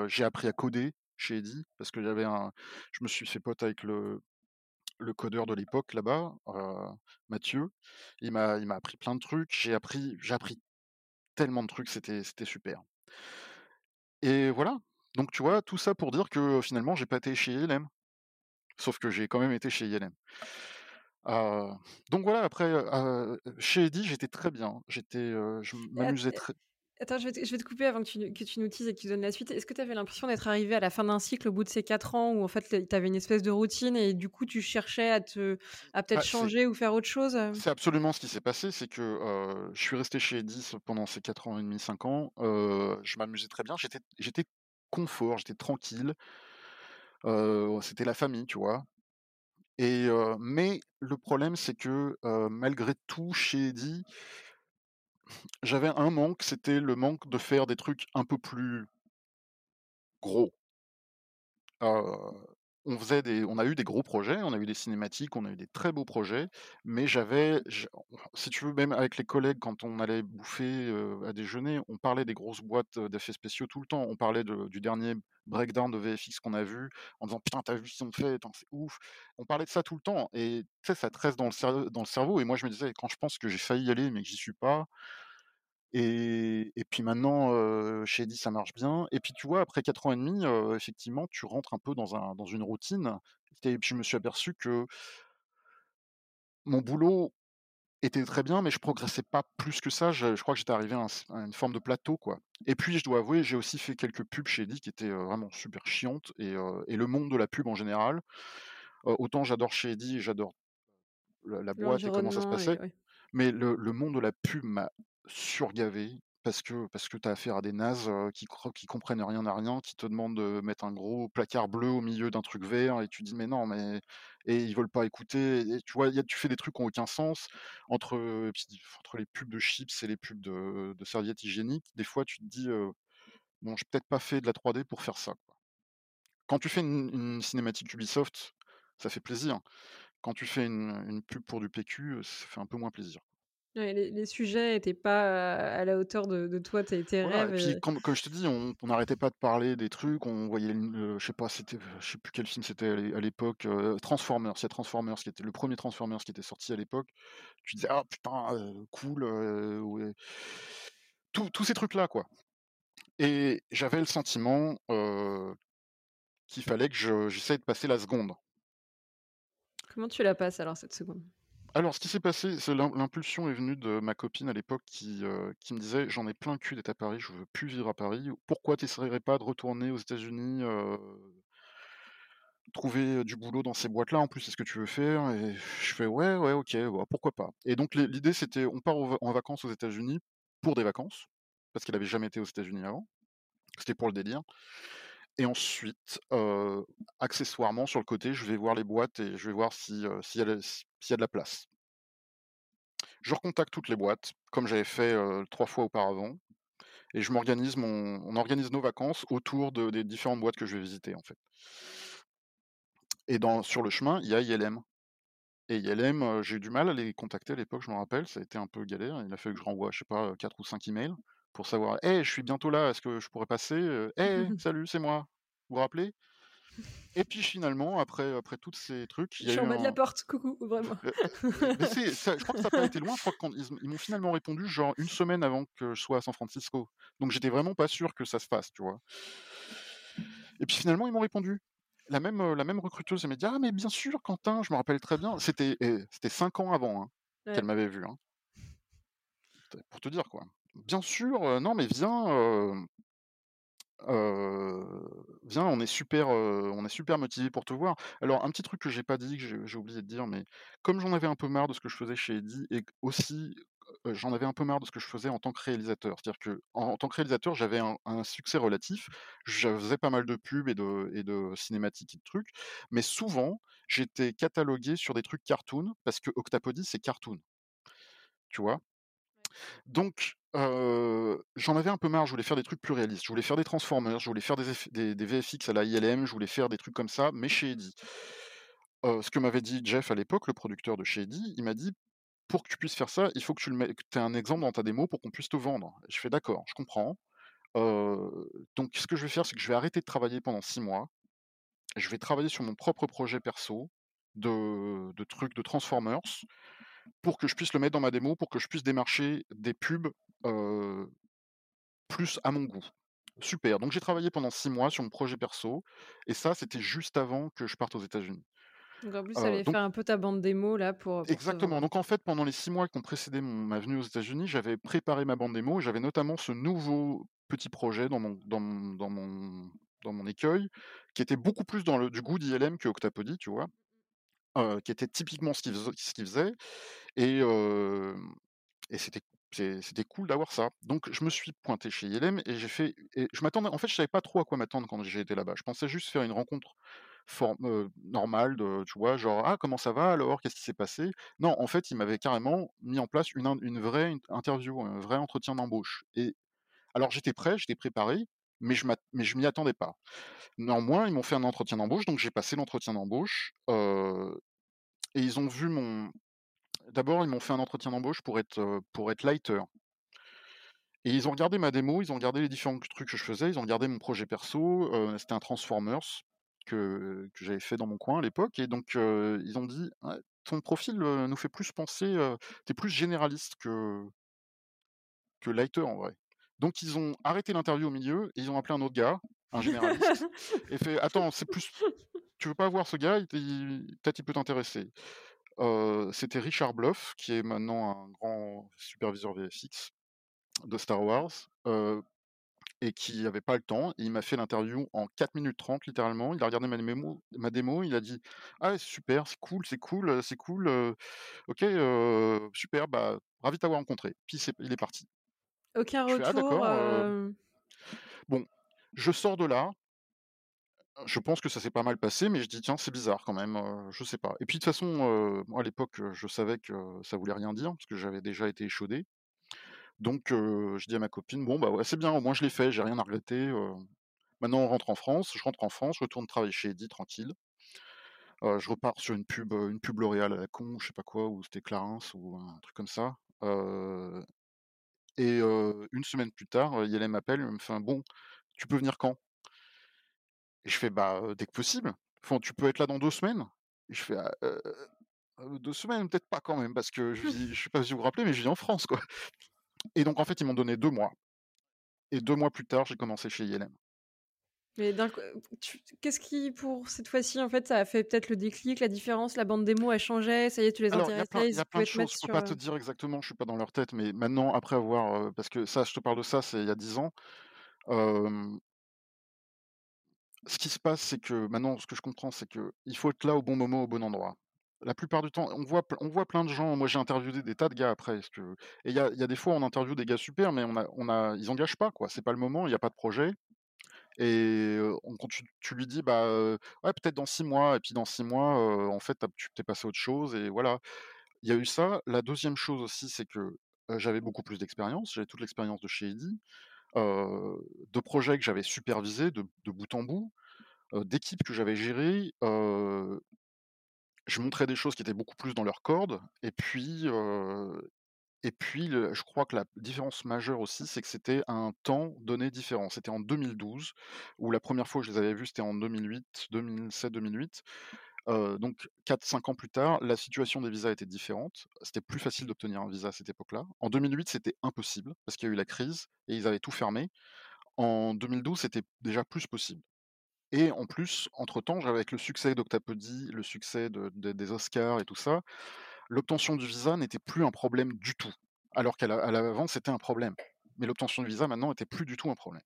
J'ai appris à coder chez Eddie parce que j'avais un, je me suis fait pote avec le le codeur de l'époque là-bas, Mathieu. Il m'a il m'a appris plein de trucs. J'ai appris j'ai appris tellement de trucs, c'était super. Et voilà. Donc tu vois, tout ça pour dire que finalement, j'ai pas été chez ILM. Sauf que j'ai quand même été chez ILM. Euh, donc voilà, après, euh, chez Eddy, j'étais très bien. J'étais, euh, je m'amusais très. Attends, je vais, te, je vais te couper avant que tu, que tu nous teases et que tu donnes la suite. Est-ce que tu avais l'impression d'être arrivé à la fin d'un cycle au bout de ces quatre ans où en fait tu avais une espèce de routine et du coup tu cherchais à, te, à peut-être Ah, changer ou faire autre chose? C'est absolument ce qui s'est passé, c'est que euh, je suis resté chez Eddy pendant ces 4 ans et demi, 5 ans. euh, je m'amusais très bien, j'étais, j'étais confort, j'étais tranquille. euh, c'était la famille, tu vois. Et mais le problème, c'est que malgré tout, chez Eddy, j'avais un manque, c'était le manque de faire des trucs un peu plus gros. On faisait des on a eu des gros projets, on a eu des cinématiques, on a eu des très beaux projets, mais j'avais si tu veux, même avec les collègues, quand on allait bouffer, à déjeuner, on parlait des grosses boîtes, d'effets spéciaux tout le temps. On parlait du dernier breakdown de VFX qu'on a vu, en disant: «Putain, tu as vu ce qu'ils ont fait? C'est ouf!» On parlait de ça tout le temps et tu sais, ça te reste dans le cer dans le cerveau et moi, je me disais: «Quand je pense que j'ai failli y aller, mais que j'y suis pas» Et et puis maintenant, chez Eddy, ça marche bien. Et puis tu vois, après 4 ans et demi, effectivement, tu rentres un peu dans un dans une routine. Et puis je me suis aperçu que mon boulot était très bien, mais je progressais pas plus que ça. Je je crois que j'étais arrivé à un s à une forme de plateau, quoi. Et puis je dois avouer, j'ai aussi fait quelques pubs chez Eddy qui étaient, vraiment super chiantes et le monde de la pub en général, autant j'adore chez Eddy et j'adore la la boîte et comment ça se et passait, ouais. Mais le le monde de la pub m'a surgavé parce que parce que tu as affaire à des nazes, qui qui comprennent rien à rien, qui te demandent de mettre un gros placard bleu au milieu d'un truc vert et tu dis: «Mais non, mais» et ils veulent pas écouter et tu vois, tu fais des trucs qui ont aucun sens entre, les pubs de chips et les pubs de serviettes hygiéniques. Des fois, tu te dis, heu: «Bon, j'ai peut-être pas fait de la 3D pour faire ça, quoi». Quand tu fais une cinématique Ubisoft, ça fait plaisir. Quand tu fais une pub pour du PQ, ça fait un peu moins plaisir. Ouais, les, les sujets n'étaient pas à la hauteur de, de toi, tes, tes Voilà et rêves. puis Et... comme comme je te dis, on n'arrêtait pas de parler des trucs, on voyait je sais pas, c'était, je sais plus quel film c'était à l'é à l'époque, heu, Transformers. C'est Transformers qui était le premier Transformers qui était sorti à l'époque. Tu disais: «Ah putain, cool», ouais. Tous ces trucs-là, quoi et j'avais le sentiment, qu'il fallait que je j'essaie de passer la seconde. Comment tu la passes alors cette seconde? Alors ce qui s'est passé, c'est l'im l'impulsion est venue de ma copine à l'époque qui, qui me disait: «J'en ai plein le cul d'être à Paris, je veux plus vivre à Paris. Pourquoi tu pas de retourner aux États-Unis, trouver, du boulot dans ces boîtes-là? En plus, c'est ce que tu veux faire?» et je fais: «Ouais, ouais, OK, pourquoi pas» et donc l'i l'idée c'était on part en vacances aux États-Unis pour des vacances, parce qu'elle avait jamais été aux États-Unis avant. C'était pour le délire et ensuite, accessoirement sur le côté, je vais voir les boîtes et je vais voir si, s'il y a la s'il y a de la place. Je recontacte toutes les boîtes, comme j'avais fait, 3 fois auparavant et je m'organise on organise nos vacances autour de des différentes boîtes que je vais visiter, en fait et sur le chemin, il y a ILM et ILM, j'ai eu du mal à les contacter à l'époque, je me rappelle, ça a été un peu galère. Il a fallu que je renvoie, je sais pas, heu, 4 ou 5 emails pour savoir: «Hey, je suis bientôt là, est-ce que je pourrais passer, heu? Hey, salut, c'est moi, vous vous rappelez?» et puis finalement, après après tous ces trucs, il Je y a suis en bas de la porte, coucou, vraiment. Mais ça je crois que ça a pas été loin, je crois que quand ils ils m'ont finalement répondu genre une semaine avant que je sois à San Francisco. Donc j'étais vraiment pas sûr que ça se fasse, tu vois? Et puis finalement, ils m'ont répondu. La même, la même recruteuse, elle m'a dit: «Ah mais bien sûr Quentin», je me rappelle très bien. C'était c'était 5 ans avant, hein, qu'elle m'avait vu, hein. Pour te dire, quoi. «Bien sûr, non mais viens, viens, on est super, heu, on est super motivés pour te voir. Alors un petit truc que j'ai pas dit, que j'ai oublié de dire, mais comme j'en avais un peu marre de ce que je faisais chez Eddy et aussi, j'en avais un peu marre de ce que je faisais en tant que réalisateur. C'est-à-dire qu'en en tant que réalisateur, j'avais un succès relatif. Je faisais pas mal de pubs et de cinématiques et de trucs, mais souvent, j'étais catalogué sur des trucs cartoon parce que Octapody, c'est cartoon. Tu vois? Donc, j'en avais un peu marre, je voulais faire des trucs plus réalistes. Je voulais faire des Transformers, je voulais faire des VFX à la ILM, je voulais faire des trucs comme ça, mais chez Eddy. Ce que m'avait dit Jeff à l'époque, le producteur de chez Eddy, il m'a dit: «Pour que tu puisses faire ça, il faut que tu aies un exemple dans ta démo pour qu'on puisse te vendre». Je fais: «D'accord, je comprends». Donc ce que je vais faire, c'est que je vais arrêter de travailler pendant 6 mois. Je vais travailler sur mon propre projet perso de trucs de Transformers pour que je puisse le mettre dans ma démo, pour que je puisse démarcher des pubs, plus à mon goût. Super, donc j'ai travaillé pendant 6 mois sur mon projet perso et ça, c'était juste avant que je parte aux États-Unis. Donc en plus, allais donc faire un peu ta bande démo là pour, exactement, donc en fait, pendant les 6 mois qui ont précédé mon ma venue aux États-Unis, j'avais préparé ma bande démo. J'avais notamment ce nouveau petit projet dans mon dans mon dans mon dans mon écueil, qui était beaucoup plus dans le du goût d'ILM que Octapody, tu vois? Heu, qui était typiquement ce qu'il fais ce qu'il faisait et c'était c'était cool d'avoir ça. Donc je me suis pointé chez ILM et j'ai fait et je m'attendais en fait, je savais pas trop à quoi m'attendre quand j'ai été là-bas. Je pensais juste faire une rencontre form heu, normale de tu vois? Genre: «Ah comment ça va alors? Qu'est-ce qui s'est passé?» non, en fait, ils m'avaient carrément mis en place une une vraie int interview, un vrai entretien d'embauche et alors j'étais prêt, j'étais préparé, mais je m'y attendais pas. Néanmoins, ils m'ont fait un entretien d'embauche, donc j'ai passé l'entretien d'embauche, et ils ont vu mon d'abord, ils m'ont fait un entretien d'embauche pour être, pour être lighter. Et ils ont regardé ma démo, ils ont regardé les différents trucs que je faisais, ils ont regardé mon projet perso, c'était un Transformers que j'avais fait dans mon coin à l'époque et donc ils ont dit: «Ouais, ton profil, nous fait plus penser, heu, tu es plus généraliste que que lighter en vrai». Donc ils ont arrêté l'interview au milieu et ils ont appelé un autre gars, un généraliste et fait: «Attends, c'est plus tu veux pas voir ce gars? Il peut-être il peut t'intéresser». Heu, c'était Richard Bluff qui est maintenant un grand superviseur VFX de Star Wars, heu et qui avait pas le temps. Il m'a fait l'interview en 4 minutes 30 littéralement. Il a regardé ma mémo ma démo, il a dit: «Ah ouais, super, c'est cool, c'est cool, c'est cool, heu, OK, super, bah, ravi de t'avoir rencontré». Puis c'est il est parti. Aucun «Ah retour, heu». heu? Bon, je sors de là je pense que ça s'est pas mal passé, mais je dis: «Tiens, c'est bizarre quand même, heu, je sais pas» et puis de toute façon, moi à l'époque, je savais que ça voulait rien dire parce que j'avais déjà été échaudé. Donc je dis à ma copine: «Bon, bah, ouais, c'est bien, au moins je l'ai fait, j'ai rien à regretter, maintenant on rentre en France». Je rentre en France, je retourne travailler chez Eddy tranquille. Je repars sur une pub, une pub L'Oréal à la con, je sais pas quoi, ou c'était Clarins ou un truc comme ça, et 1 semaine plus tard, ILM m'appelle, il me fait «Bon, tu peux venir quand?» Et je fais: «Bah, dès que possible. Enfin, tu peux être là dans 2 semaines?» et je fais: «Ah, heu heu, 2 semaines, peut-être pas quand même», parce que je vis je sais pas si vous vous rappelez, mais je vis en France, quoi et donc en fait, ils m'ont donné 2 mois et 2 mois plus tard, j'ai commencé chez ILM. Mais qu'est-ce qui pour cette fois-ci, en fait, ça a fait peut-être le déclic, la différence? La bande démo, elle changeait, ça y est, tu les Alors, il y a plein il y a de te choses, je peux sur, pas te heu dire exactement, je suis pas dans leur tête, mais maintenant, après avoir, heu parce que ça, je te parle de ça, c'est il y a 10 ans, ce qui se passe, c'est que maintenant, ce que je comprends, c'est qu'il faut être là au bon moment, au bon endroit. La plupart du temps, on voit on voit plein de gens, moi j'ai interviewé des tas de gars après, que et il y a y a des fois, on interviewe des gars super, mais on a on a ils engagent pas, quoi. C'est pas le moment, il y a pas de projet et quand tu lui dis: «Bah, ouais, peut-être dans 6 mois» et puis dans 6 mois, en fait, tu as tu tu es passé à autre chose et voilà. Il y a eu ça. La 2e chose aussi, c'est que, j'avais beaucoup plus d'expérience, j'avais toute l'expérience de chez Eddy, de projets que j'avais supervisés de de bout en bout, d'équipes que j'avais gérées, je montrais des choses qui étaient beaucoup plus dans leurs cordes et puis, et puis je crois que la différence majeure aussi, c'est que c'était un temps donné différent. C'était en 2012 où la 1re fois où je les avais vus, c'était en 2008-2007-2008, heu, donc 4-5 ans plus tard, la situation des visas était différente. C'était plus facile d'obtenir un visa à cette époque-là. En 2008, c'était impossible parce qu'il y a eu la crise et ils avaient tout fermé. En 2012, c'était déjà plus possible et en plus, entre-temps, avec le succès d'Octapody, le succès de de des Oscars et tout ça, l'obtention du visa n'était plus un problème du tout. Alors qu'à l'avant, c'était un problème. Mais l'obtention de visa maintenant était plus du tout un problème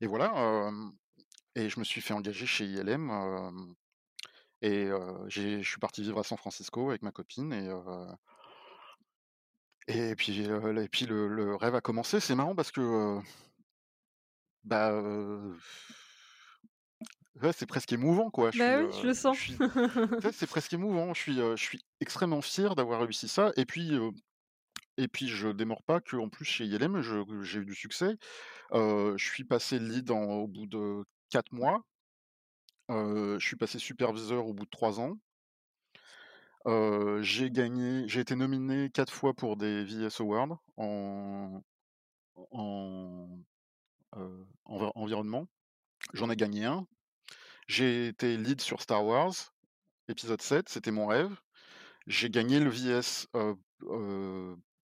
et voilà, et je me suis fait engager chez ILM, et je suis parti vivre à San Francisco avec ma copine et puis, et puis le le rêve a commencé. C'est marrant parce que, bah, ouais, c'est presque émouvant, quoi. Je suis, Bah, oui, je le sens. suis c'est presque émouvant. Je suis, je suis extrêmement fier d'avoir réussi ça et puis, et puis je démords pas qu'en plus chez ILM, j'ai eu du succès. Je suis passé lead en au bout de 4 mois. Je suis passé superviseur au bout de 3 ans. J'ai gagné j'ai été nominé 4 fois pour des VS Awards en en, environnement. J'en ai gagné un. J'ai été lead sur Star Wars, épisode 7, c'était mon rêve. J'ai gagné le VS,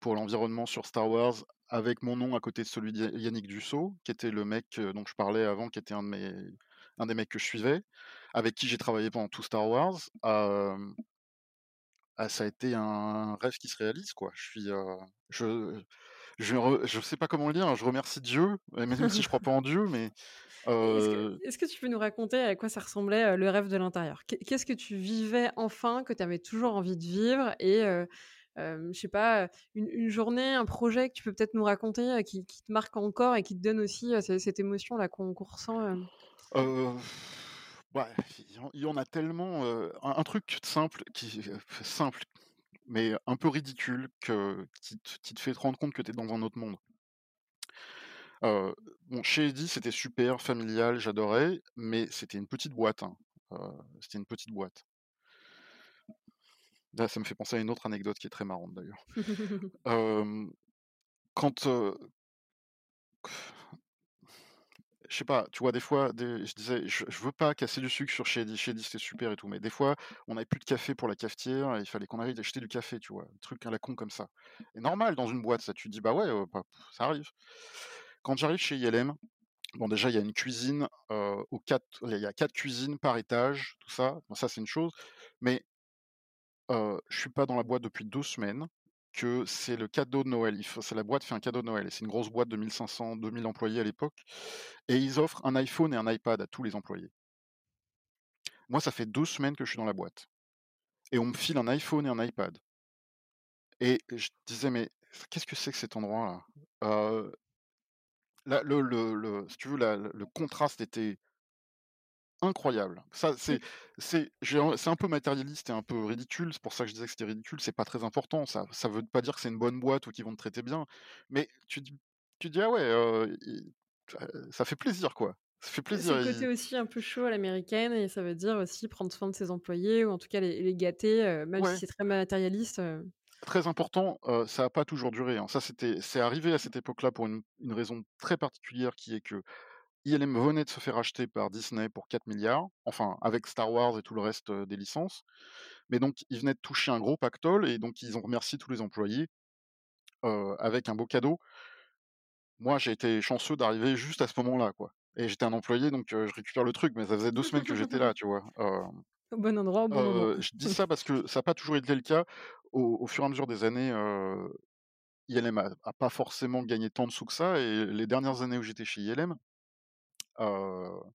pour l'environnement sur Star Wars avec mon nom à côté de celui d'Ya Yannick Dussault, qui était le mec, dont je parlais avant, qui était un de des mecs que je suivais, avec qui j'ai travaillé pendant tout Star Wars. Hem, ah, ça a été un rêve qui se réalise, quoi. Je suis, sais pas comment le dire, je remercie Dieu, même si je crois pas en Dieu, mais Est-ce que heu est-ce que tu peux nous raconter à quoi ça ressemblait, heu, le rêve de l'intérieur? Qu'est qu'est-ce que tu vivais enfin, que tu avais toujours envie de vivre? Et heu, hem, je sais pas, une une journée, un projet que tu peux peut-être nous raconter, qui qui te marque encore et qui te donne aussi, cette émotion-là qu'on qu'on ressent, ouais, il y en a tellement, un un truc simple qui, simple, mais un peu ridicule que qui te qui te fait te rendre compte que tu es dans un autre monde. Bon, chez Eddy, c'était super familial, j'adorais, mais c'était une petite boîte, hein, c'était une petite boîte. Là, ça me fait penser à une autre anecdote qui est très marrante d'ailleurs. Quand, je sais pas, tu vois, des fois, des je disais: «Je je veux pas casser du sucre sur Shady. Shady, c'était super et tout», mais des fois, on n'avait plus de café pour la cafetière et il fallait qu'on aille acheter du café, tu vois? Un truc à la con comme ça et normal dans une boîte ça, tu te dis: «Bah ouais, bah, ça arrive». Quand j'arrive chez ILM, bon déjà, il y a une cuisine, 4 il y a 4 cuisines par étage, tout ça, ça, c'est une chose, mais heu, je suis pas dans la boîte depuis 2 semaines, que c'est le cadeau de Noël. C'est la boîte fait un cadeau de Noël c'est une grosse boîte de 1 500-2 000 employés à l'époque et ils offrent un iPhone et un iPad à tous les employés. Moi, ça fait 2 semaines que je suis dans la boîte et on me file un iPhone et un iPad et je disais: «Mais qu'est-ce que c'est que cet endroit-là?» Là, le le le si tu veux, la le contraste était incroyable. Ça, c'est Et c'est un c'est un peu matérialiste et un peu ridicule, c'est pour ça que je disais que c'était ridicule, c'est pas très important, ça ça veut pas dire que c'est une bonne boîte ou qu'ils vont te traiter bien, mais tu dis tu dis: «Ah ouais, ça fait plaisir, quoi». Ça fait c'est plaisir, le côté aussi un peu chaud à l'américaine et ça veut dire aussi prendre soin de ses employés ou en tout cas les les gâter, même si c'est très matérialiste. Très important, ça a pas toujours duré, hein. Ça, c'était c'est arrivé à cette époque-là pour une raison très particulière qui est que ILM venait de se faire acheter par Disney pour 4 000 enfin avec Star Wars et tout le reste, des licences. Mais donc ils venaient de toucher un gros pactole et donc ils ont remercié tous les employés, avec un beau cadeau. Moi, j'ai été chanceux d'arriver juste à ce moment-là, quoi et j'étais un employé donc je récupère le truc, mais ça faisait 2 semaines que j'étais là, tu vois? Au bon endroit, au bon je dis ça parce que ça a pas toujours été le cas. Au fur et à mesure des années, heu ILM a a pas forcément gagné tant de sous que ça et les dernières années où j'étais chez ILM, heu,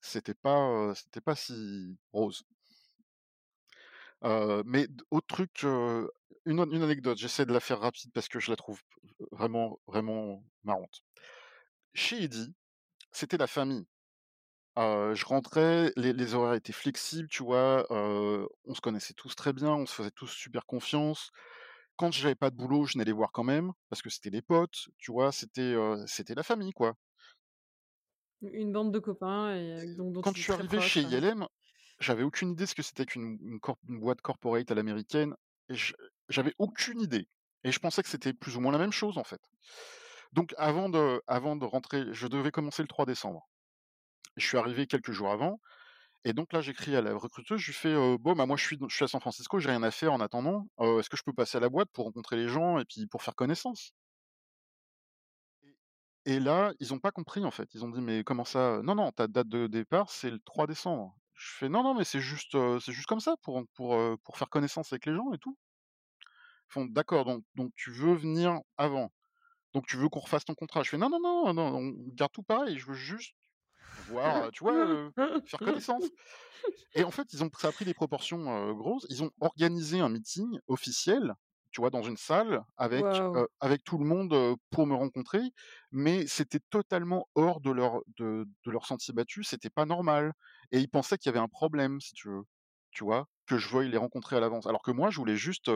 c'était pas, pas si rose. Mais autre truc, une anecdote, j'essaie de la faire rapide parce que je la trouve vraiment, vraiment marrante. Chez Eddy, c'était la famille. Je rentrais, les les horaires étaient flexibles, tu vois? On se connaissait tous très bien, on se faisait tous super confiance. Quand j'avais pas de boulot, je les voir quand même parce que c'était des potes, tu vois? C'était, c'était la famille, quoi. Une bande de copains et dont Quand je suis arrivé chez proche, heu. ILM, j'avais aucune idée ce que c'était qu'une une boîte corporate à l'américaine et je j'avais aucune idée et je pensais que c'était plus ou moins la même chose, en fait. Donc avant de avant de rentrer, je devais commencer le 3 décembre. Je suis arrivé quelques jours avant et donc là, j'écris à la recruteuse, je lui fais, «Bon, bah, moi, je suis je suis à San Francisco, j'ai rien à faire en attendant, est-ce que je peux passer à la boîte pour rencontrer les gens et puis pour faire connaissance?» et là, ils ont pas compris, en fait. Ils ont dit: «Mais comment ça, Non, non, ta date de départ, c'est le 3 décembre». Je fais: «Non, non, mais c'est juste, juste comme ça pour pour, pour faire connaissance avec les gens et tout». Ils font: «D'accord, donc donc tu veux venir avant, donc tu veux qu'on refasse ton contrat?» Je fais: «Non, non, non, non, on garde tout pareil, je veux juste voir, heu, tu vois, faire connaissance et en fait, ils ont ça a pris des proportions, grosses. Ils ont organisé un meeting officiel, tu vois, dans une salle avec, avec tout le monde, pour me rencontrer, mais c'était totalement hors de leur de de leurs sentiers battus, c'était pas normal et ils pensaient qu'il y avait un problème, si tu veux, tu vois? Que je veuille les rencontrer à l'avance. Alors que moi, je voulais juste,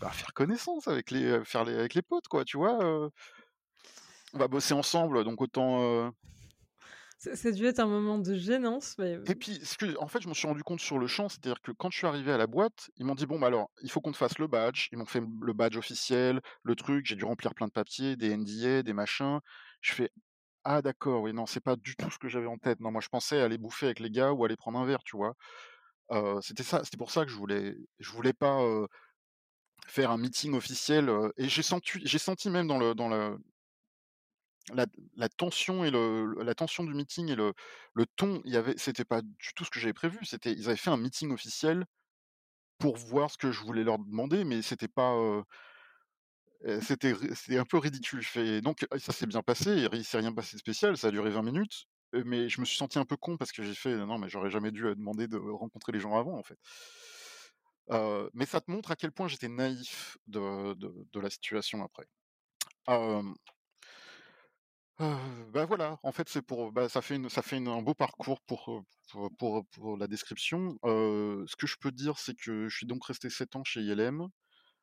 bah, faire connaissance avec les, faire les avec les potes, quoi, tu vois? On va bosser ensemble, donc autant, Ça a dû être un moment de gênance, mais, et puis ce en fait, je m'en suis rendu compte sur le champ, c'est-à-dire que quand je suis arrivé à la boîte, ils m'ont dit: «Bon, bah, alors, il faut qu'on te fasse le badge». Ils m'ont fait le badge officiel, le truc, j'ai dû remplir plein de papiers, des NDA, des machins. Je fais: «Ah d'accord, oui, non, c'est pas du tout ce que j'avais en tête». Non, moi, je pensais aller bouffer avec les gars ou aller prendre un verre, tu vois? C'était ça, c'était pour ça que je voulais je voulais pas, faire un meeting officiel, et j'ai senti j'ai senti même dans le dans le La tension et le la tension du meeting et le le ton, il y avait c'était pas du tout ce que j'avais prévu. C'était ils avaient fait un meeting officiel pour voir ce que je voulais leur demander, mais c'était pas, heu heu, c'était c'était un peu ridicule. Fais donc ça s'est bien passé, il s'est rien passé de spécial, ça a duré 20 minutes, heu, mais je me suis senti un peu con parce que j'ai fait: «Non, mais j'aurais jamais dû, heu, demander de rencontrer les gens avant, en fait». Mais ça te montre à quel point j'étais naïf de de la situation après. Heu, bah, voilà, en fait, c'est pour, bah, ça fait une ça fait un beau parcours pour, pour pour la description. Ce que je peux dire, c'est que je suis donc resté 7 ans chez ILM,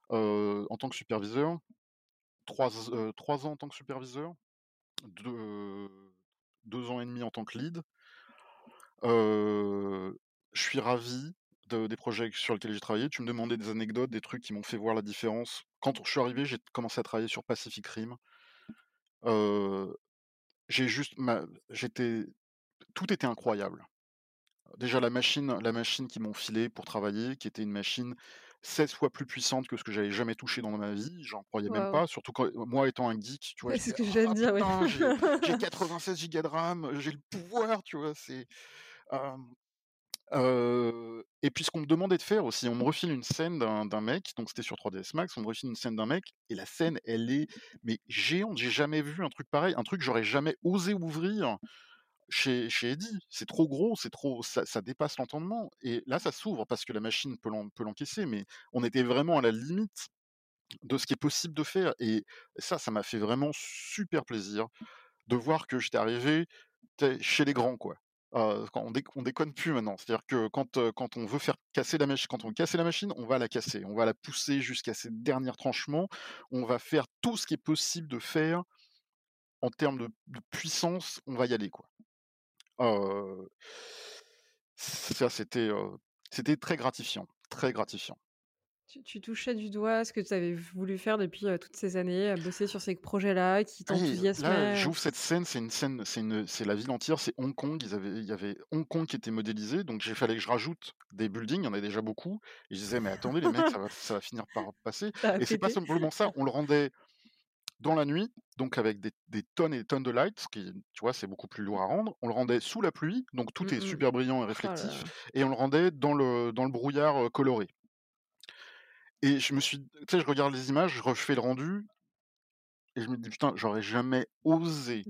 en tant que superviseur. 3 z heu, 3 ans en tant que superviseur, deux 2 ans et demi en tant que lead. Je suis ravi de des projets sur lesquels j'ai travaillé. Tu me demandais des anecdotes, des trucs qui m'ont fait voir la différence. Quand je suis arrivé, j'ai commencé à travailler sur Pacific Rim. J'ai juste ma j'étais tout était incroyable. Déjà la machine la machine qu'ils m'ont filée pour travailler, qui était une machine 16 fois plus puissante que ce que j'avais jamais touché dans ma vie, j'en croyais même pas, surtout quand moi étant un geek, tu vois? Ouais, c'est J'étais: ce que j'allais te «Ah dire, j'ai j'ai 96 gigas de RAM, j'ai le pouvoir», tu vois? C'est, et puis ce qu'on me demandait de faire aussi, on me refile une scène d'un mec, donc c'était sur 3ds Max, on me refile une scène d'un mec et la scène, elle est mais géante, j'ai jamais vu un truc pareil, un truc que j'aurais jamais osé ouvrir chez Eddy, c'est trop gros, c'est trop ça dépasse l'entendement et là, ça s'ouvre parce que la machine peut peut l'encaisser, mais on était vraiment à la limite de ce qui est possible de faire et ça, ça m'a fait vraiment super plaisir de voir que j'étais arrivé, chez les grands, quoi. Quand on déc on déconne plus maintenant. C'est-à-dire que quand, quand on veut faire casser la machine quand on la machine, on va la casser. On va la pousser jusqu'à ses derniers tranchements. On va faire tout ce qui est possible de faire en termes de puissance, on va y aller, quoi. Heu, ça c'était, c'était très gratifiant, très gratifiant. Tu tu touchais du doigt ce que tu avais voulu faire depuis, toutes ces années, heu, bosser sur ces projets-là qui Et là, t'enthousiasmaient, j'ouvre cette scène, c'est une scène c'est la ville entière, c'est Hong Kong. Ils avaient il y avait Hong Kong qui était modélisé, donc il fallait que je rajoute des buildings, il y en avait déjà beaucoup et je disais: «Mais attendez les mecs, ça va ça va finir par passer» a et c'est pas simplement ça, on le rendait dans la nuit, donc avec des des tonnes et des tonnes de lights, qui, tu vois, c'est beaucoup plus lourd à rendre. On le rendait sous la pluie, donc tout Mmh est mh. super brillant et Oh réflectif et on le rendait dans le dans le brouillard, coloré. Et je me suis tu sais, je regarde les images, je refais le rendu et je me dis: «Putain, j'aurais jamais osé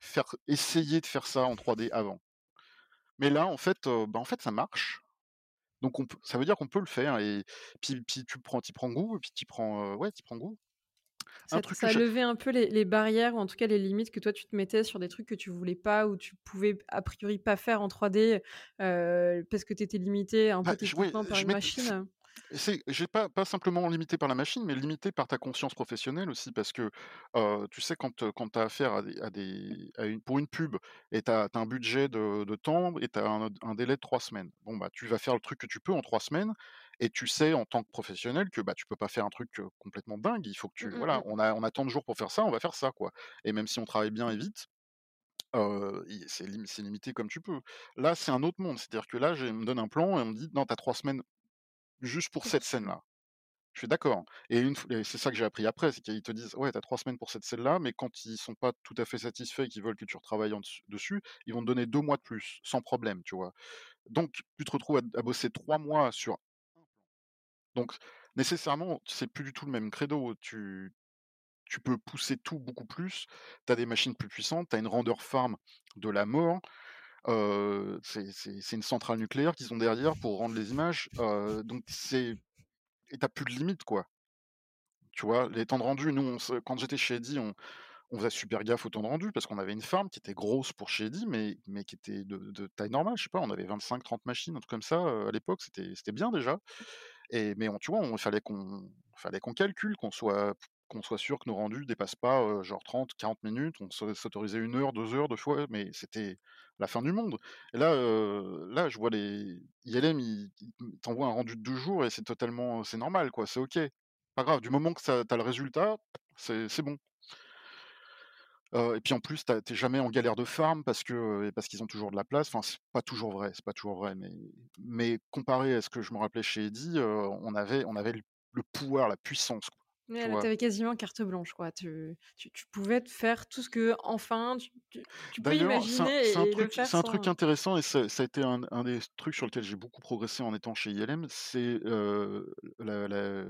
faire essayer de faire ça en 3D avant». Mais là, en fait, heu, bah, en fait, ça marche. Donc on peut ça veut dire qu'on peut le faire et puis puis tu prends prends goût et puis tu prends, ouais, tu prends goût. Un ça truc ça a levé un peu les les barrières ou en tout cas les limites que toi tu te mettais sur des trucs que tu voulais pas ou tu pouvais a priori pas faire en 3D, heu, parce que tu étais limité un bah, peu techniquement par une machine? C'est j'ai pas pas simplement limité par la machine, mais limité par ta conscience professionnelle aussi parce que, tu sais quand, quand tu as affaire à des à des à une pour une pub et tu as un budget de de temps et tu as un un délai de 3 semaines. Bon, bah, tu vas faire le truc que tu peux en 3 semaines et tu sais en tant que professionnel que, bah, tu peux pas faire un truc, complètement dingue. Il faut que Mmh tu mh, voilà, mmh. on a on a tant de jours pour faire ça, on va faire ça, quoi et même si on travaille bien et vite, c'est lim c'est limité comme tu peux. Là, c'est un autre monde, c'est-à-dire que là, on me donne un plan et on me dit: «Non, tu as 3 semaines juste pour Pour cette scène-là». Je suis d'accord et c'est ça que j'ai appris après, c'est qu'ils te disent: «Ouais, tu as 3 semaines pour cette scène-là», mais quand ils sont pas tout à fait satisfaits et qu'ils veulent que tu retravailles en dessus ils vont te donner 2 mois de plus, sans problème, tu vois? Donc tu te retrouves à à bosser 3 mois sur. Donc nécessairement, c'est plus du tout le même credo. Tu tu peux pousser tout beaucoup plus, tu as des machines plus puissantes, tu as une render farm de la mort, C'est une centrale nucléaire qu'ils ont derrière pour rendre les images, heu, donc c'est et tu plus de limite, quoi. Tu vois? Les temps de rendu, nous, quand j'étais chez Eddy, on faisait super gaffe au temps de rendu parce qu'on avait une farm qui était grosse pour chez Eddy, mais mais qui était de taille normale. Je sais pas, on avait 25-30 machines, un truc comme ça, à l'époque, c'était c'était bien déjà et mais on tu vois, on fallait qu'on fallait qu'on calcule, qu'on soit qu'on soit sûr que nos rendus dépassent pas, genre 30-40 minutes. On s'autorisait 1 heure, 2 heures, des fois, mais c'était la fin du monde et là, là, je vois les ILM, ils t'envoient un rendu de 2 jours et c'est totalement c'est normal, quoi, c'est OK. Pas grave, du moment que ça tu as le résultat, c'est bon. Et puis en plus, tu as jamais en galère de farm parce que, parce qu'ils ont toujours de la place. Enfin, c'est pas toujours vrai, c'est pas toujours vrai, mais mais comparé à ce que je me rappelais chez Eddy, on avait on avait le pouvoir, la puissance, Ouais, tu avais quasiment carte blanche, quoi. Tu tu tu pouvais te faire tout ce que enfin, tu tu tu peux D'ailleurs, c'est un un imaginer truc un truc intéressant et ça ça a été un un des trucs sur lequel j'ai beaucoup progressé en étant chez ILM, c'est, la la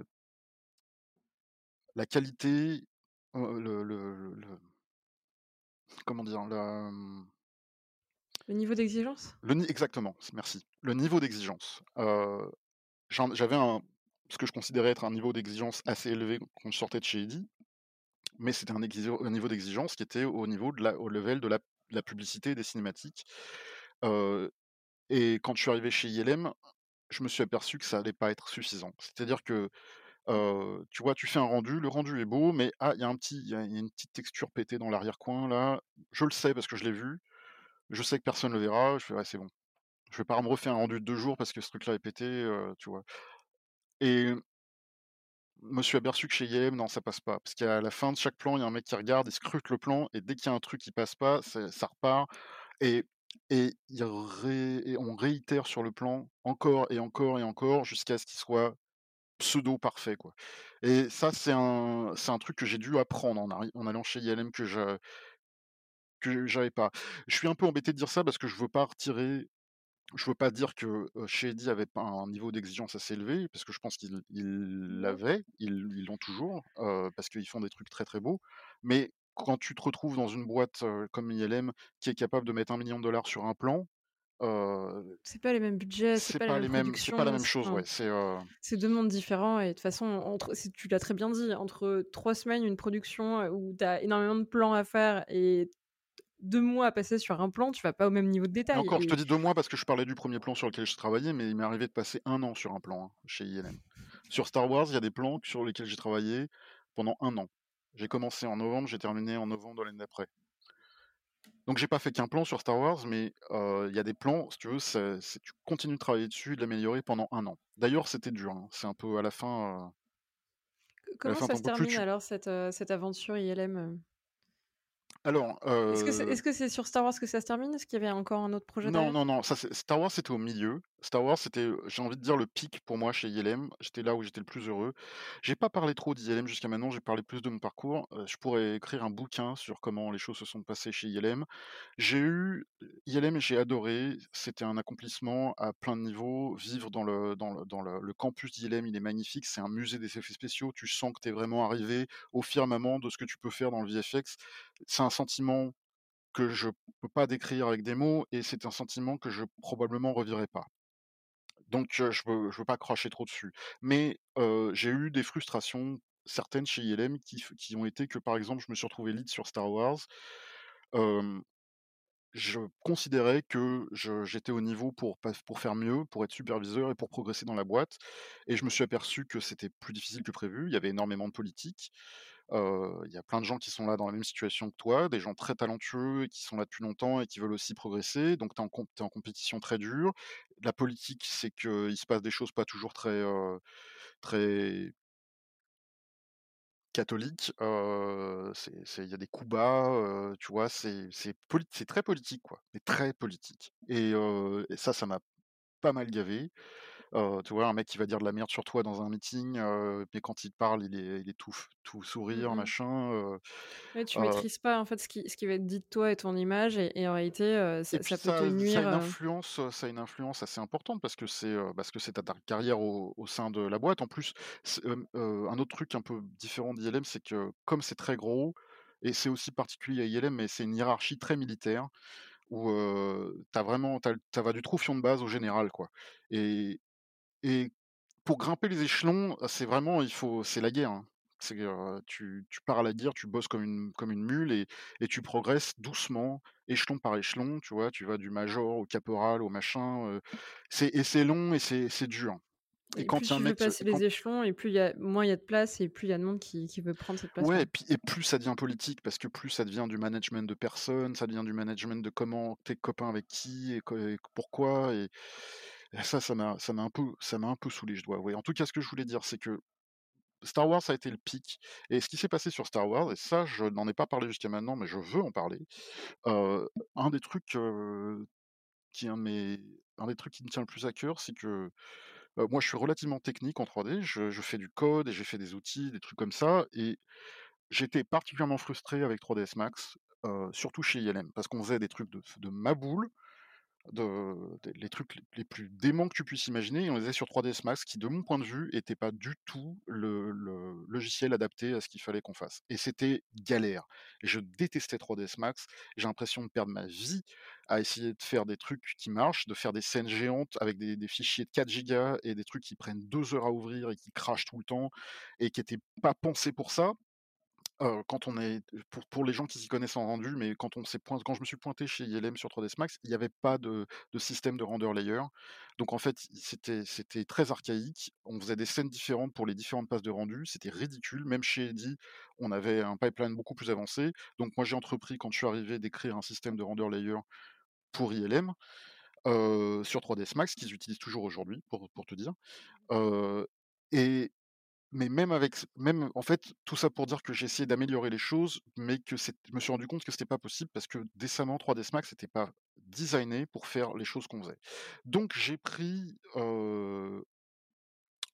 la qualité, le le le comment dire? La, mmh le niveau d'exigence? Exactement, merci. Le niveau d'exigence. J'avais un ce que je considérais être un niveau d'exigence assez élevé quand je sortais de chez Eddy, mais c'était un niveau d'exigence qui était au niveau de la au level de la publicité et des cinématiques. Et quand je suis arrivé chez ILM, je me suis aperçu que ça allait pas être suffisant. C'est-à-dire que, tu vois, tu fais un rendu, le rendu est beau, mais ah, il y a un petit y a une petite texture pétée dans l'arrière-coin là. Je le sais parce que je l'ai vu, je sais que personne le verra, je fais: «Ouais, c'est bon». Je vais pas me refaire un rendu de 2 jours parce que ce truc-là est pété, tu vois? Et me suis aperçu que chez ILM, non, ça passe pas. Parce qu'à la fin de chaque plan, il y a un mec qui regarde, il scrute le plan et dès qu'il y a un truc qui passe pas, ça repart et et on réitère sur le plan encore et encore et encore jusqu'à ce qu'il soit pseudo parfait, quoi. Et ça, c'est un un truc que j'ai dû apprendre en allant chez ILM que je que pas. Je suis un peu embêté de dire ça parce que je veux pas retirer Je veux pas dire que, Eddy avait pas un niveau d'exigence assez élevé, parce que je pense qu'ils ils Ouais. l'avaient, ils l'ont toujours, parce qu'ils font des trucs très, très beaux. Mais quand tu te retrouves dans une boîte, comme ILM, qui est capable de mettre un million de dollars sur un plan, heu, C'est pas les mêmes budgets, c'est pas pas mêmes les mêmes c'est pas la même chose, ouais, c'est, 2 mondes différents et de toute façon, entre tu l'as très bien dit, entre 3 semaines, une production, où tu as énormément de plans à faire et 2 mois à passer sur un plan, tu vas pas au même niveau de et détail encore, je te dis 2 mois parce que je parlais du premier plan sur lequel je travaillais, mais il m'est arrivé de passer un an sur un plan, hein, chez ILM. Sur Star Wars, il y a des plans sur lesquels j'ai travaillé pendant un an. J'ai commencé en novembre, j'ai terminé en novembre de l'année d'après. Donc j'ai pas fait qu'un plan sur Star Wars, mais heu, il y a des plans, si tu veux, tu continues de travailler dessus et de l'améliorer pendant un an. D'ailleurs, c'était dur, hein, c'est un peu à la fin, la comment fin ça se termine tu alors cette, heu, cette aventure ILM, alors, Est-ce que c'est heu est-ce que c'est sur Star Wars que ça se termine? Est-ce qu'il y avait encore un autre projet Non, non, non, ça Star Wars, c'était au milieu. Star Wars, c'était, j'ai envie de dire le pic pour moi chez ILM. J'étais là où j'étais le plus heureux. J'ai pas parlé trop d'ILM jusqu'à maintenant, j'ai parlé plus de mon parcours. Je pourrais écrire un bouquin sur comment les choses se sont passées chez ILM. J'ai eu ILM, j'ai adoré, c'était un accomplissement à plein de niveaux. Vivre dans le dans le dans le campus d'ILM, il est magnifique, c'est un musée des effets spéciaux. Tu sens que tu es vraiment arrivé au firmament de ce que tu peux faire dans le VFX. C'est un sentiment que je peux pas décrire avec des mots et c'est un sentiment que je probablement revivrai pas. Donc je je veux pas cracher trop dessus. Mais j'ai eu des frustrations, certaines chez ILM qui ont été que, par exemple, je me suis retrouvé lead sur Star Wars. Je considérais que j'étais au niveau pour pour faire mieux, pour être superviseur et pour progresser dans la boîte et je me suis aperçu que c'était plus difficile que prévu. Il y avait énormément de politique. Il y a plein de gens qui sont là dans la même situation que toi, des gens très talentueux et qui sont là depuis longtemps et qui veulent aussi progresser, donc tu es en compétition très dure. La politique, c'est qu'il se passe des choses pas toujours très, très c'est il y a des coups bas, tu vois? C'est poli très politique, quoi, mais très politique et ça, ça m'a pas mal gavé. Heu, tu vois, un mec qui va dire de la merde sur toi dans un meeting, heu, mais quand il te parle, il est il est tout tout Mmh sourire, machin, heu Ouais, tu heu maîtrises pas, en fait, ce qui ce qui va être dit de toi et ton image et et en réalité, et ça puis ça peut te ça ça a nuire, une influence, ça a une influence assez importante parce que c'est, parce que c'est ta ta carrière au au sein de la boîte. En plus, un autre truc un peu différent d'ILM, c'est que comme c'est très gros et c'est aussi particulier à ILM, mais c'est une hiérarchie très militaire. où, heu, tu as vraiment tu as du troufion de base au général, quoi et et pour grimper les échelons, c'est vraiment il faut c'est la guerre, hein. C'est, heu, tu tu pars à la guerre, tu bosses comme une comme une mule et et tu progresses doucement, échelon par échelon, tu vois? Tu vas du major au caporal, au machin, heu, c'est et c'est long et c'est c'est dur et Et quand plus il y a un tu veux mec passer quand les échelons et plus il y a moins il y a de place et plus il y a de monde qui qui veut prendre cette ouais place-là. et puis et plus ça devient politique parce que plus ça devient du management de personnes, ça devient du management de comment tu es copain avec qui et co et pourquoi et ça, ça m'a ça m'a un peu ça m'a un peu saoulé, je dois. En tout cas, ce que je voulais dire, c'est que Star Wars, a été le pic et ce qui s'est passé sur Star Wars et ça, je n'en ai pas parlé jusqu'à maintenant, mais je veux en parler. Un des trucs, qui un des trucs qui me tient le plus à cœur, c'est que, heu, moi, je suis relativement technique en 3D. Je fais du code et j'ai fait des outils, des trucs comme ça et j'étais particulièrement frustré avec 3ds Max, surtout chez ILM parce qu'on faisait des trucs de de ma boule les trucs les plus déments que tu puisses imaginer et on les faisait sur 3ds Max qui, de mon point de vue, était pas du tout le logiciel adapté à ce qu'il fallait qu'on fasse et c'était galère je détestais 3ds Max. J'ai l'impression de perdre ma vie à essayer de faire des trucs qui marchent, de faire des scènes géantes avec des fichiers de 4 gigas et des trucs qui prennent 2 heures à ouvrir et qui crashent tout le temps et qui étaient pas pensés pour ça. Heu, quand on est pour pour les gens qui s'y connaissent en rendu, mais quand on s'est point quand je me suis pointé chez ILM sur 3ds Max, il y avait pas de de système de render layer. Donc en fait, c'était c'était très archaïque. On faisait des scènes différentes pour les différentes passes de rendu, c'était ridicule. Même chez Eddy, on avait un pipeline beaucoup plus avancé. Donc moi, j'ai entrepris, quand je suis arrivé, d'écrire un système de render layer pour ILM, heu, sur 3ds Max, qu'ils utilisent toujours aujourd'hui, pour pour te dire. Heu et mais même avec même en fait, tout ça pour dire que j'ai essayé d'améliorer les choses, mais que je me suis rendu compte que c'était pas possible parce que décemment 3ds Max était pas designé pour faire les choses qu'on faisait. Donc j'ai pris,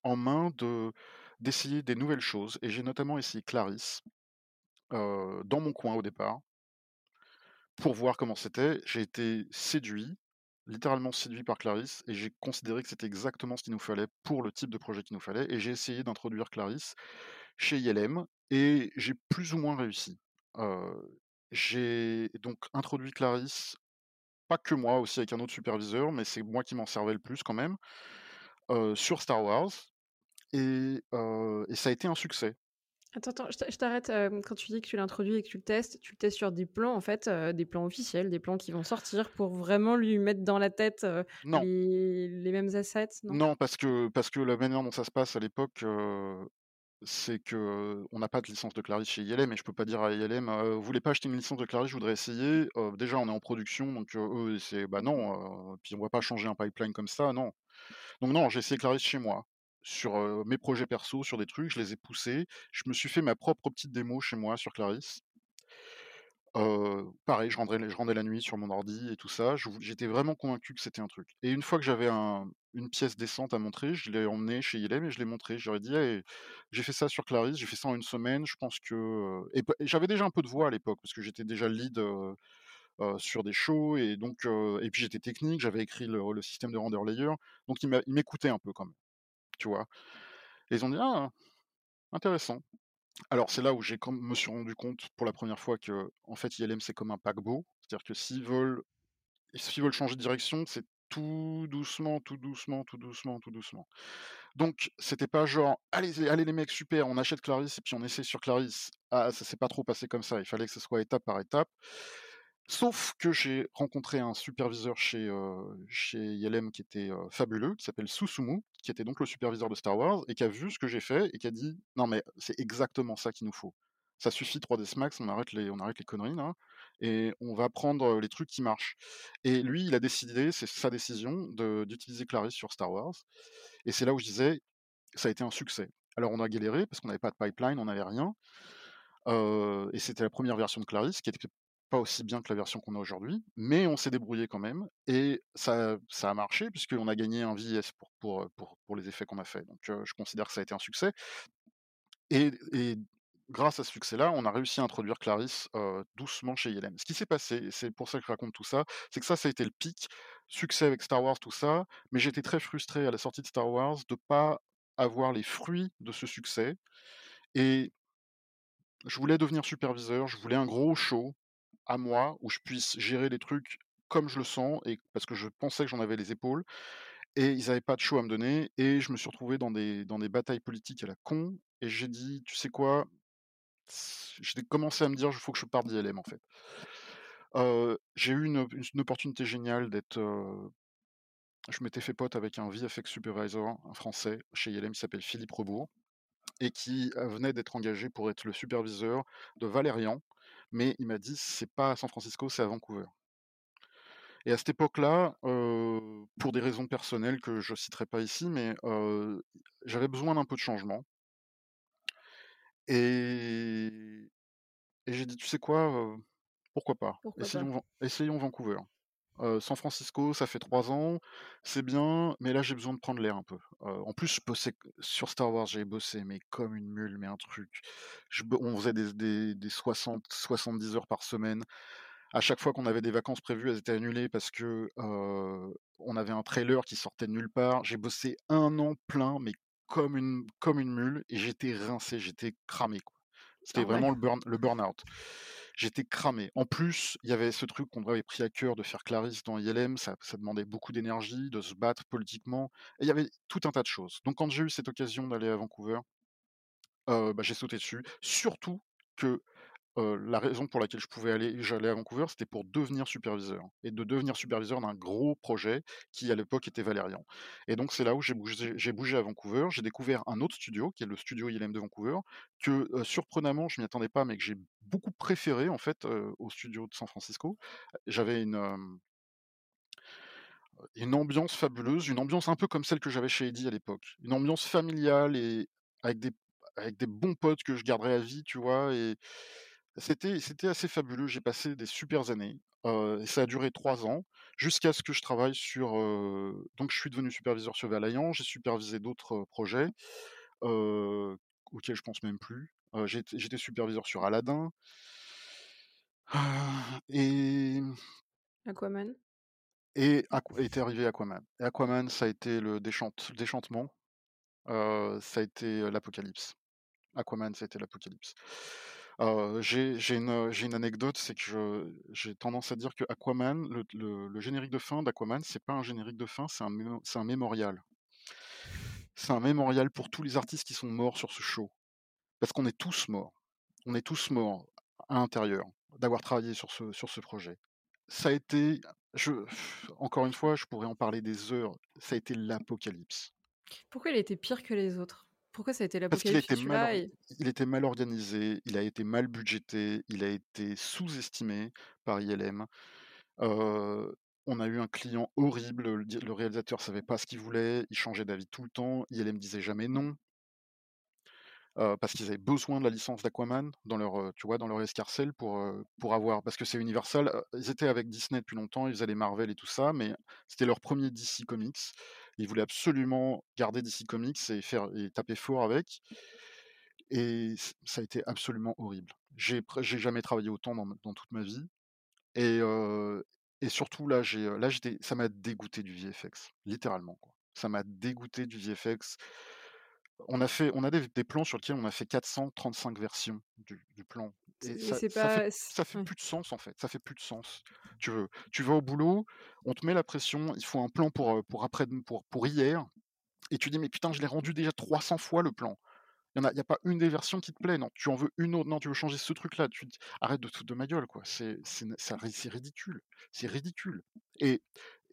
en main de d'essayer des nouvelles choses et j'ai notamment essayé Clarisse, dans mon coin au départ pour voir comment c'était. J'ai été séduit, littéralement séduit par Clarisse et j'ai considéré que c'était exactement ce qu'il nous fallait pour le type de projet qu'il nous fallait et j'ai essayé d'introduire Clarisse chez ILM et j'ai plus ou moins réussi. J'ai donc introduit Clarisse, pas que moi, aussi avec un autre superviseur, mais c'est moi qui m'en servais le plus quand même, sur Star Wars et ça a été un succès. Attends, attends, je t'a je t'arrête, hem, quand tu dis que tu l'introduis et que tu le testes, tu le testes sur des plans, en fait, heu, des plans officiels, des plans qui vont sortir pour vraiment lui mettre dans la tête, Non, les les mêmes assets, non? non parce que parce que la manière dont ça se passe à l'époque, c'est que on n'a pas de licence de Clarisse chez ILM et je peux pas dire à ILM: «Heu, vous voulez pas acheter une licence de Clarisse? Je voudrais essayer». Déjà on est en production donc, eux c'est: «Bah non, puis on va pas changer un pipeline comme ça, non». Donc non, j'ai essayé Clarisse chez moi, sur, mes projets perso, sur des trucs, je les ai poussés. Je me suis fait ma propre petite démo chez moi sur Clarisse. Pareil, je rendais je rendais la nuit sur mon ordi et tout ça. J'étais vraiment convaincu que c'était un truc et une fois que j'avais un une pièce décente à montrer, je l'ai emmené chez ILM et je l'ai montré. Ai dit: «Hey, j'ai fait ça sur Clarisse, j'ai fait ça en une semaine, je pense que» j'avais déjà un peu de voix à l'époque parce que j'étais déjà lead, sur des shows et donc et puis j'étais technique, j'avais écrit le le système de render layer, donc ils m'écoutaient un peu quand même, tu vois? Et ils ont dit: «Ah, intéressant». Alors c'est là où j'ai me suis rendu compte pour la première fois que en fait ILM c'est comme un paquebot. C'est-à-dire que s'ils veulent s'ils veulent changer de direction, c'est tout doucement, tout doucement, tout doucement, tout doucement. Donc c'était pas genre: «Allez allez les mecs super, on achète Clarisse et puis on essaie sur Clarisse». Ah ça s'est pas trop passé comme ça, il fallait que ce soit étape par étape. Sauf que j'ai rencontré un superviseur chez, heu, chez qui était, fabuleux, qui s'appelle Susumu, qui était donc le superviseur de Star Wars et qui a vu ce que j'ai fait et qui a dit: «Non mais c'est exactement ça qu'il nous faut. Ça suffit 3ds Max, on arrête les on arrête les conneries et on va prendre, les trucs qui marchent» et lui, il a décidé, c'est sa décision d'utiliser Clarisse sur Star Wars et c'est là où je disais: «Ça a été un succès». Alors on a galéré parce qu'on n'avait pas de pipeline, on n'avait rien, et c'était la première version de Clarisse qui était pas aussi bien que la version qu'on a aujourd'hui, mais on s'est débrouillé quand même et ça ça a marché puisqu'on a gagné un VS pour pour, pour les effets qu'on a fait. Donc je considère que ça a été un succès et et grâce à ce succès-là, on a réussi à introduire Clarisse, doucement chez ILM. Ce qui s'est passé, c'est pour ça que je raconte tout ça, c'est que ça, ça a été le pic, succès avec Star Wars, tout ça, mais j'étais très frustré à la sortie de Star Wars de pas avoir les fruits de ce succès et je voulais devenir superviseur, je voulais un gros show à moi où je puisse gérer les trucs comme je le sens et parce que je pensais que j'en avais les épaules et ils avaient pas de show à me donner et je me suis retrouvé dans des dans des batailles politiques à la con et j'ai dit: «Tu sais quoi?» j'ai commencé à me dire: «Il faut que je parte d'ILM, en fait». J'ai eu une une opportunité géniale d'être, je m'étais fait pote avec un VFX supervisor, un Français, chez ILM, qui s'appelle Philippe Rebourg et qui, venait d'être engagé pour être le superviseur de Valérian, mais il m'a dit: «C'est pas à San Francisco, c'est à Vancouver». Et à cette époque-là, pour des raisons personnelles que je citerai pas ici, mais, j'avais besoin d'un peu de changement. Et et j'ai dit: «Tu sais quoi, pourquoi pas? Pourquoi essayons Vancouver». San Francisco, ça fait 3 ans, c'est bien, mais là, j'ai besoin de prendre l'air un peu. En plus, je bossais sur Star Wars, j'ai bossé, mais comme une mule, mais un truc. Je on faisait des des des 60-70 heures par semaine. À chaque fois qu'on avait des vacances prévues, elles étaient annulées parce que, on avait un trailer qui sortait de nulle part. J'ai bossé un an plein, mais comme une comme une mule et j'étais rincé, j'étais cramé. C'était Normal. vraiment le burn le burn-out. J'étais cramé. En plus, il y avait ce truc qu'on avait pris à cœur de faire Clarisse dans ILM, ça demandait beaucoup d'énergie, de se battre politiquement et il y avait tout un tas de choses. Donc quand j'ai eu cette occasion d'aller à Vancouver, heu, bah, j'ai sauté dessus. Surtout que, la raison pour laquelle je pouvais aller j'allais à Vancouver, c'était pour devenir superviseur et de devenir superviseur d'un gros projet qui, à l'époque, était Valérian et donc c'est là où j'ai bougé j'ai bougé à Vancouver. J'ai découvert un autre studio qui est le studio ILM de Vancouver que, surprenamment, je m'y attendais pas, mais que j'ai beaucoup préféré, en fait, au studio de San Francisco. J'avais une, ambiance fabuleuse, une ambiance un peu comme celle que j'avais chez Eddy à l'époque. Une ambiance familiale et avec des avec des bons potes que je garderai à vie, tu vois? Et c'était c'était assez fabuleux. J'ai passé des supers années, et ça a duré 3 ans jusqu'à ce que je travaille sur, donc je suis devenu superviseur sur Valérian, j'ai supervisé d'autres, projets, auxquels je pense même plus. J'étais superviseur sur Aladdin. Et Aquaman? et Aqu était arrivé Aquaman. Et Aquaman, ça a été le déchant déchantement, ça a été, l'apocalypse. Aquaman, ça a été l'apocalypse. J'ai une, anecdote, c'est que j'ai tendance à dire que Aquaman, le générique de fin d'Aquaman, c'est pas un générique de fin, c'est un mémorial. C'est un mémorial pour tous les artistes qui sont morts sur ce show. Parce qu'on est tous morts. On est tous morts à l'intérieur d'avoir travaillé sur ce sur ce projet. Ça a été je encore une fois, je pourrais en parler des heures, ça a été l'apocalypse. Pourquoi il été pire que les autres? Pourquoi ça a été Parce qu'il sur mal et il était mal organisé, il a été mal budgété, il a été sous-estimé par ILM. On a eu un client horrible, le le réalisateur savait pas ce qu'il voulait, il changeait d'avis tout le temps, ILM disait jamais non. Parce qu'ils avaient besoin de la licence d'Aquaman dans leur, tu vois, dans leur escarcelle pour, pour avoir parce que c'est Universal, ils étaient avec Disney depuis longtemps, ils faisaient Marvel et tout ça, mais c'était leur premier DC Comics. Ils voulaient absolument garder DC Comics et faire et taper fort avec et ça a été absolument horrible. J'ai jamais travaillé autant dans dans toute ma vie et et surtout là, j'ai, là ça m'a dégoûté du VFX, littéralement. Ça m'a dégoûté du VFX. On a fait on a des des plans sur lesquels on a fait 435 versions du du plan et ça c'est ça fait pas ça fait ouais. plus de sens, en fait, ça fait plus de sens. Tu veux tu vas au boulot, on te met la pression, il faut un plan pour, heu, pour après pour pour hier et tu dis: «Mais putain, je l'ai rendu déjà 300 fois le plan». Il y en a y a pas une des versions qui te plaît, non, tu en veux une autre, non, tu veux changer ce truc-là, tu te arrête de te de ma gueule, quoi. C'est ridicule, c'est ridicule et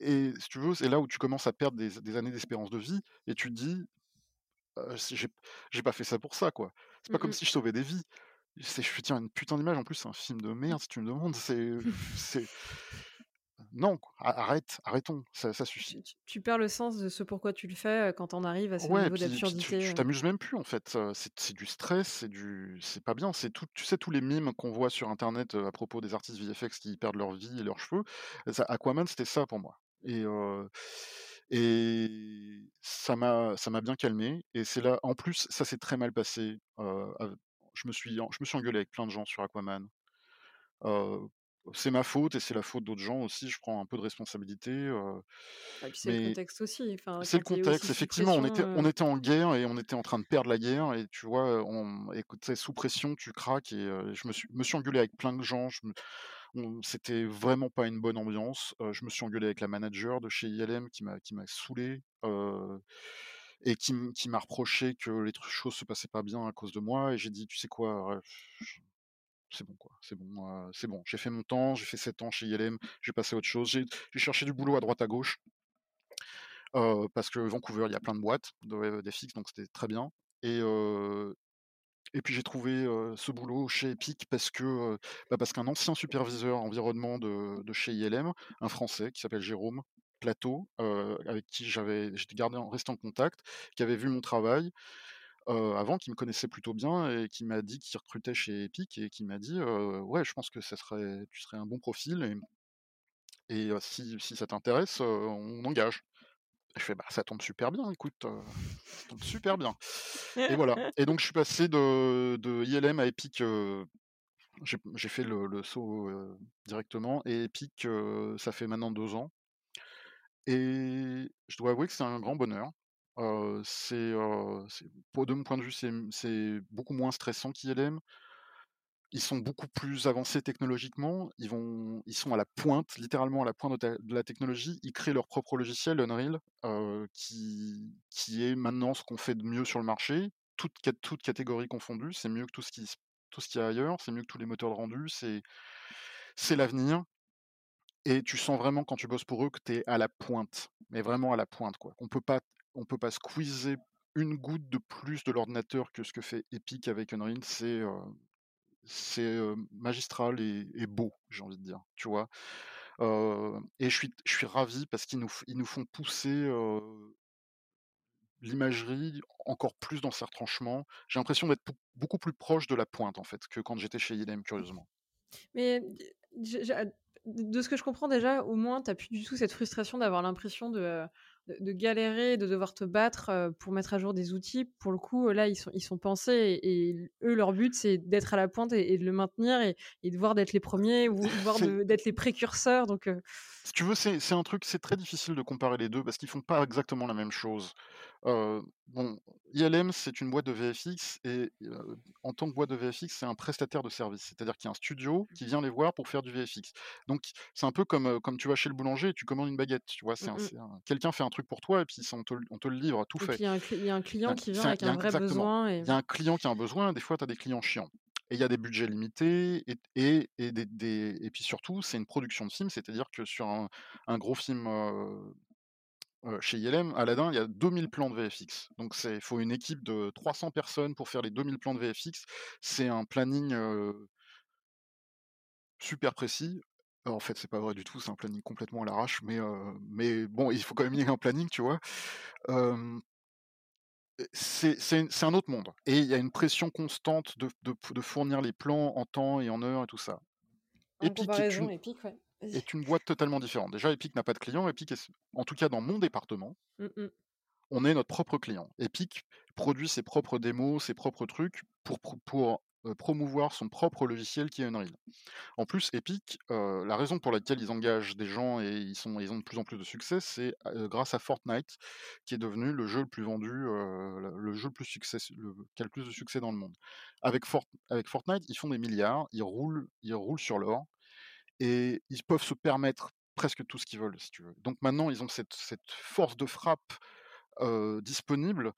et si tu veux, c'est là où tu commences à perdre des des années d'espérance de vie et tu te dis: «Heu, si j'ai pas fait ça pour ça, quoi». C'est pas Mmh comme mh. si je sauvais des vies. C'est je tiens une putain d'image, en plus, c'est un film de merde, si tu me demandes, c'est non, arrête, arrêtons, ça ça suffit. Tu tu tu perds le sens de ce pourquoi tu le fais, quand tu en arrives à ce Ouais, niveau tu d'absurdité, tu heu. t'amuses même plus, en fait, c'est du stress, c'est du c'est pas bien, c'est tout tu sais, tous les mimes qu'on voit sur internet, à propos des artistes VFX qui perdent leur vie et leurs cheveux, ça Aquaman, c'était ça pour moi et et ça m'a ça m'a bien calmé et c'est là en plus, ça s'est très mal passé, je me suis je me suis engueulé avec plein de gens sur Aquaman. C'est ma faute et c'est la faute d'autres gens aussi, je prends un peu de responsabilité, puis c'est le contexte aussi, enfin, c'est le contexte, effectivement, on était on était en guerre et on était en train de perdre la guerre et tu vois, on écoute, sous pression, tu craques et je me suis me suis engueulé avec plein de gens, je me On c'était vraiment pas une bonne ambiance, je me suis engueulé avec la manager de chez ILM qui m'a qui m'a saoulé, et qui qui m'a reproché que les choses se passaient pas bien à cause de moi et j'ai dit: «Tu sais quoi? C'est bon quoi, c'est bon, c'est bon. J'ai fait mon temps, j'ai fait 7 ans chez ILM, je vais passer à autre chose». J'ai j'ai cherché du boulot à droite à gauche parce que Vancouver, il y a plein de boîtes de d'FX, donc c'était très bien et et puis j'ai trouvé, ce boulot chez Epic parce que, bah, parce qu'un ancien superviseur environnement de de chez ILM, un Français qui s'appelle Jérôme Plateau, avec qui j'avais j'étais gardé en resté en contact, qui avait vu mon travail, avant, qui me connaissait plutôt bien et qui m'a dit qu'il recrutait chez Epic et qui m'a dit, «Ouais, je pense que ça serait tu serais un bon profil et et si si ça t'intéresse, on engage». Je fais: «Bah, ça tombe super bien, écoute, heu, ça tombe super bien» et voilà et donc je suis passé de de ILM à Epic, heu, j'ai fait le le saut, heu, directement et Epic, ça fait maintenant 2 ans et je dois avouer que c'est un grand bonheur. C'est, de mon point de vue, c'est beaucoup moins stressant qu'ILM. Ils sont beaucoup plus avancés technologiquement, ils vont ils sont à la pointe, littéralement à la pointe de la technologie. Ils créent leur propre logiciel Unreal, heu, qui qui est maintenant ce qu'on fait de mieux sur le marché, toutes cat toutes catégories confondues. C'est mieux que tout ce qui tout ce qu'il y a ailleurs, c'est mieux que tous les moteurs de rendu, c'est l'avenir et tu sens vraiment quand tu bosses pour eux que tu es à la pointe, mais vraiment à la pointe, quoi. On peut pas peut pas squeezer une goutte de plus de l'ordinateur que ce que fait Epic avec Unreal, c'est, heu c'est, magistral et beau, j'ai envie de dire, tu vois? Et je suis je suis ravi parce qu'ils nous ils nous font pousser, l'imagerie encore plus dans ses retranchements. J'ai l'impression d'être beaucoup plus proche de la pointe, en fait, que quand j'étais chez ILM, curieusement. Mais de ce que je comprends déjà, au moins, tu as plus du tout cette frustration d'avoir l'impression de, de de galérer, de devoir te battre, heu, pour mettre à jour des outils. Pour le coup, là, ils sont ils sont pensés et et eux, leur but, c'est d'être à la pointe et et de le maintenir et et de voir d'être les premiers ou d'être les précurseurs donc heu si tu veux, c'est un truc c'est très difficile de comparer les 2 parce qu'ils font pas exactement la même chose. Bon, ILM, c'est une boîte de VFX et en tant que boîte de VFX, c'est un prestataire de service. C'est-à-dire qu'il y a un studio qui vient les voir pour faire du VFX. Donc c'est un peu comme, comme tu vas chez le boulanger et tu commandes une baguette, tu vois? C'est mmh c'est un quelqu'un fait un truc pour toi et puis on te on te le livre tout et fait. il y a un y a client a qui vient un avec un vrai exactement. besoin et Il y a un client qui a un besoin, des fois tu as des clients chiants et il y a des budgets limités et et et des des et puis surtout, c'est une production de film, c'est-à-dire que sur un un gros film, chez ILM, Aladdin, il y a 2000 plans de VFX. Donc il faut une équipe de 300 personnes pour faire les 2000 plans de VFX. C'est un planning, super précis. Alors, en fait, c'est pas vrai du tout, c'est un planning complètement à l'arrache, mais bon, il faut quand même y ait un planning, tu vois? C'est un autre monde et il y a une pression constante de de de fournir les plans en temps et en heure et tout ça. en Epic comparaison, une Epic, ouais. Est une boîte totalement différente. Déjà, Epic n'a pas de clients, Epic est en tout cas dans mon département, Mmh mh. on est notre propre client. Epic produit ses propres démos, ses propres trucs pour pour, promouvoir son propre logiciel qui est Unreal. En plus, Epic, la raison pour laquelle ils engagent des gens et ils sont ils ont de plus en plus de succès, c'est, grâce à Fortnite, qui est devenu le jeu le plus vendu, le le jeu le plus succès le qui a le plus de succès dans le monde. Avec Fort avec Fortnite, ils font des milliards, ils roulent ils roulent sur l'or et ils peuvent se permettre presque tout ce qu'ils veulent. Donc maintenant, ils ont cette force de frappe, disponible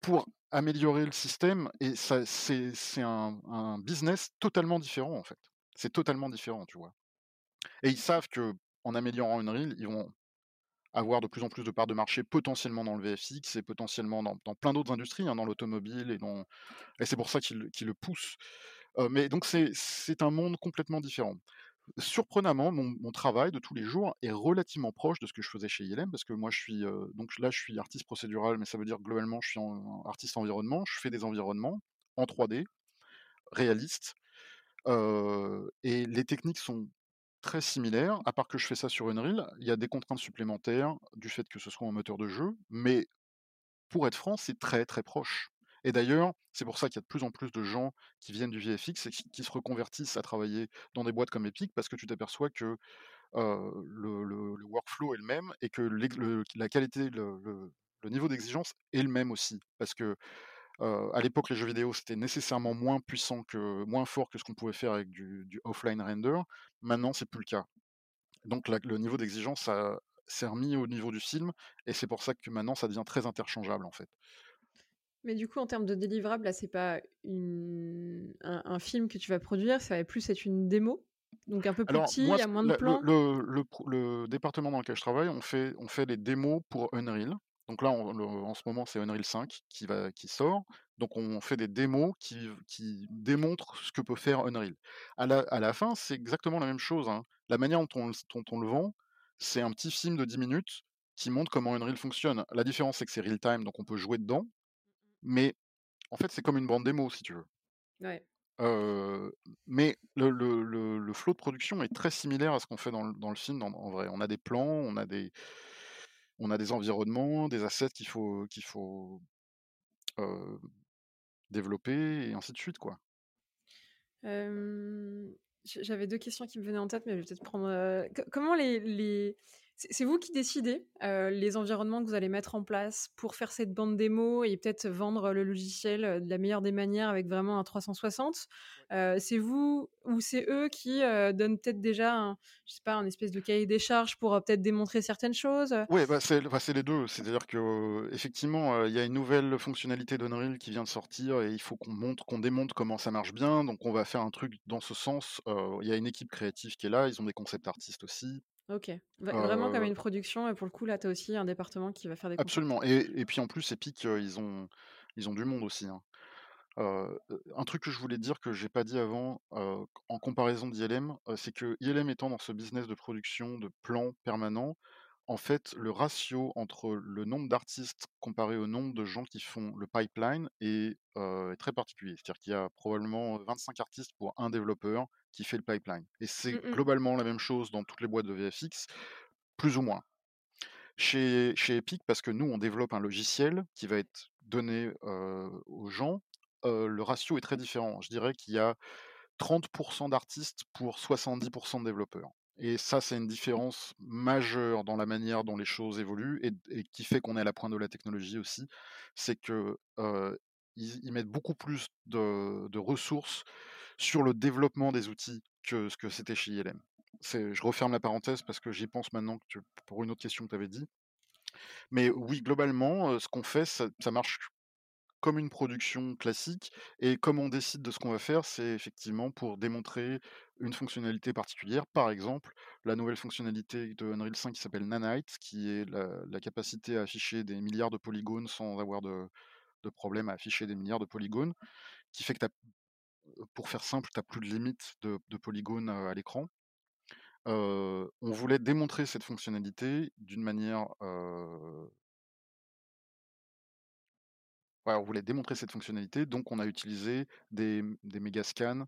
pour améliorer le système et c'est un business totalement différent, en fait. C'est totalement différent, tu vois? Et ils savent qu'en améliorant Unreal, ils vont avoir de plus en plus de parts de marché potentiellement dans le VFX et potentiellement dans plein d'autres industries, hein, dans l'automobile et c'est pour ça qu'ils le poussent. Mais donc c'est un monde complètement différent. Surprenamment, mon travail de tous les jours est relativement proche de ce que je faisais chez ILM parce que moi je suis, donc là je suis artiste procédural, mais ça veut dire globalement je suis artiste environnement. Je fais des environnements en 3D, réalistes, et les techniques sont très similaires, à part que je fais ça sur Unreal. Il y a des contraintes supplémentaires du fait que ce soit un moteur de jeu, mais pour être franc, c'est très, très proche. Et d'ailleurs, c'est pour ça qu'il y a de plus en plus de gens qui viennent du VFX et qui se reconvertissent à travailler dans des boîtes comme Epic parce que tu t'aperçois que, le workflow est le même et que le la qualité, le niveau d'exigence est le même aussi. Parce que à l'époque, les jeux vidéo, c'était nécessairement moins puissant que moins fort que ce qu'on pouvait faire avec du offline render. Maintenant, c'est plus le cas. Donc le niveau d'exigence s'est remis au niveau du film et c'est pour ça que maintenant ça devient très interchangeable, en fait. Mais du coup, en termes de délivrable, là, c'est pas une un un film que tu vas produire, ça va plus être une démo? Donc un peu plus Alors petit, il moi, y ce a moins de le plans? le le pro le département dans lequel je travaille, on fait on fait des démos pour Unreal. Donc là, on en ce moment, c'est Unreal 5 qui va qui sort. Donc on fait des démos qui qui démontrent ce que peut faire Unreal. À la à la fin, c'est exactement la même chose, hein. La manière dont on dont on le vend, c'est un petit film de 10 minutes qui montre comment Unreal fonctionne. La différence, c'est que c'est real time, donc on peut jouer dedans, mais en fait, c'est comme une bande démo, si tu veux. Ouais. Mais le le le le flow de production est très similaire à ce qu'on fait dans le dans le film en en vrai. On a des plans, on a des on a des environnements, des assets qu'il faut qu'il faut, développer et ainsi de suite, quoi. J'avais 2 questions qui me venaient en tête, mais je vais peut-être prendre, comment les les c'est vous qui décidez, heu, les environnements que vous allez mettre en place pour faire cette bande démo et peut-être vendre le logiciel, heu, de la meilleure des manières avec vraiment un 360? Ouais. Heu, c'est vous ou c'est eux qui, donnent peut-être déjà un je sais pas, un espèce de cahier des charges pour, peut-être démontrer certaines choses? Ouais, bah, c'est bah, les 2. C'est-à-dire qu'effectivement, heu, il y a une nouvelle fonctionnalité d'Unreal qui vient de sortir et il faut qu'on montre qu'on démontre comment ça marche bien, donc on va faire un truc dans ce sens. Il y a une équipe créative qui est là, ils ont des concept artistes aussi. OK. Vraiment comme une production et pour le coup, là, tu as aussi un département qui va faire des. Absolument et et puis en plus Epic, ils ont ils ont du monde aussi, hein. Un truc que je voulais dire que j'ai pas dit avant, en comparaison d'ILM, c'est que ILM étant dans ce business de production de plans permanents, en fait, le ratio entre le nombre d'artistes comparé au nombre de gens qui font le pipeline est, très particulier. C'est-à-dire qu'il y a probablement 25 artistes pour un développeur qui fait le pipeline et c'est Mmh mh. globalement la même chose dans toutes les boîtes de VFX, plus ou moins. Chez chez Epic, parce que nous, on développe un logiciel qui va être donné, aux gens, le ratio est très différent. Je dirais qu'il y a 30% d'artistes pour 70 de développeurs et ça, c'est une différence majeure dans la manière dont les choses évoluent et qui fait qu'on est à la pointe de la technologie aussi. C'est que, heu, ils ils mettent beaucoup plus de ressources sur le développement des outils que ce que c'était chez ILM. Je referme la parenthèse parce que j'y pense maintenant pour une autre question que tu avais dit. Mais oui, globalement, ce qu'on fait, ça ça marche comme une production classique et comme on décide de ce qu'on va faire, c'est effectivement pour démontrer une fonctionnalité particulière. Par exemple, la nouvelle fonctionnalité de Unreal 5 qui s'appelle Nanite, qui est la capacité à afficher des milliards de polygones sans avoir de problème à afficher des milliards de polygones, qui fait que pour faire simple, tu as plus de limite de polygones, à l'écran. On voulait démontrer cette fonctionnalité d'une manière, on voulait démontrer cette fonctionnalité, donc on a utilisé des des mégascans,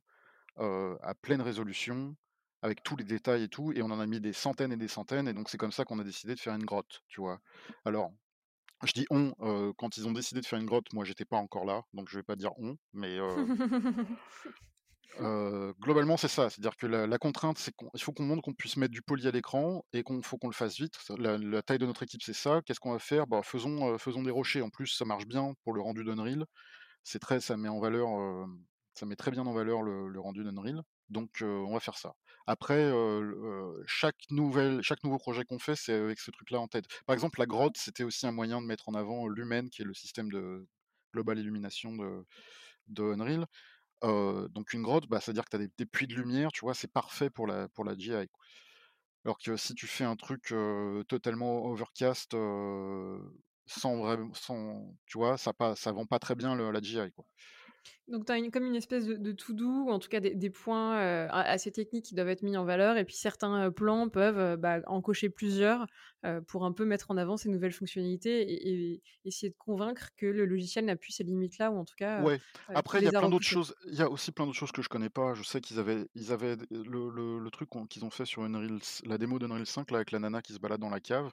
à pleine résolution, avec tous les détails et tout, et on en a mis des centaines et des centaines, et donc c'est comme ça qu'on a décidé de faire une grotte, tu vois? Alors, je dis «on», quand ils ont décidé de faire une grotte, moi j'étais pas encore là, donc je vais pas dire «on», mais globalement, c'est ça. C'est-à-dire que la la contrainte, c'est qu'on il faut qu'on montre qu'on puisse mettre du poly à l'écran et qu'on faut qu'on le fasse vite. La la taille de notre équipe, c'est ça. Qu'est-ce qu'on va faire? Bah, faisons, faisons des rochers. En plus, ça marche bien pour le rendu d'Unreal. C'est très ça met en valeur, ça met très bien en valeur le le rendu d'Unreal. Donc, on va faire ça. Après, chaque nouvelle chaque nouveau projet qu'on fait, c'est avec ce truc-là en tête. Par exemple, la grotte, c'était aussi un moyen de mettre en avant Lumen, qui est le système de Global Illumination de de Unreal. Donc une grotte, bah, c'est-à-dire que tu as des des puits de lumière, tu vois? C'est parfait pour la pour la GI, quoi. Alors que si tu fais un truc, totalement overcast, sans vraim sans tu vois? Ça pas ça vend pas très bien le la GI, quoi. Donc tu as une comme une espèce de de to do ou en tout cas des des points, heu, a assez techniques qui doivent être mis en valeur et puis certains, heu, plans peuvent, heu, bah, en cocher plusieurs, heu, pour un peu mettre en avant ces nouvelles fonctionnalités et et essayer de convaincre que le logiciel n'a plus ces limites-là ou en tout cas, Ouais, après il y a plein d'autres choses il y a aussi plein d'autres choses que je connais pas. Je sais qu'ils avaient ils avaient le le le truc qu'ils ont fait sur Unreal la démo d'Unreal 5 là, avec la nana qui se balade dans la cave,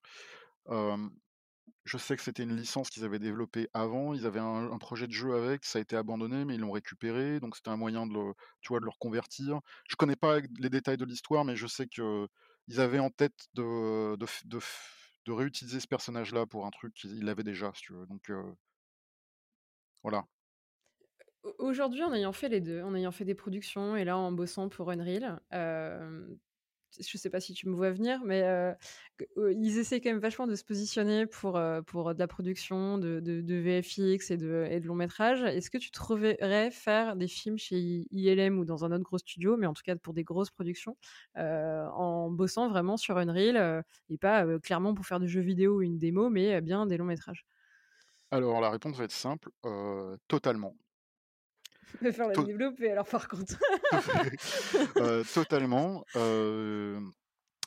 Je sais que c'était une licence qu'ils avaient développée avant. Ils avaient un projet de jeu avec, ça a été abandonné, mais ils l'ont récupéré, donc c'était un moyen de le tu vois, de reconvertir. Je connais pas les détails de l'histoire, mais je sais qu'ils avaient en tête de réutiliser ce personnage-là pour un truc qu'ils l'avaient déjà, donc voilà. Au aujourd'hui, en ayant fait les 2, en ayant fait des productions et là, en bossant pour Unreal, je sais pas si tu me vois venir, mais que heu, ils essaient quand même vachement de se positionner pour, heu, pour de la production de VFX et de et de long métrage. Est-ce que tu te reverrais faire des films chez ILM ou dans un autre gros studio, mais en tout cas pour des grosses productions, en bossant vraiment sur Unreal, et pas, clairement pour faire du jeu vidéo ou une démo, mais, bien des longs métrages? Alors la réponse va être simple, totalement. De faire la To développer alors par contre. heu, totalement, hem,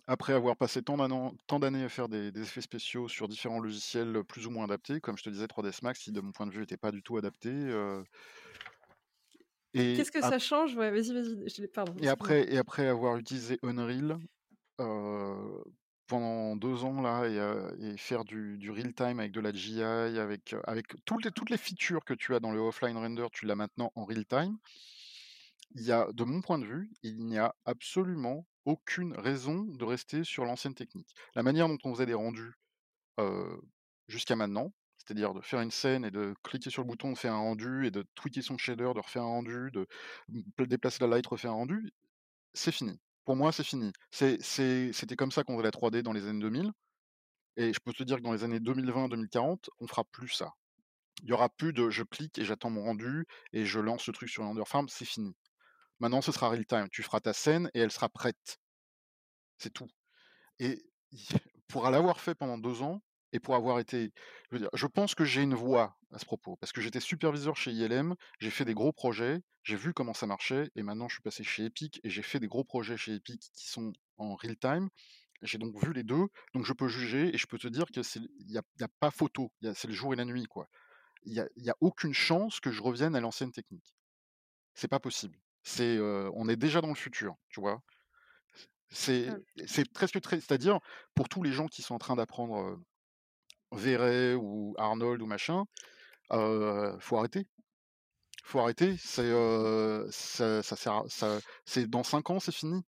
après avoir passé tant d'années à faire des des effets spéciaux sur différents logiciels, plus ou moins adaptés, comme je te disais 3ds Max qui de mon point de vue était pas du tout adapté, et Qu'est-ce que ça change? Ouais, vas-y, vas-y, pardon, et après et après avoir utilisé Unreal, pendant 2 ans là et faire du real time avec de la GI, avec, avec toutes les toutes les features que tu as dans le offline render, tu l'as maintenant en real time. Il y a de mon point de vue, il n'y a absolument aucune raison de rester sur l'ancienne technique. La manière dont on faisait des rendus, jusqu'à maintenant, c'est-à-dire de faire une scène et de cliquer sur le bouton, de faire un rendu et de tweaker son shader, de refaire un rendu, de mmh, déplacer la light, refaire un rendu, c'est fini. Pour moi, c'est fini. C'était comme ça qu'on faisait la 3D dans les années 2000 et je peux te dire que dans les années 2020-2040, on fera plus ça. Il y aura plus de je clique et j'attends mon rendu et je lance le truc sur render farm, c'est fini. Maintenant, ce sera real time. Tu feras ta scène et elle sera prête. C'est tout. Et pour l'avoir fait pendant 2 ans et pour avoir été je veux dire, je pense que j'ai une voix à ce propos, parce que j'étais superviseur chez ILM, j'ai fait des gros projets, j'ai vu comment ça marchait et maintenant je suis passé chez Epic et j'ai fait des gros projets chez Epic qui sont en real time. J'ai donc vu les 2, donc je peux juger et je peux te dire que c'est il y a a pas photo, c'est le jour et la nuit, quoi. Il y a y a aucune chance que je revienne à l'ancienne technique. C'est pas possible. C'est, heu, on est déjà dans le futur, tu vois? C'est Ah. c'est presque très c'est-à-dire, pour tous les gens qui sont en train d'apprendre, heu, V Ray ou Arnold ou machin, heu, faut arrêter. Faut arrêter, c'est, ça ça sert à ça c'est dans 5 ans, c'est fini.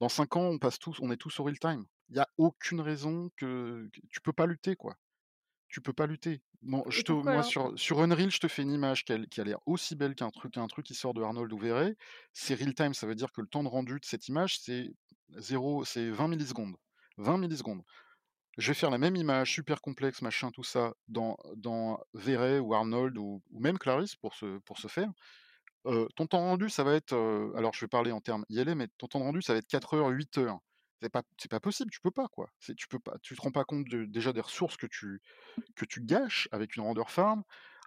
Dans 5 ans, on passe tous on est tous au real time. Il y a aucune raison que que tu peux pas lutter, quoi. Tu peux pas lutter. Bon, je te moi sur sur Unreal, je te fais une image qui a qui a l'air aussi belle qu'un truc qu'un truc qui sort de Arnold ou V Ray. C'est real time, ça veut dire que le temps de rendu de cette image, c'est 0 c'est 20 millisecondes. 20 millisecondes. Je vais faire la même image super complexe, machin, tout ça, dans dans V Ray ou Arnold ou même Clarisse pour ce pour faire. Ton temps rendu, ça va être, alors je vais parler en termes ILM, mais ton temps rendu, ça va être 4 heures, 8 heures. C'est pas pas possible, tu peux pas, quoi. Tu peux pas. Tu te rends pas compte de déjà des ressources que tu que tu gâches avec une render farm.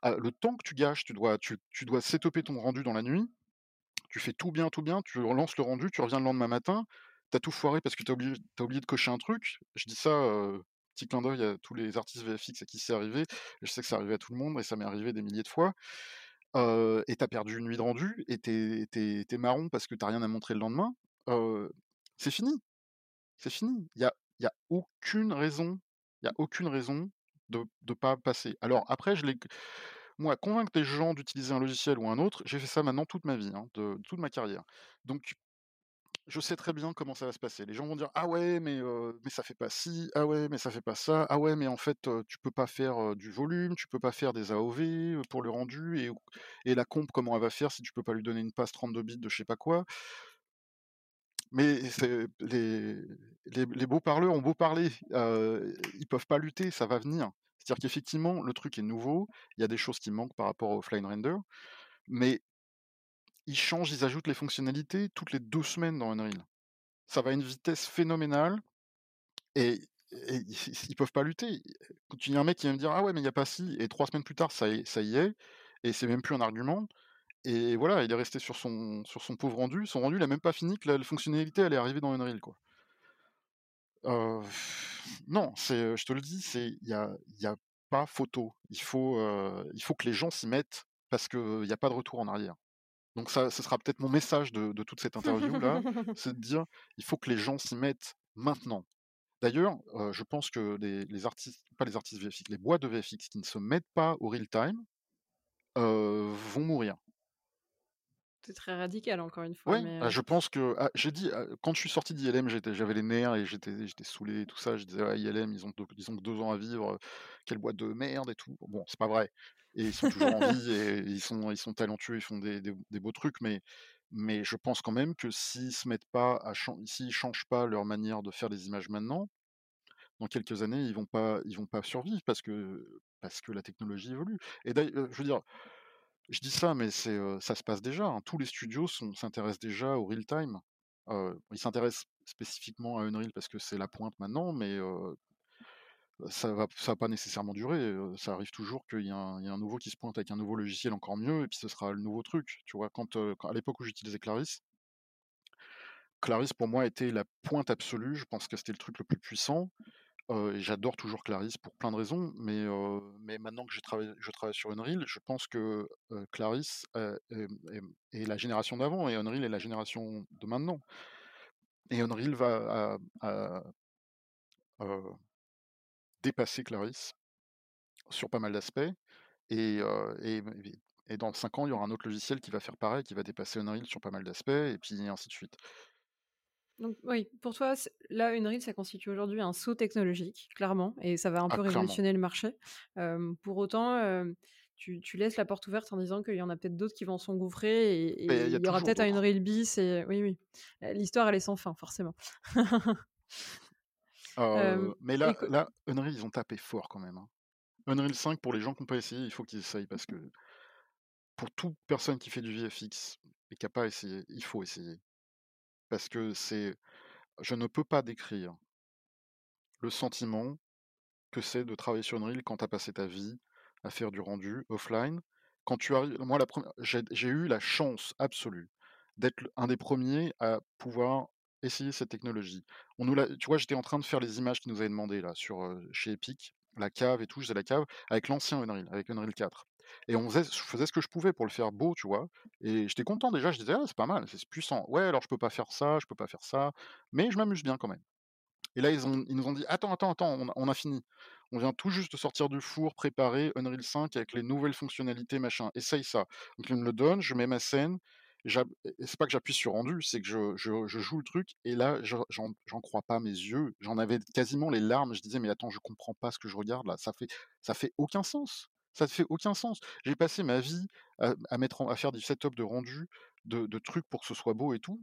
Heu, le temps que tu gâches, tu dois tu tu dois setuper ton rendu dans la nuit. Tu fais tout bien, tout bien, tu relances le rendu, tu reviens le lendemain matin, tu as tout foiré parce que tu as oublié de cocher un truc. Je dis ça, petit clin d'œil à tous les artistes VFX à qui c'est arrivé. Je sais que ça arrivé à tout le monde et ça m'est arrivé des milliers de fois. Et tu as perdu une nuit de rendu et tu es tu es tu es marron parce que tu as rien à montrer le lendemain. C'est fini, c'est fini. Il y a y a aucune raison il a aucune raison de de pas passer. Alors après, je l'ai moi, convaincre les gens d'utiliser un logiciel ou un autre, j'ai fait ça maintenant toute ma vie, hein, de toute ma carrière. Donc je sais très bien comment ça va se passer. Les gens vont dire: «Ah ouais, mais heu, mais ça fait pas ci, ah ouais, mais ça fait pas ça, ah ouais, mais en fait, heu, tu peux pas faire, du volume, tu peux pas faire des AOV, pour le rendu et et la comp comment elle va faire si tu peux pas lui donner une passe 32 bits de je sais pas quoi?» Mais les les beaux parleurs ont beau parler, ils peuvent pas lutter, ça va venir. C'est-à-dire qu'effectivement, le truc est nouveau, il y a des choses qui manquent par rapport au offline render, mais ils changent, ils ajoutent les fonctionnalités toutes les 2 semaines dans Unreal. Ça va à une vitesse phénoménale et et ils peuvent pas lutter. Quand il y a un mec qui va me dire: «Ah ouais, mais il y a pas ci» et 3 semaines plus tard, ça y est et c'est même plus un argument et voilà, il est resté sur son pauvre rendu. Son rendu, il a même pas fini que la fonctionnalité, elle est arrivée dans Unreal, quoi. Non, je te le dis, il y a y a pas photo. Il faut, il faut que les gens s'y mettent parce qu'il y a pas de retour en arrière. Donc ça, ce sera peut-être mon message de de toute cette interview-là, c'est de dire: «Il faut que les gens s'y mettent maintenant». D'ailleurs, heu, je pense que les les artistes pas les artistes VFX, les boîtes de VFX qui ne se mettent pas au real time, heu, vont mourir. C'est très radical encore une fois, mais bah, heu je pense que ah, j'ai dit, heu, quand je suis sorti d'ILM, j'avais les nerfs et j'étais j'étais saoulé et tout ça. Je disais: «Ah ILM, ils ont que ils ont 2 ans à vivre, quelle boîte de merde et tout». Bon, c'est pas vrai et ils sont toujours en vie et ils sont talentueux, ils font des beaux trucs, mais je pense quand même que s'ils se mettent pas à s'ils changent pas leur manière de faire des images maintenant, dans quelques années, ils vont pas ils vont pas survivre parce que la technologie évolue et d'ail heu, je veux dire, je dis ça, mais heu, ça se passe déjà, hein. Tous les studios s'intéressent déjà au real time. Heu, ils s'intéressent spécifiquement à Unreal parce que c'est la pointe maintenant, mais heu ça va ça va pas nécessairement durer, ça arrive toujours qu'il y y a un nouveau qui se pointe avec un nouveau logiciel encore mieux et puis ce sera le nouveau truc, tu vois? Quand, à l'époque où j'utilisais Clarisse Clarisse pour moi était la pointe absolue, je pense que c'était le truc le plus puissant, et j'adore toujours Clarisse pour plein de raisons, mais mais maintenant que j'ai travaillé je travaille sur Unreal, je pense que, Clarisse, est la génération d'avant et Unreal est la génération de maintenant et Unreal va dépasser Clarisse sur pas mal d'aspects et et et dans 5 ans, il y aura un autre logiciel qui va faire pareil, qui va dépasser Unreal sur pas mal d'aspects et puis ainsi de suite. Donc oui, pour toi, là, Unreal, ça constitue aujourd'hui un saut technologique, clairement et ça va un Ah peu clairement. révolutionner le marché. Pour autant, tu tu laisses la porte ouverte en disant qu'il y en a peut-être d'autres qui vont s'engouffrer et et il y y aura peut-être un. Unreal bis et oui, oui, l'histoire, elle est sans fin, forcément. Mais là Unreal, ils ont tapé fort quand même, hein. Unreal 5 pour les gens qui ont pas essayé, il faut qu'ils essayent parce que pour toute personne qui fait du VFX et qui a pas essayé, il faut essayer. Parce que c'est je ne peux pas décrire le sentiment que c'est de travailler sur Unreal quand tu as passé ta vie à faire du rendu offline. Quand tu arrives moi la première j'ai eu la chance absolue d'être un des premiers à pouvoir essayer cette technologie. On nous tu vois, j'étais en train de faire les images qu'ils nous avaient demandées là sur, chez Epic, la cave et tout, je faisais la cave avec l'ancien Unreal, avec Unreal 4 et on faisait je faisais ce que je pouvais pour le faire beau, tu vois? Et j'étais content déjà, je disais: «Ah c'est pas mal, c'est puissant. Ouais, alors je peux pas faire ça, je peux pas faire ça, mais je m'amuse bien quand même». Et là, ils ont nous ont dit: «Attends, attends, attends, on a on a fini. On vient tout juste de sortir du four préparé Unreal 5 avec les nouvelles fonctionnalités machin, essaye ça». Donc ils me le donnent, je mets ma scène, c'est pas que j'appuie sur rendu, c'est que je joue le truc et là, je j'en crois pas mes yeux. J'en avais quasiment les larmes. Je disais: «Mais attends, je comprends pas ce que je regarde là, ça fait ça fait aucun sens. Ça fait aucun sens». J'ai passé ma vie à mettre à faire du setup de rendu, de trucs pour que ce soit beau et tout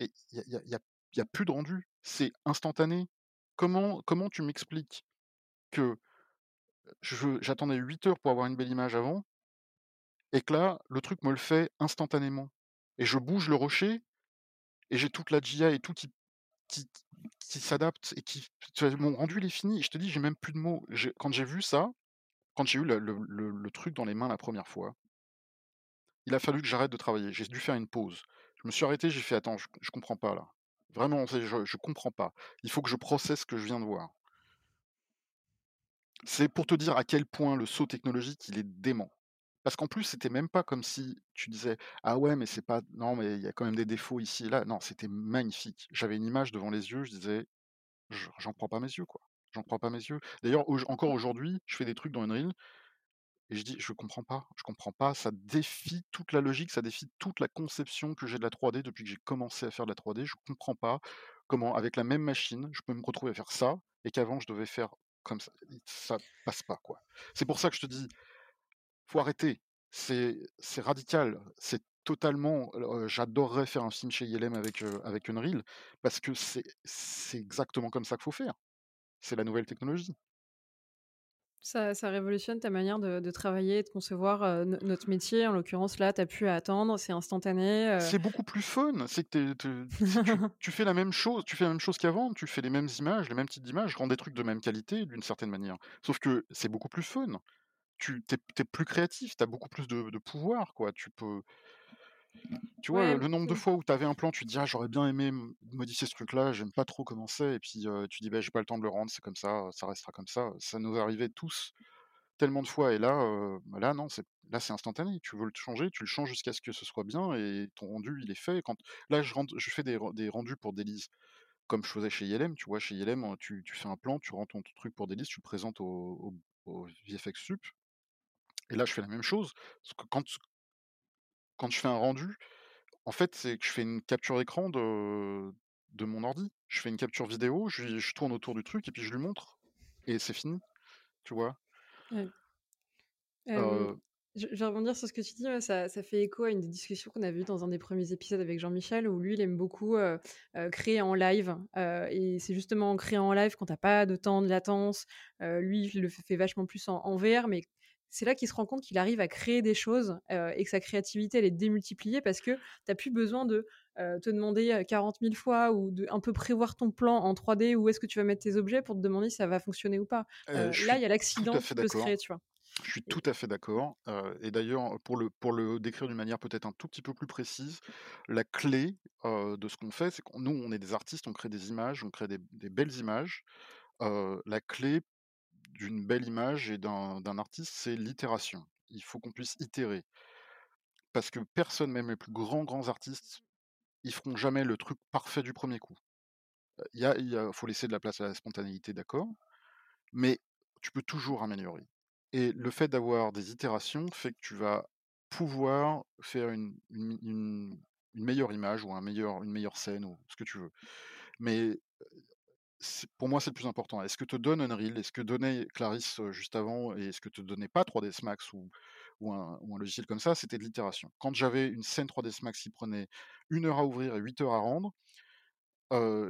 et il y a y a plus de rendu, c'est instantané. Comment comment tu m'expliques que j'attendais 8 heures pour avoir une belle image avant et que là, le truc me le fait instantanément? Et je bouge le rocher et j'ai toute la GI et tout qui qui qui s'adapte et qui mon rendu est fini. Je te dis, j'ai même plus de mots. Quand j'ai vu ça, quand j'ai eu le le truc dans les mains la première fois il a fallu que j'arrête de travailler. J'ai dû faire une pause. Je me suis arrêté, j'ai fait: «Attends, je je comprends pas là. Vraiment, je je comprends pas. Il faut que je processe ce que je viens de voir». C'est pour te dire à quel point le saut technologique, il est dément. Parce qu'en plus, c'était même pas comme si tu disais: «Ah ouais, mais c'est pas non, mais il y a quand même des défauts ici et là». Non, c'était magnifique. J'avais une image devant les yeux, je disais: «Je j'en crois pas mes yeux, quoi. J'en crois pas mes yeux». D'ailleurs, encore aujourd'hui, je fais des trucs dans Unreal et je dis: «Je comprends pas, je comprends pas, ça défie toute la logique, ça défie toute la conception que j'ai de la 3D depuis que j'ai commencé à faire de la 3D. Je comprends pas comment, avec la même machine, je peux me retrouver à faire ça et qu'avant je devais faire comme ça. Ça passe pas, quoi». C'est pour ça que je te dis: «Faut arrêter». C'est radical, c'est totalement j'adorerais faire un film chez ILM avec, heu, avec Unreal parce que c'est exactement comme ça qu'il faut faire. C'est la nouvelle technologie. Ça ça révolutionne ta manière de de travailler et de concevoir, notre métier. En l'occurrence, là, tu as à attendre, c'est instantané, C'est beaucoup plus fun, c'est que tu es tu si tu tu fais la même chose tu fais la même chose qu'avant, tu fais les mêmes images, les mêmes types d'images, rends des trucs de même qualité d'une certaine manière. Sauf que c'est beaucoup plus fun. Tu tu es plus créatif, tu as beaucoup plus de de pouvoir, quoi. Tu peux tu vois, Ouais, le nombre de fois où tu avais un plan, tu te dis: «Ah, j'aurais bien aimé modifier ce truc-là, j'aime pas trop comment c'est» et puis, heu, tu dis: «Bah, j'ai pas le temps de le rendre, c'est comme ça, ça restera comme ça». Ça nous arrivait tous tellement de fois et là, bah, là non, c'est là, c'est instantané. Tu veux le changer, tu le changes jusqu'à ce que ce soit bien et ton rendu, il est fait. Quand là, je je fais des ren des rendus pour Délise, comme je faisais chez ILM, tu vois? Chez ILM, tu tu fais un plan, tu rends ton truc pour Délise, tu le présentes au au au VFX Sup et là, je fais la même chose. Parce que quand quand je fais un rendu, en fait, c'est que je fais une capture écran de de mon ordi. Je fais une capture vidéo, je je tourne autour du truc et puis je lui montre et c'est fini, tu vois? Ouais. Je je vais rebondir sur ce que tu dis, ouais, ça ça fait écho à une des discussions qu'on avait eues dans un des premiers épisodes avec Jean-Michel, où lui, il aime beaucoup, créer en live, et c'est justement en créant en live quand tu as pas de temps de latence, lui, il le fait vachement plus en en VR, mais c'est là qu'il se rend compte qu'il arrive à créer des choses, heu et que sa créativité, elle est démultipliée parce que tu as plus besoin de, heu, te demander, heu, 40 000 fois ou de un peu prévoir ton plan en 3D, où est-ce que tu vas mettre tes objets pour te demander si ça va fonctionner ou pas. là, il y a l'accident qui peut se créer, tu vois? Je suis tout à fait d'accord, et d'ailleurs, pour le pour le décrire d'une manière peut-être un tout petit peu plus précise, la clé, de ce qu'on fait, c'est qu'on nous, on est des artistes, on crée des images, on crée des des belles images. La clé d'une belle image et d'un artiste, c'est l'itération. Il faut qu'on puisse itérer. Parce que personne, même les plus grands, grands artistes, ils feront jamais le truc parfait du premier coup. Il y a faut laisser de la place à la spontanéité, d'accord, mais tu peux toujours améliorer et le fait d'avoir des itérations fait que tu vas pouvoir faire une une une meilleure image ou un meilleur une meilleure scène ou ce que tu veux. Mais pour moi, c'est le plus important. Est-ce que te donne Unreal? Est-ce que donnait Clarisse, juste avant et est-ce que te donnait pas 3ds Max ou un logiciel comme ça? C'était de l'itération. Quand j'avais une scène 3ds Max qui prenait une heure à ouvrir et 8 heures à rendre,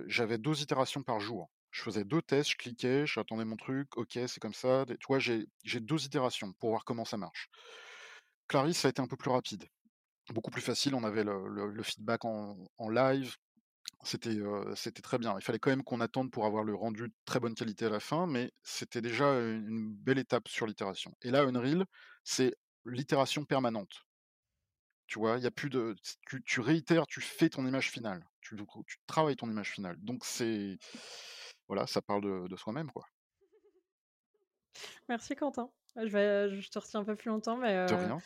j'avais 2 itérations par jour. Je faisais 2 tests, je cliquais, j'attendais mon truc, OK, c'est comme ça, tu vois? J'ai 2 itérations pour voir comment ça marche. Clarisse, ça a été un peu plus rapide, beaucoup plus facile, on avait le feedback en live, c'était, c'était très bien. Il fallait quand même qu'on attende pour avoir le rendu de très bonne qualité à la fin, mais c'était déjà une belle étape sur l'itération et là, Unreal, c'est l'itération permanente. Tu vois? Il y a plus de tu tu réitères, tu fais ton image finale. Tu tu travailles ton image finale. Donc c'est voilà, ça parle de de soi-même, quoi. merci Quentin. Je vais je te retiens un peu plus longtemps, mais De rien.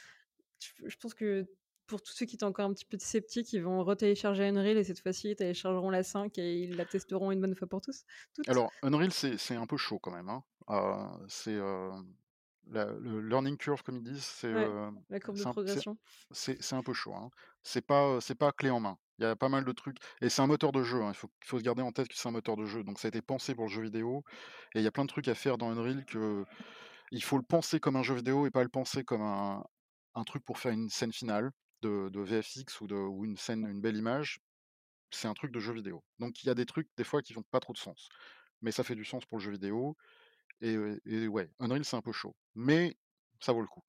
je je pense que pour tous ceux qui étaient encore un petit peu sceptiques, ils vont retélécharger Unreal et cette fois-ci, ils téléchargeront la 5 et ils la testeront une bonne fois pour tous toutes. Alors Unreal, c'est un peu chaud quand même, hein. Heu, c'est, la le learning curve comme ils disent, c'est, Ouais, heu, la courbe de un progression. c'est un peu chaud, hein. C'est pas, heu, c'est pas clé en main. Il y a pas mal de trucs et c'est un moteur de jeu, hein. Il faut faut se garder en tête que c'est un moteur de jeu, donc ça a été pensé pour le jeu vidéo et il y a plein de trucs à faire dans Unreal que il faut le penser comme un jeu vidéo et pas le penser comme un un truc pour faire une scène finale de de VFX ou de ou une scène une belle image. C'est un truc de jeu vidéo. Donc il y a des trucs, des fois, qui font pas trop de sens. Mais ça fait du sens pour le jeu vidéo et ouais, Unreal, c'est un peu chaud, mais ça vaut le coup.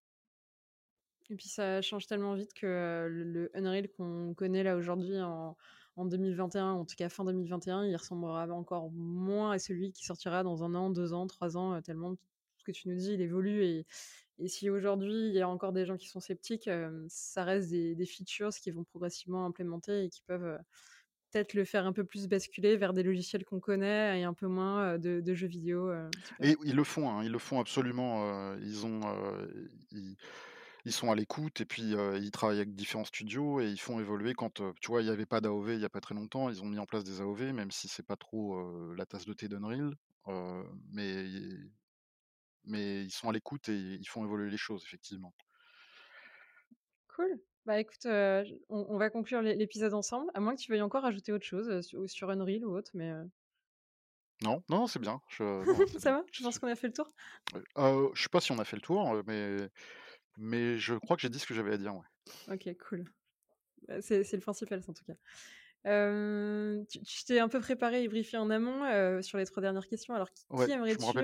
Et puis ça change tellement vite que, le Unreal qu'on connaît là aujourd'hui en en 2021, en tout cas fin 2021, il ressemblera encore moins à celui qui sortira dans 1 an, 2 ans, 3 ans, tellement ce que tu nous dis, il évolue et et si aujourd'hui il y a encore des gens qui sont sceptiques, hem, ça reste des features qui vont progressivement implémenter et qui peuvent, heu, peut-être le faire un peu plus basculer vers des logiciels qu'on connaît et un peu moins, heu, de jeux vidéo. Et ils le font, hein, ils le font absolument, ils ont, ils sont à l'écoute et puis, ils travaillent avec différents studios et ils font évoluer quand, tu vois, il y avait pas d'AOV il y a pas très longtemps, ils ont mis en place des AOV, même si c'est pas trop, la tasse de thé d'Unreal, mais mais ils sont à l'écoute et ils font évoluer les choses, effectivement. Cool. Bah, écoute, heu, j on on va conclure l'é l'épisode ensemble, à moins que tu veuilles encore ajouter autre chose, heu, su sur Unreal ou autre, mais heu Non, non, c'est bien, je non, c'est ça bien. va? Je qu'on a fait le tour? heu, je sais pas si on a fait le tour, mais mais je crois que j'ai dit ce que j'avais à dire, ouais. OK, cool. Bah, c'est le principal, en tout cas. Tu tu t'es un peu préparé et briefé en amont, sur les 3 dernières questions. Alors qui Ouais, aimerais-tu, qui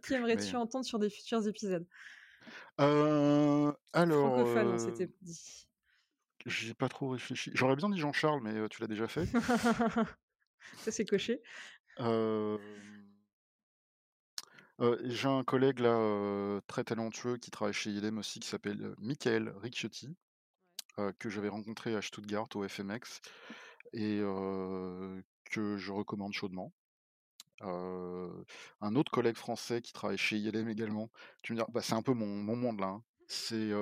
plus, mais entendre sur des futurs épisodes? alors, Francophone, on s'était dit. j'y ai pas trop réfléchi. J'aurais bien dit Jean-Charles, mais tu l'as déjà fait. Ça, c'est coché. J'ai un collègue là, très talentueux qui travaille chez ILM aussi, qui s'appelle, heu, Mickaël Ricciotti, que j'avais rencontré à Stuttgart au FMX et que je recommande chaudement. Un autre collègue français qui travaille chez ILM également, tu me diras, bah, c'est un peu mon mon monde là, hein. C'est,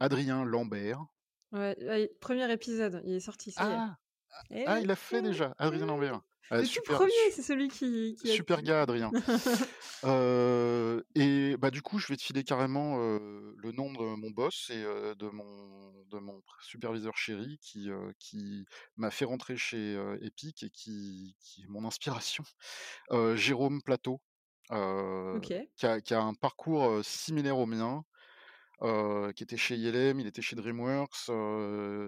Adrien Lambert. Ouais, 1 épisode, il est sorti, ça. Ah! Eh Ah, oui, il l'a fait eh déjà, eh Adrien. Lambert. Ah Le tout super, 1er, su c'est celui qui qui a super gars Adrien. Heu et bah, du coup, je vais te filer carrément, heu, le nom de mon boss et heu, de mon de mon superviseur chéri qui, qui m'a fait rentrer chez, Epic et qui qui est mon inspiration, Jérôme Plateau. Qui a qui a un parcours, similaire au mien, qui était chez ILM, il était chez DreamWorks,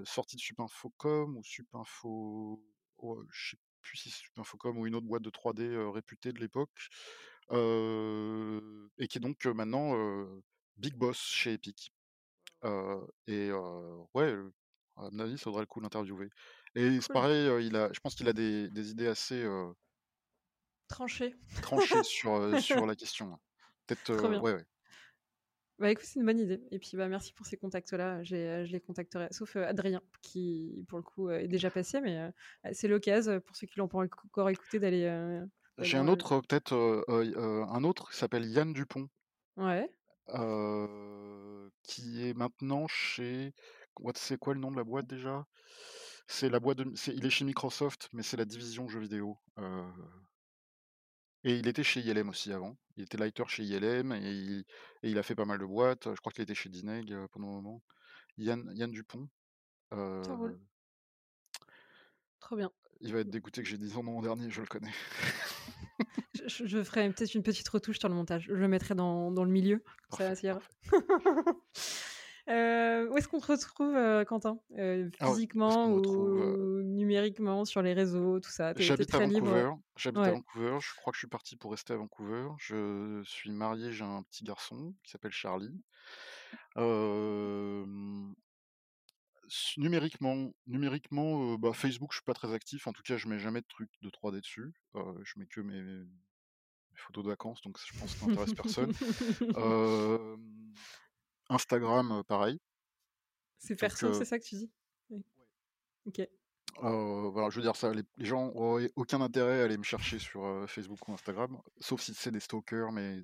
sorti de Supinfocom ou Supinfo oh, je sais plus si c'est Supinfocom ou une autre boîte de 3D, réputée de l'époque, et qui est donc maintenant, big boss chez Epic. et ouais, à mon avis, ça vaudrait le coup l'interviewer et c'est pareil, il a je pense qu'il a des des idées assez, Tranché. tranchées sur, sur la question, Peut-être, ouais, ouais. Bah, écoute, c'est une bonne idée et puis, bah, merci pour ces contacts-là. J'ai, je les contacterai, sauf, Adrien qui, pour le coup, est déjà passé, mais, c'est l'occasion, pour ceux qui l'ont pas encore écouté d'aller, J'ai un autre, peut-être, un autre qui s'appelle Yann Dupont. ouais. qui est maintenant chez what c'est quoi le nom de la boîte déjà? C'est la boîte de il est chez Microsoft, mais c'est la division jeux vidéo, et il était chez ILM aussi avant. Il était lighter chez ILM et il et il a fait pas mal de boîtes, je crois qu'il était chez Dineg, heu, pendant un moment. Yann Yann Dupont, Ça roule. heu Trop bien. il va être dégoûté que j'ai dit son nom en dernier, je le connais. Je ferai peut-être une petite retouche sur le montage. Je le mettrai dans dans le milieu, ça Parfait, ça ira. où est-ce qu'on te retrouve, Quentin? Ah ouais, physiquement ou numériquement, sur les réseaux, tout ça? J'habite à Vancouver, j'habite à. Vancouver, je crois que je suis parti pour rester à Vancouver. Je suis marié, j'ai un petit garçon qui s'appelle Charlie. Numériquement numériquement, bah, Facebook, je suis pas très actif, en tout cas, je mets jamais de trucs de 3D dessus, je mets que mes mes photos de vacances, donc je pense que ça intéresse personne. Instagram, pareil. C'est perso, c'est ça que tu dis? Oui. OK. Voilà, je veux dire ça, les les gens auraient aucun intérêt à aller me chercher sur, Facebook ou Instagram, sauf si c'est des stalkers, mais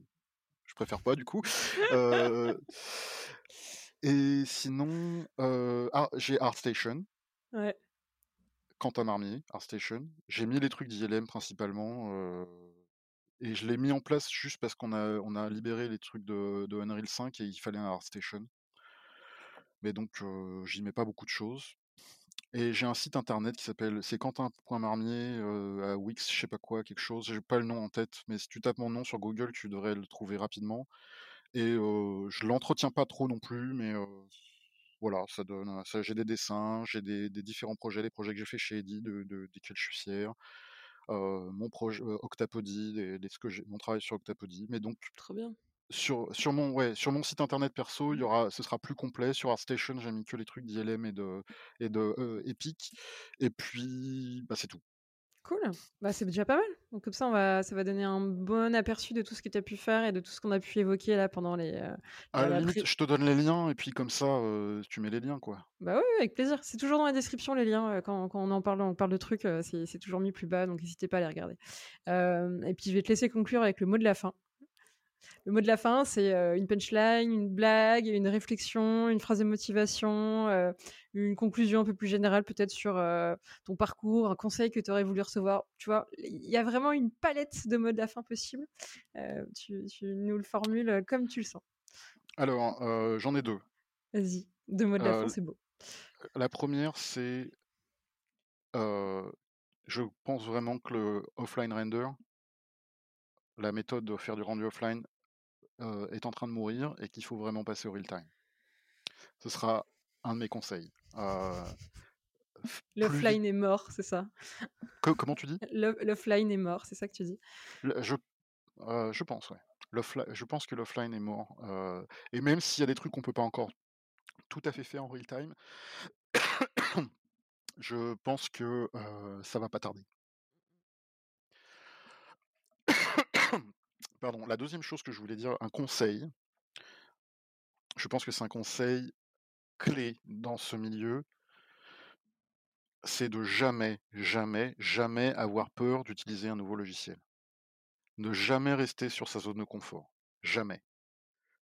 je préfère pas du coup. Et sinon, ah, j'ai ArtStation. Ouais. Quentin Marmier, ArtStation. J'ai mis les trucs d'ILM principalement, et je l'ai mis en place juste parce qu'on a on a libéré les trucs de de Unreal 5 et il fallait un ArtStation. Mais donc heu, j'y mets pas beaucoup de choses et j'ai un site internet qui s'appelle c'est quentin.marmier, heu, à Wix, je sais pas quoi, quelque chose, j'ai pas le nom en tête, mais si tu tapes mon nom sur Google, tu devrais le trouver rapidement et heu, je l'entretiens pas trop non plus, mais voilà, ça donne, ça j'ai des dessins, j'ai des des différents projets, les projets que j'ai fait chez Eddy de de desquels je suis fier, mon projet, heu, Octapody, des des ce que j'ai mon travail sur Octapody, mais donc Trop bien. sur sur mon ouais, sur mon site internet perso, il y aura ce sera plus complet. Sur ArtStation, j'ai mis que les trucs d'ILM et de et de, heu, Epic et puis, bah, c'est tout. Cool, bah, c'est déjà pas mal. Donc comme ça, on va ça va donner un bon aperçu de tout ce que tu as pu faire et de tout ce qu'on a pu évoquer là pendant les, À la la la limite, je te donne les liens et puis comme ça, heu, tu mets les liens, quoi. bah, oui, avec plaisir. C'est toujours dans la description les liens, heu, quand quand on en parle on parle de trucs, c'est toujours mis plus bas, donc n'hésitez pas à les regarder. Et puis je vais te laisser conclure avec le mot de la fin. Le mot de la fin, c'est, heu, une punchline, une blague, une réflexion, une phrase de motivation, heu, une conclusion un peu plus générale peut-être sur, heu, ton parcours, un conseil que tu aurais voulu recevoir. Tu vois? Il y a vraiment une palette de mots de la fin possible. Tu tu nous le formules, comme tu le sens. Alors, j'en ai 2. Vas-y, 2 mots de la fin, c'est beau. la première, c'est je pense vraiment que le offline render la méthode de faire du rendu offline, est en train de mourir et qu'il faut vraiment passer au real time. Ce sera un de mes conseils, L'offline est mort, c'est ça? co comment tu dis? L'off l'offline est mort, c'est ça que tu dis? Le je je pense, ouais. Je pense que l'offline est mort, et même s'il y a des trucs qu'on peut pas encore tout à fait faire en real time, je pense que, ça va pas tarder. Pardon. La deuxième chose que je voulais dire, un conseil je pense que c'est un conseil clé dans ce milieu c'est de jamais, jamais, jamais avoir peur d'utiliser un nouveau logiciel. Ne jamais rester sur sa zone de confort, jamais.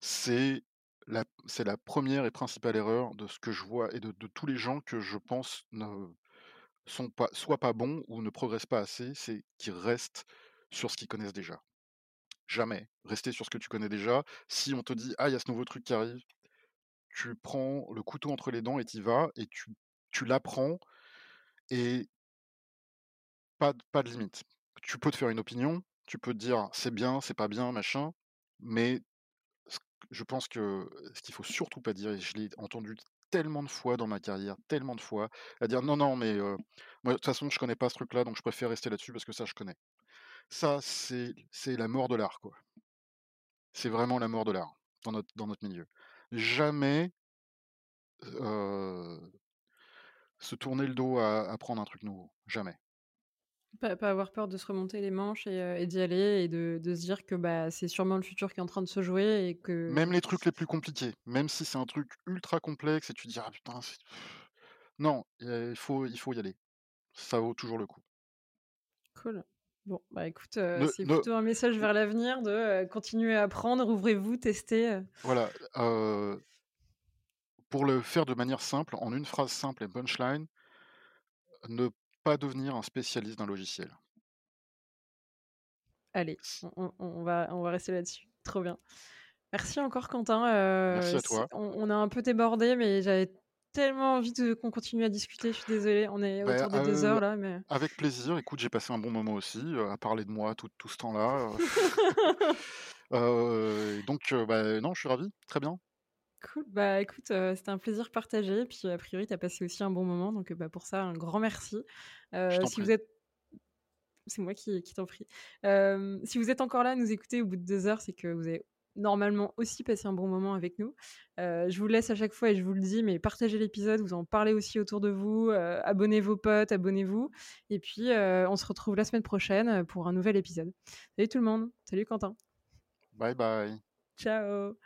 C'est la première et principale erreur de ce que je vois et de de tous les gens que je pense ne sont pas soit pas bons ou ne progressent pas assez, c'est qu'ils restent sur ce qu'ils connaissent déjà. Jamais rester sur ce que tu connais déjà. Si on te dit: «Ah, il y a ce nouveau truc qui arrive», tu prends le couteau entre les dents et tu y vas et tu tu l'apprends et pas pas de limite. Tu peux te faire une opinion, Tu peux te dire: «C'est bien, c'est pas bien, machin», mais je pense que ce qu'il faut surtout pas dire et je l'ai entendu tellement de fois dans ma carrière, tellement de fois, à dire: «Non, non, mais moi de toute façon je connais pas ce truc-là, donc je préfère rester là-dessus parce que ça je connais». Ça, c'est la mort de l'art, quoi. C'est vraiment la mort de l'art dans notre dans notre milieu. Jamais se tourner le dos à apprendre un truc nouveau, jamais. Pas pas avoir peur de se remonter les manches et d'y aller et de de se dire que, bah, c'est sûrement le futur qui est en train de se jouer et que Même les trucs les plus compliqués, même si c'est un truc ultra complexe et tu te dis: «Ah putain, c'est» non, heu, il faut il faut y aller. Ça vaut toujours le coup. Cool. Bon, bah, écoute, Ne c'est ne plutôt un message vers l'avenir de, heu, continuer à apprendre, ouvrez-vous, testez, heu. voilà, pour le faire de manière simple, en une phrase simple et punchline ne pas devenir un spécialiste d'un logiciel. Allez, on va on va rester là-dessus. Trop bien. Merci encore Quentin, Merci à toi. on on a un peu débordé, mais j'avais tellement envie qu'on continue à discuter. Je suis désolée, on est Bah, autour des 2 heu, heures là, mais avec plaisir. Écoute, j'ai passé un bon moment aussi, heu, à parler de moi tout tout ce temps-là, heu, donc bah, non, je suis ravi, très bien. Cool, bah, écoute, c'était un plaisir partagé, puis a priori, tu as passé aussi un bon moment, donc bah, pour ça, un grand merci. Si prie. vous êtes c'est moi qui qui t'en prie. Si vous êtes encore là nous écouter au bout de 2 heures, c'est que vous avez normalement aussi passé un bon moment avec nous. Heu, je vous laisse à chaque fois et je vous le dis, mais partagez l'épisode, vous en parlez aussi autour de vous, heu, abonnez vos potes, abonnez-vous et puis, heu, on se retrouve la semaine prochaine, pour un nouvel épisode. Salut tout le monde! Salut Quentin! Bye bye. Ciao.